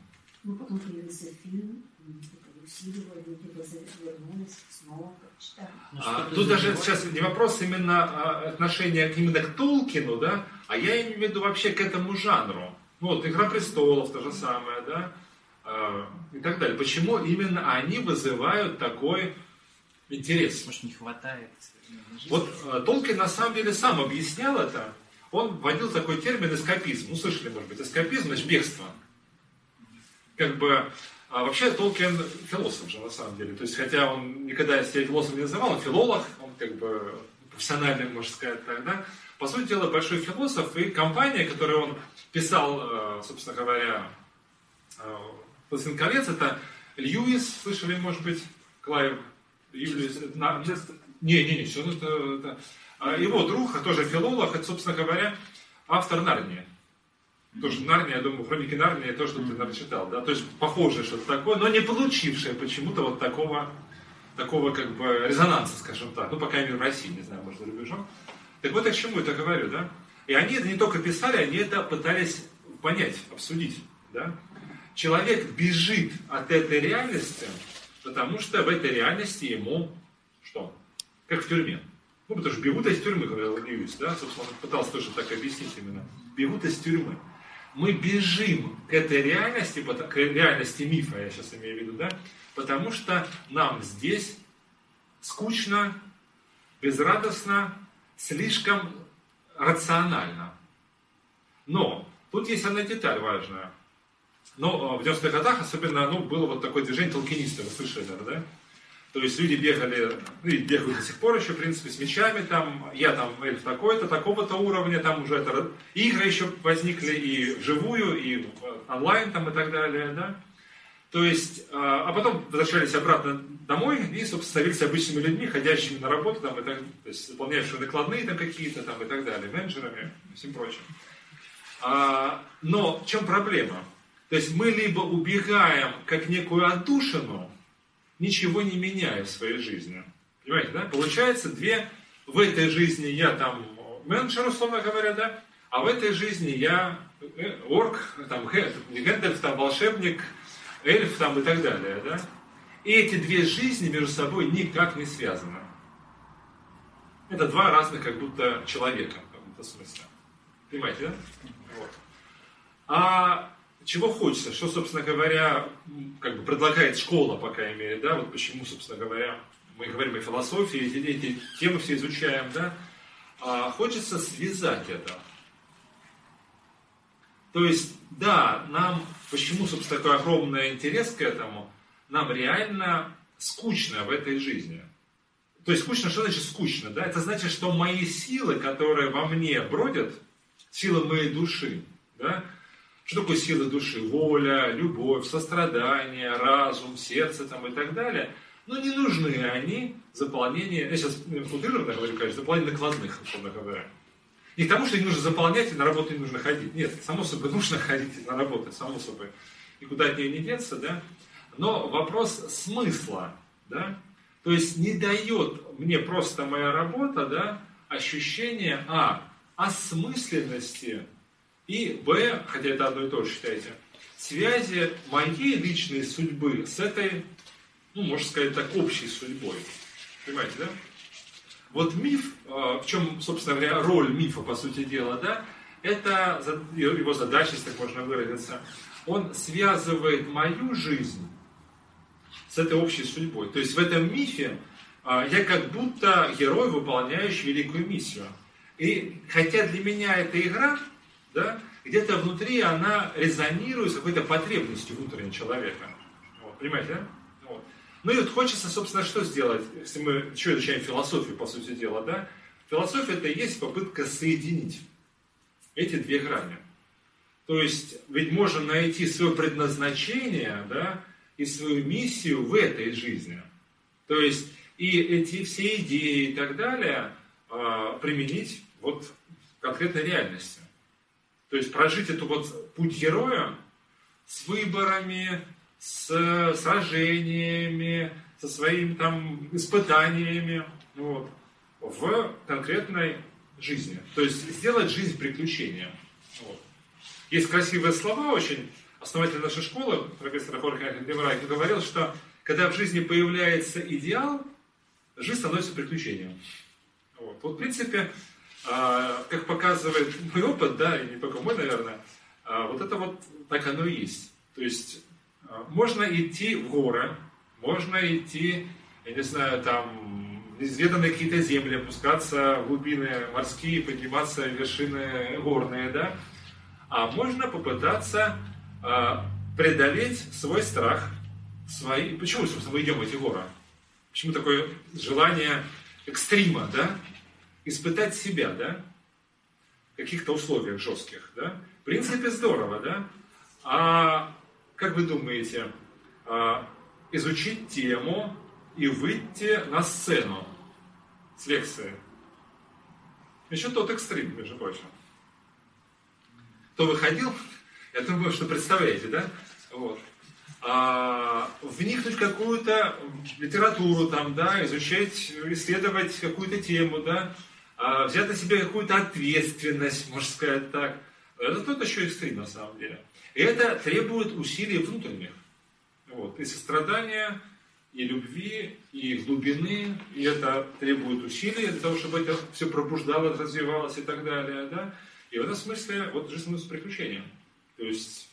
Ну, потом появился фильм, это вернулись, снова прочитали. Ну, А, тут даже забывать. сейчас не вопрос именно а, отношения к- именно к Толкину, да, а я имею в виду вообще к этому жанру. Ну вот «Игра престолов» то же самое, да, и так далее. Почему именно они вызывают такой интерес? Может, не хватает. Вот э, Толкин на самом деле сам объяснял это. Он вводил такой термин эскапизм. Ну, слышали, может быть, эскапизм, значит, бегство. Как бы, а вообще Толкин философ же, на самом деле. То есть, хотя он никогда себя философом не называл, он филолог, он как бы профессиональный, можно сказать так, да. По сути дела, большой философ, и компания, которую он писал, э, собственно говоря, э, «Властелин колец», это Льюис, слышали, может быть, Клайв Льюис, это на- не, не, не, все это, это- а Его друг, а тоже филолог, это, собственно говоря, автор Нарнии. Тоже Нарния, я думаю, хроники Нарнии, то, что ты, наверное, читал, да, то есть похожее что-то такое, но не получившее почему-то вот такого, такого как бы резонанса, скажем так, ну, по крайней мере, в России, не знаю, может, за рубежом. Так вот, я к чему это говорю, да? И они это не только писали, они это пытались понять, обсудить, да? Человек бежит от этой реальности, потому что в этой реальности ему что? Как в тюрьме. Ну, потому что бегут из тюрьмы, говорил Льюис, да, собственно, пытался тоже так объяснить именно. Бегут из тюрьмы. Мы бежим к этой реальности, к реальности мифа, я сейчас имею в виду, да, потому что нам здесь скучно, безрадостно, слишком рационально. Но тут есть одна деталь важная. Но э, в 90-х годах особенно ну, было вот такое движение толкинистов, вы слышали, наверное, да? То есть люди бегали, ну и бегают до сих пор еще, в принципе, с мечами, там, я там эльф такой-то, такого-то уровня, там уже это, игры еще возникли и вживую, и онлайн там и так далее, да. То есть, а, а потом возвращались обратно домой и, собственно, становились обычными людьми, ходящими на работу, там, и так, то есть, выполняющими накладные там какие-то там и так далее, менеджерами и всем прочим. А, но в чем проблема? То есть мы либо убегаем как некую отдушину, ничего не меняя в своей жизни. Понимаете, да? Получается две, в этой жизни я там менеджер, условно говоря, да, а в этой жизни я э, орк, там, Гэндальф, там, волшебник, эльф там и так далее, да? И эти две жизни между собой никак не связаны. Это два разных как будто человека в каком-то смысле. Понимаете, да? Вот. А чего хочется? Что, собственно говоря, как бы предлагает школа, по крайней мере, да? Вот почему, собственно говоря, мы говорим о философии, эти, эти темы все изучаем, да? А хочется связать это. То есть, да, нам, почему, собственно, такой огромный интерес к этому, нам реально скучно в этой жизни. То есть скучно, что значит скучно? Да? Это значит, что мои силы, которые во мне бродят, силы моей души, да? Что такое силы души? Воля, любовь, сострадание, разум, сердце там, и так далее. Но не нужны они заполнение, я сейчас футурированно говорю, конечно, заполнение накладных, условно говоря. Не к тому, что не нужно заполнять, и на работу не нужно ходить. Нет, само собой, [laughs] нужно ходить на работу, само собой. Никуда от нее не деться, да. Но вопрос смысла, да, то есть не дает мне просто моя работа, да, ощущение, а, осмысленности, и, б, хотя это одно и то же, считайте, связи моей личной судьбы с этой, ну, можно сказать так, общей судьбой. Понимаете, да? Вот миф, а, в чем, собственно говоря, роль мифа, по сути дела, да, это его задача, если так можно выразиться, он связывает мою жизнь с этой общей судьбой. То есть в этом мифе а, я как будто герой, выполняющий великую миссию. И хотя для меня эта игра, да, где-то внутри она резонирует с какой-то потребностью внутреннего человека. Вот, понимаете, да? Вот. Ну и вот хочется, собственно, что сделать, если мы еще изучаем философию, по сути дела, да? Философия это и есть попытка соединить эти две грани. То есть, ведь можно найти свое предназначение, да, и свою миссию в этой жизни. То есть и эти все идеи и так далее э, применить вот в конкретной реальности. То есть прожить эту вот путь героя с выборами, с сражениями, со своими там испытаниями вот, в конкретной жизни. То есть сделать жизнь приключением. Вот. Есть красивые слова очень основатель нашей школы, профессор Хорхе Демрайк, говорил, что когда в жизни появляется идеал, жизнь становится приключением. Вот, вот в принципе, как показывает мой опыт, да, и не только мой, наверное, а, вот это вот так оно и есть. То есть а, можно идти в горы, можно идти, я не знаю, там, неизведанные какие-то земли, опускаться в глубины морские, подниматься в вершины горные, да, а можно попытаться преодолеть свой страх, свои... Почему, собственно, мы идем в эти горы? Почему такое желание экстрима, да? Испытать себя, да? В каких-то условиях жестких, да? В принципе, здорово, да? А как вы думаете, э, изучить тему и выйти на сцену с лекцией? Еще тот экстрим, между прочим. Кто выходил, [laughs] я думаю, что представляете, да? Вот. А, вникнуть в какую-то литературу, там, да, изучать, исследовать какую-то тему, да, а, взять на себя какую-то ответственность, можно сказать так. Это тот еще экстрим, на самом деле. И это требует усилий внутренних. Вот. И сострадания, и любви, и глубины, и это требует усилий для того, чтобы это все пробуждалось, развивалось и так далее. Да? И в этом смысле вот жизнь становится приключением. То есть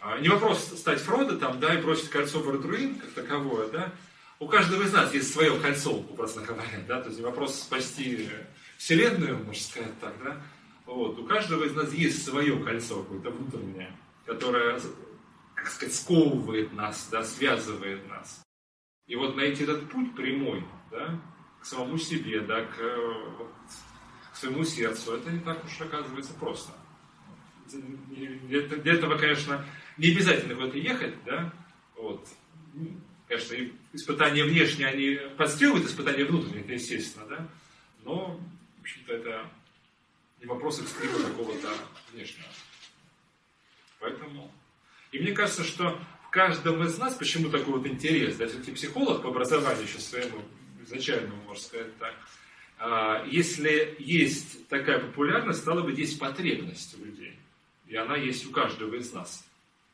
а, не вопрос стать Фродо там, да, и бросить кольцо в Ардруин, как таковое, да. У каждого из нас есть свое кольцо, образно говоря, да, то есть вопрос спасти Вселенную, можно сказать так, да. Вот. У каждого из нас есть свое кольцо какое-то внутреннее, которое, как сказать, сковывает нас, да, связывает нас. И вот найти этот путь прямой, да, к самому себе, да, к, к своему сердцу, это не так уж оказывается просто для этого, конечно, не обязательно куда-то ехать, да, Вот. Конечно, испытания внешние, они подстегивают испытания внутренние, это естественно, да? Но, в общем-то, это не вопрос экстрима какого-то внешнего. Поэтому... И мне кажется, что в каждом из нас, почему такой вот интерес, да, все-таки психолог по образованию еще своему изначальному, можно сказать так, а, если есть такая популярность, стало быть, есть потребность у людей. И она есть у каждого из нас.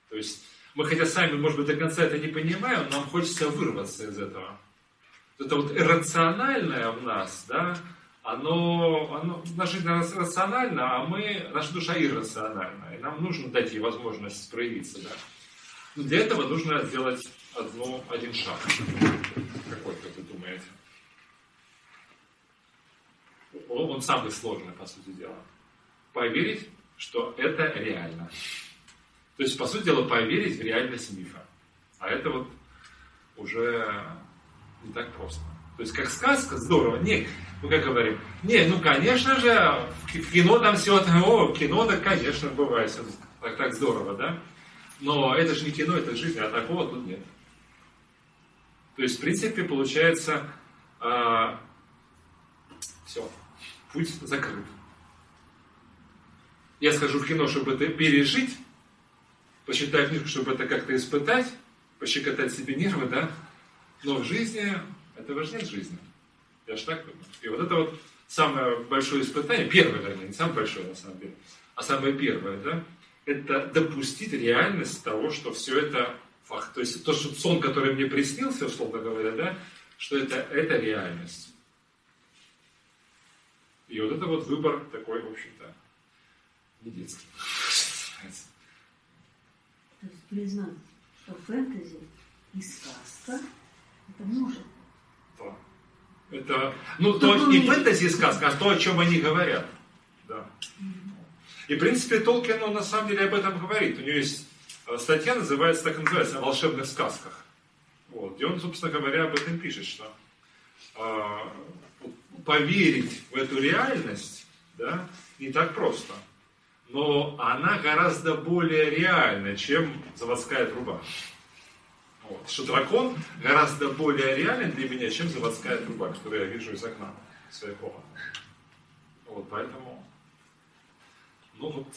То есть мы хотя сами, может быть, до конца это не понимаем, но нам хочется вырваться из этого. Это вот иррациональное в нас, да, оно, оно, наша жизнь рациональна, а мы, наша душа иррациональна. И нам нужно дать ей возможность проявиться, да. Но для этого нужно сделать одно, один шаг. Какой, как вы думаете? Он самый сложный, по сути дела. Поверить, что это реально. То есть, по сути дела, поверить в реальность мифа. А это вот уже не так просто. То есть, как сказка, здорово. Не, ну, как говорим, не, ну, конечно же, в кино там все, о, кино, да, конечно, бывает, все так, так здорово, да? Но это же не кино, это жизнь, а такого тут нет. То есть, в принципе, получается, а, все, путь закрыт. Я схожу в кино, чтобы это пережить, почитать книжку, чтобы это как-то испытать, пощекотать себе нервы, да? Но в жизни этого же нет жизни. Я же так думаю. И вот это вот самое большое испытание, первое, вернее, не самое большое на самом деле, а самое первое, да, это допустить реальность того, что все это факт. То есть то, что сон, который мне приснился, условно говоря, да, что это, это реальность. И вот это вот выбор такой, в общем-то, не детский. Есть признать, что фэнтези и сказка это может. Да. Это, ну, то не фэнтези и сказка, а то, о чем они говорят. Да. И, в принципе, Толкин, он на самом деле об этом говорит. У него есть э, статья, называется, так и называется, о волшебных сказках. Вот, где он, собственно говоря, об этом пишет, что э, поверить в эту реальность да, не так просто но она гораздо более реальна, чем заводская труба. Вот. Что дракон гораздо более реален для меня, чем заводская труба, которую я вижу из окна своей комнаты. Вот, поэтому, ну вот.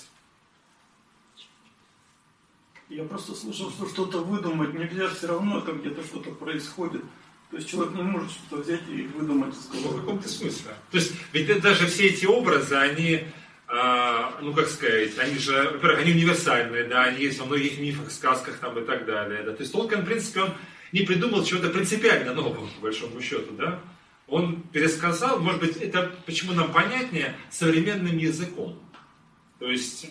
Я просто слышал, что что-то выдумать нельзя, все равно это где-то что-то происходит. То есть человек не может что-то взять и выдумать из головы. Ну, в каком-то смысле. То есть, ведь даже все эти образы, они ну как сказать, они же, во-первых, они универсальные, да, они есть во многих мифах, сказках там и так далее, да. То есть Толкин, в принципе, он не придумал чего-то принципиально нового, по большому счету, да. Он пересказал, может быть, это почему нам понятнее, современным языком. То есть,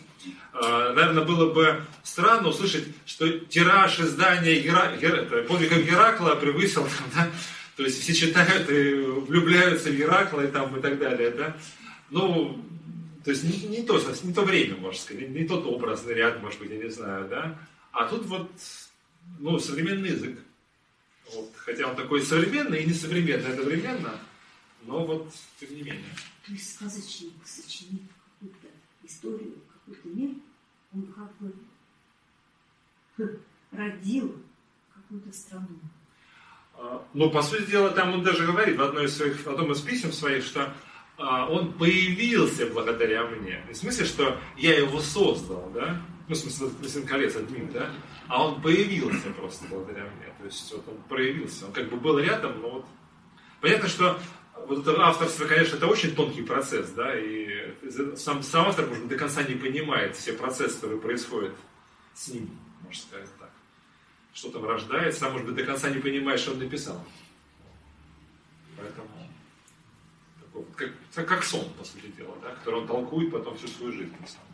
э, наверное, было бы странно услышать, что тираж издания Гера... Гера... подвигов Геракла превысил, там, да? то есть все читают и влюбляются в Геракла и, там, и так далее. Да? Ну, то есть не, не, то, не то время, можно сказать, не, не тот образный ряд, может быть, я не знаю, да. А тут вот, ну, современный язык. Вот, хотя он такой современный и несовременный одновременно, но вот тем не менее. То есть сказочник, сочинит какую-то историю, какой-то мир, он как бы [laughs] родил какую-то страну. А, ну, по сути дела, там он даже говорит в, одной из своих, в одном из писем своих, что он появился благодаря мне. В смысле, что я его создал, да? Ну, в смысле, Василий Колец, админ, да? А он появился просто благодаря мне. То есть, вот он проявился. Он как бы был рядом, но вот... Понятно, что вот это авторство, конечно, это очень тонкий процесс, да, и сам, сам автор, может быть, до конца не понимает все процессы, которые происходят с ним, можно сказать так. Что там рождается, сам, может быть, до конца не понимает, что он написал. Поэтому как, как сон, по сути дела, да, который он толкует потом всю свою жизнь, на самом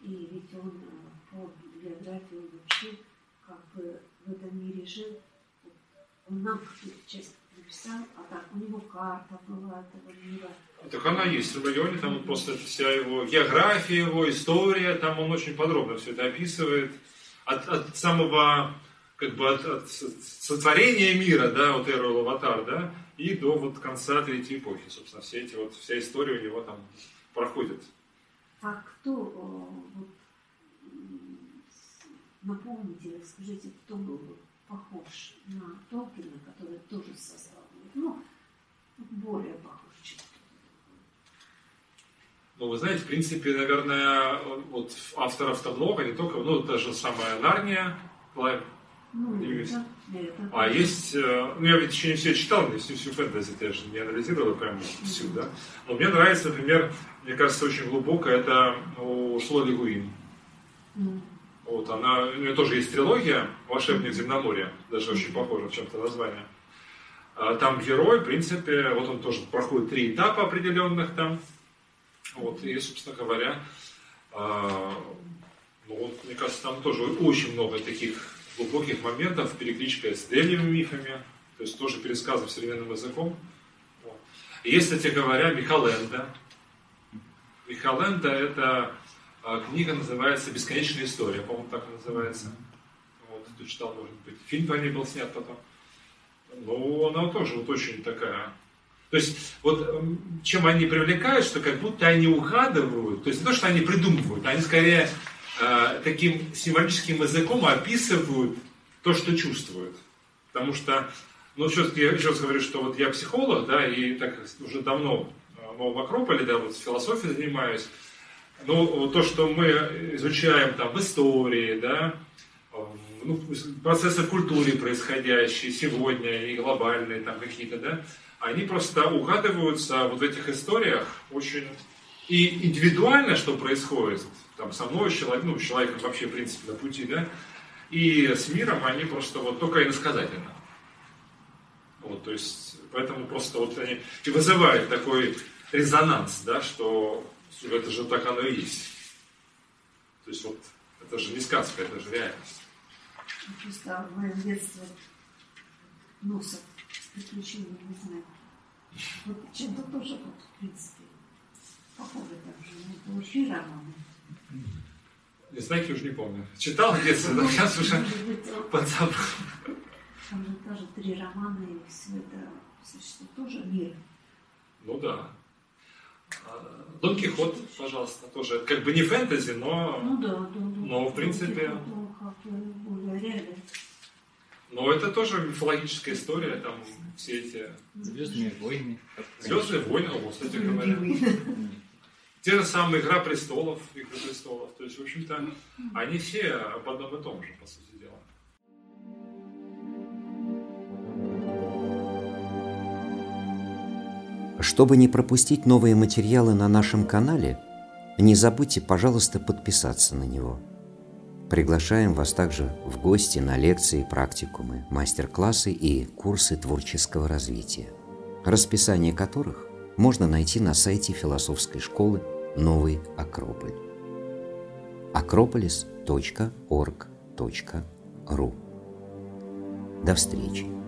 деле. И ведь он э, по биографии вообще как бы в этом мире жил, он нам какую-то часть написал, а так у него карта была этого мира. Так она есть в районе, там просто вся его география, его история, там он очень подробно все это описывает. От, от самого, как бы от, от сотворения мира, да, вот Эру Аватар, да, и до вот конца Третьей эпохи, собственно, все эти вот, вся история у него там проходит. А кто вот, напомните, скажите, кто был бы похож на Толкина, который тоже создал, ну, более похож, чем ну, вы знаете, в принципе, наверное, вот авторов-то много, не только, ну, та же самая Нарния, ну, Льюис. это, это, А есть, э, ну, я ведь еще не все читал, не всю, всю фэнтези я же не анализировал прям всю, да. Но мне нравится, например, мне кажется, очень глубоко, это у Слоли Гуин. ну, Вот, она, у нее тоже есть трилогия «Волшебник земноморья», даже очень похоже в чем-то название. А Там герой, в принципе, вот он тоже проходит три этапа определенных там. Вот, и, собственно говоря, а, ну, вот, мне кажется, там тоже очень много таких глубоких моментов, перекличка с древними мифами, то есть тоже пересказан современным языком. Есть, кстати говоря, Михаленда. Михаленда – это а, книга называется «Бесконечная история», по-моему, так и называется. Вот, ты читал, может быть. Фильм по ней был снят потом. Ну, она тоже вот очень такая то есть, вот чем они привлекают, что как будто они угадывают, то есть не то, что они придумывают, они скорее э, таким символическим языком описывают то, что чувствуют. Потому что, ну, все-таки я еще раз говорю, что вот я психолог, да, и так уже давно э, в Акрополе, да, вот с философией занимаюсь. Ну, то, что мы изучаем там в истории, да, ну, процессы в культуре происходящие сегодня и глобальные там какие-то, да, они просто угадываются вот в этих историях очень и индивидуально, что происходит там со мной, человек, ну, человеком вообще, в принципе, на пути, да, и с миром они просто вот только иносказательно. Вот, то есть, поэтому просто вот они и вызывают такой резонанс, да, что это же так оно и есть. То есть вот это же не сказка, это же реальность. Просто в моем детстве Носов приключения не знаю. Вот чем-то тоже, вот, в принципе, похоже так же. Это очень романы. Знаки уже не помню. Читал в детстве, но сейчас уже подзабыл. Там же тоже три романа, и все это существует тоже мир. Ну да. А, Дон Кихот, пожалуйста, тоже как бы не фэнтези, но, ну, да, да, да. но в принципе... Ну. Но это тоже мифологическая история, там все эти... Звездные войны. Звездные войны, вот, кстати говоря. Те же самые «Игра престолов», «Игры престолов». То есть, в общем-то, они все об одном и том же, по сути дела. Чтобы не пропустить новые материалы на нашем канале, не забудьте, пожалуйста, подписаться на него. Приглашаем вас также в гости на лекции, практикумы, мастер-классы и курсы творческого развития, расписание которых можно найти на сайте философской школы «Новый Акрополь» акрополис.орг.ру До встречи!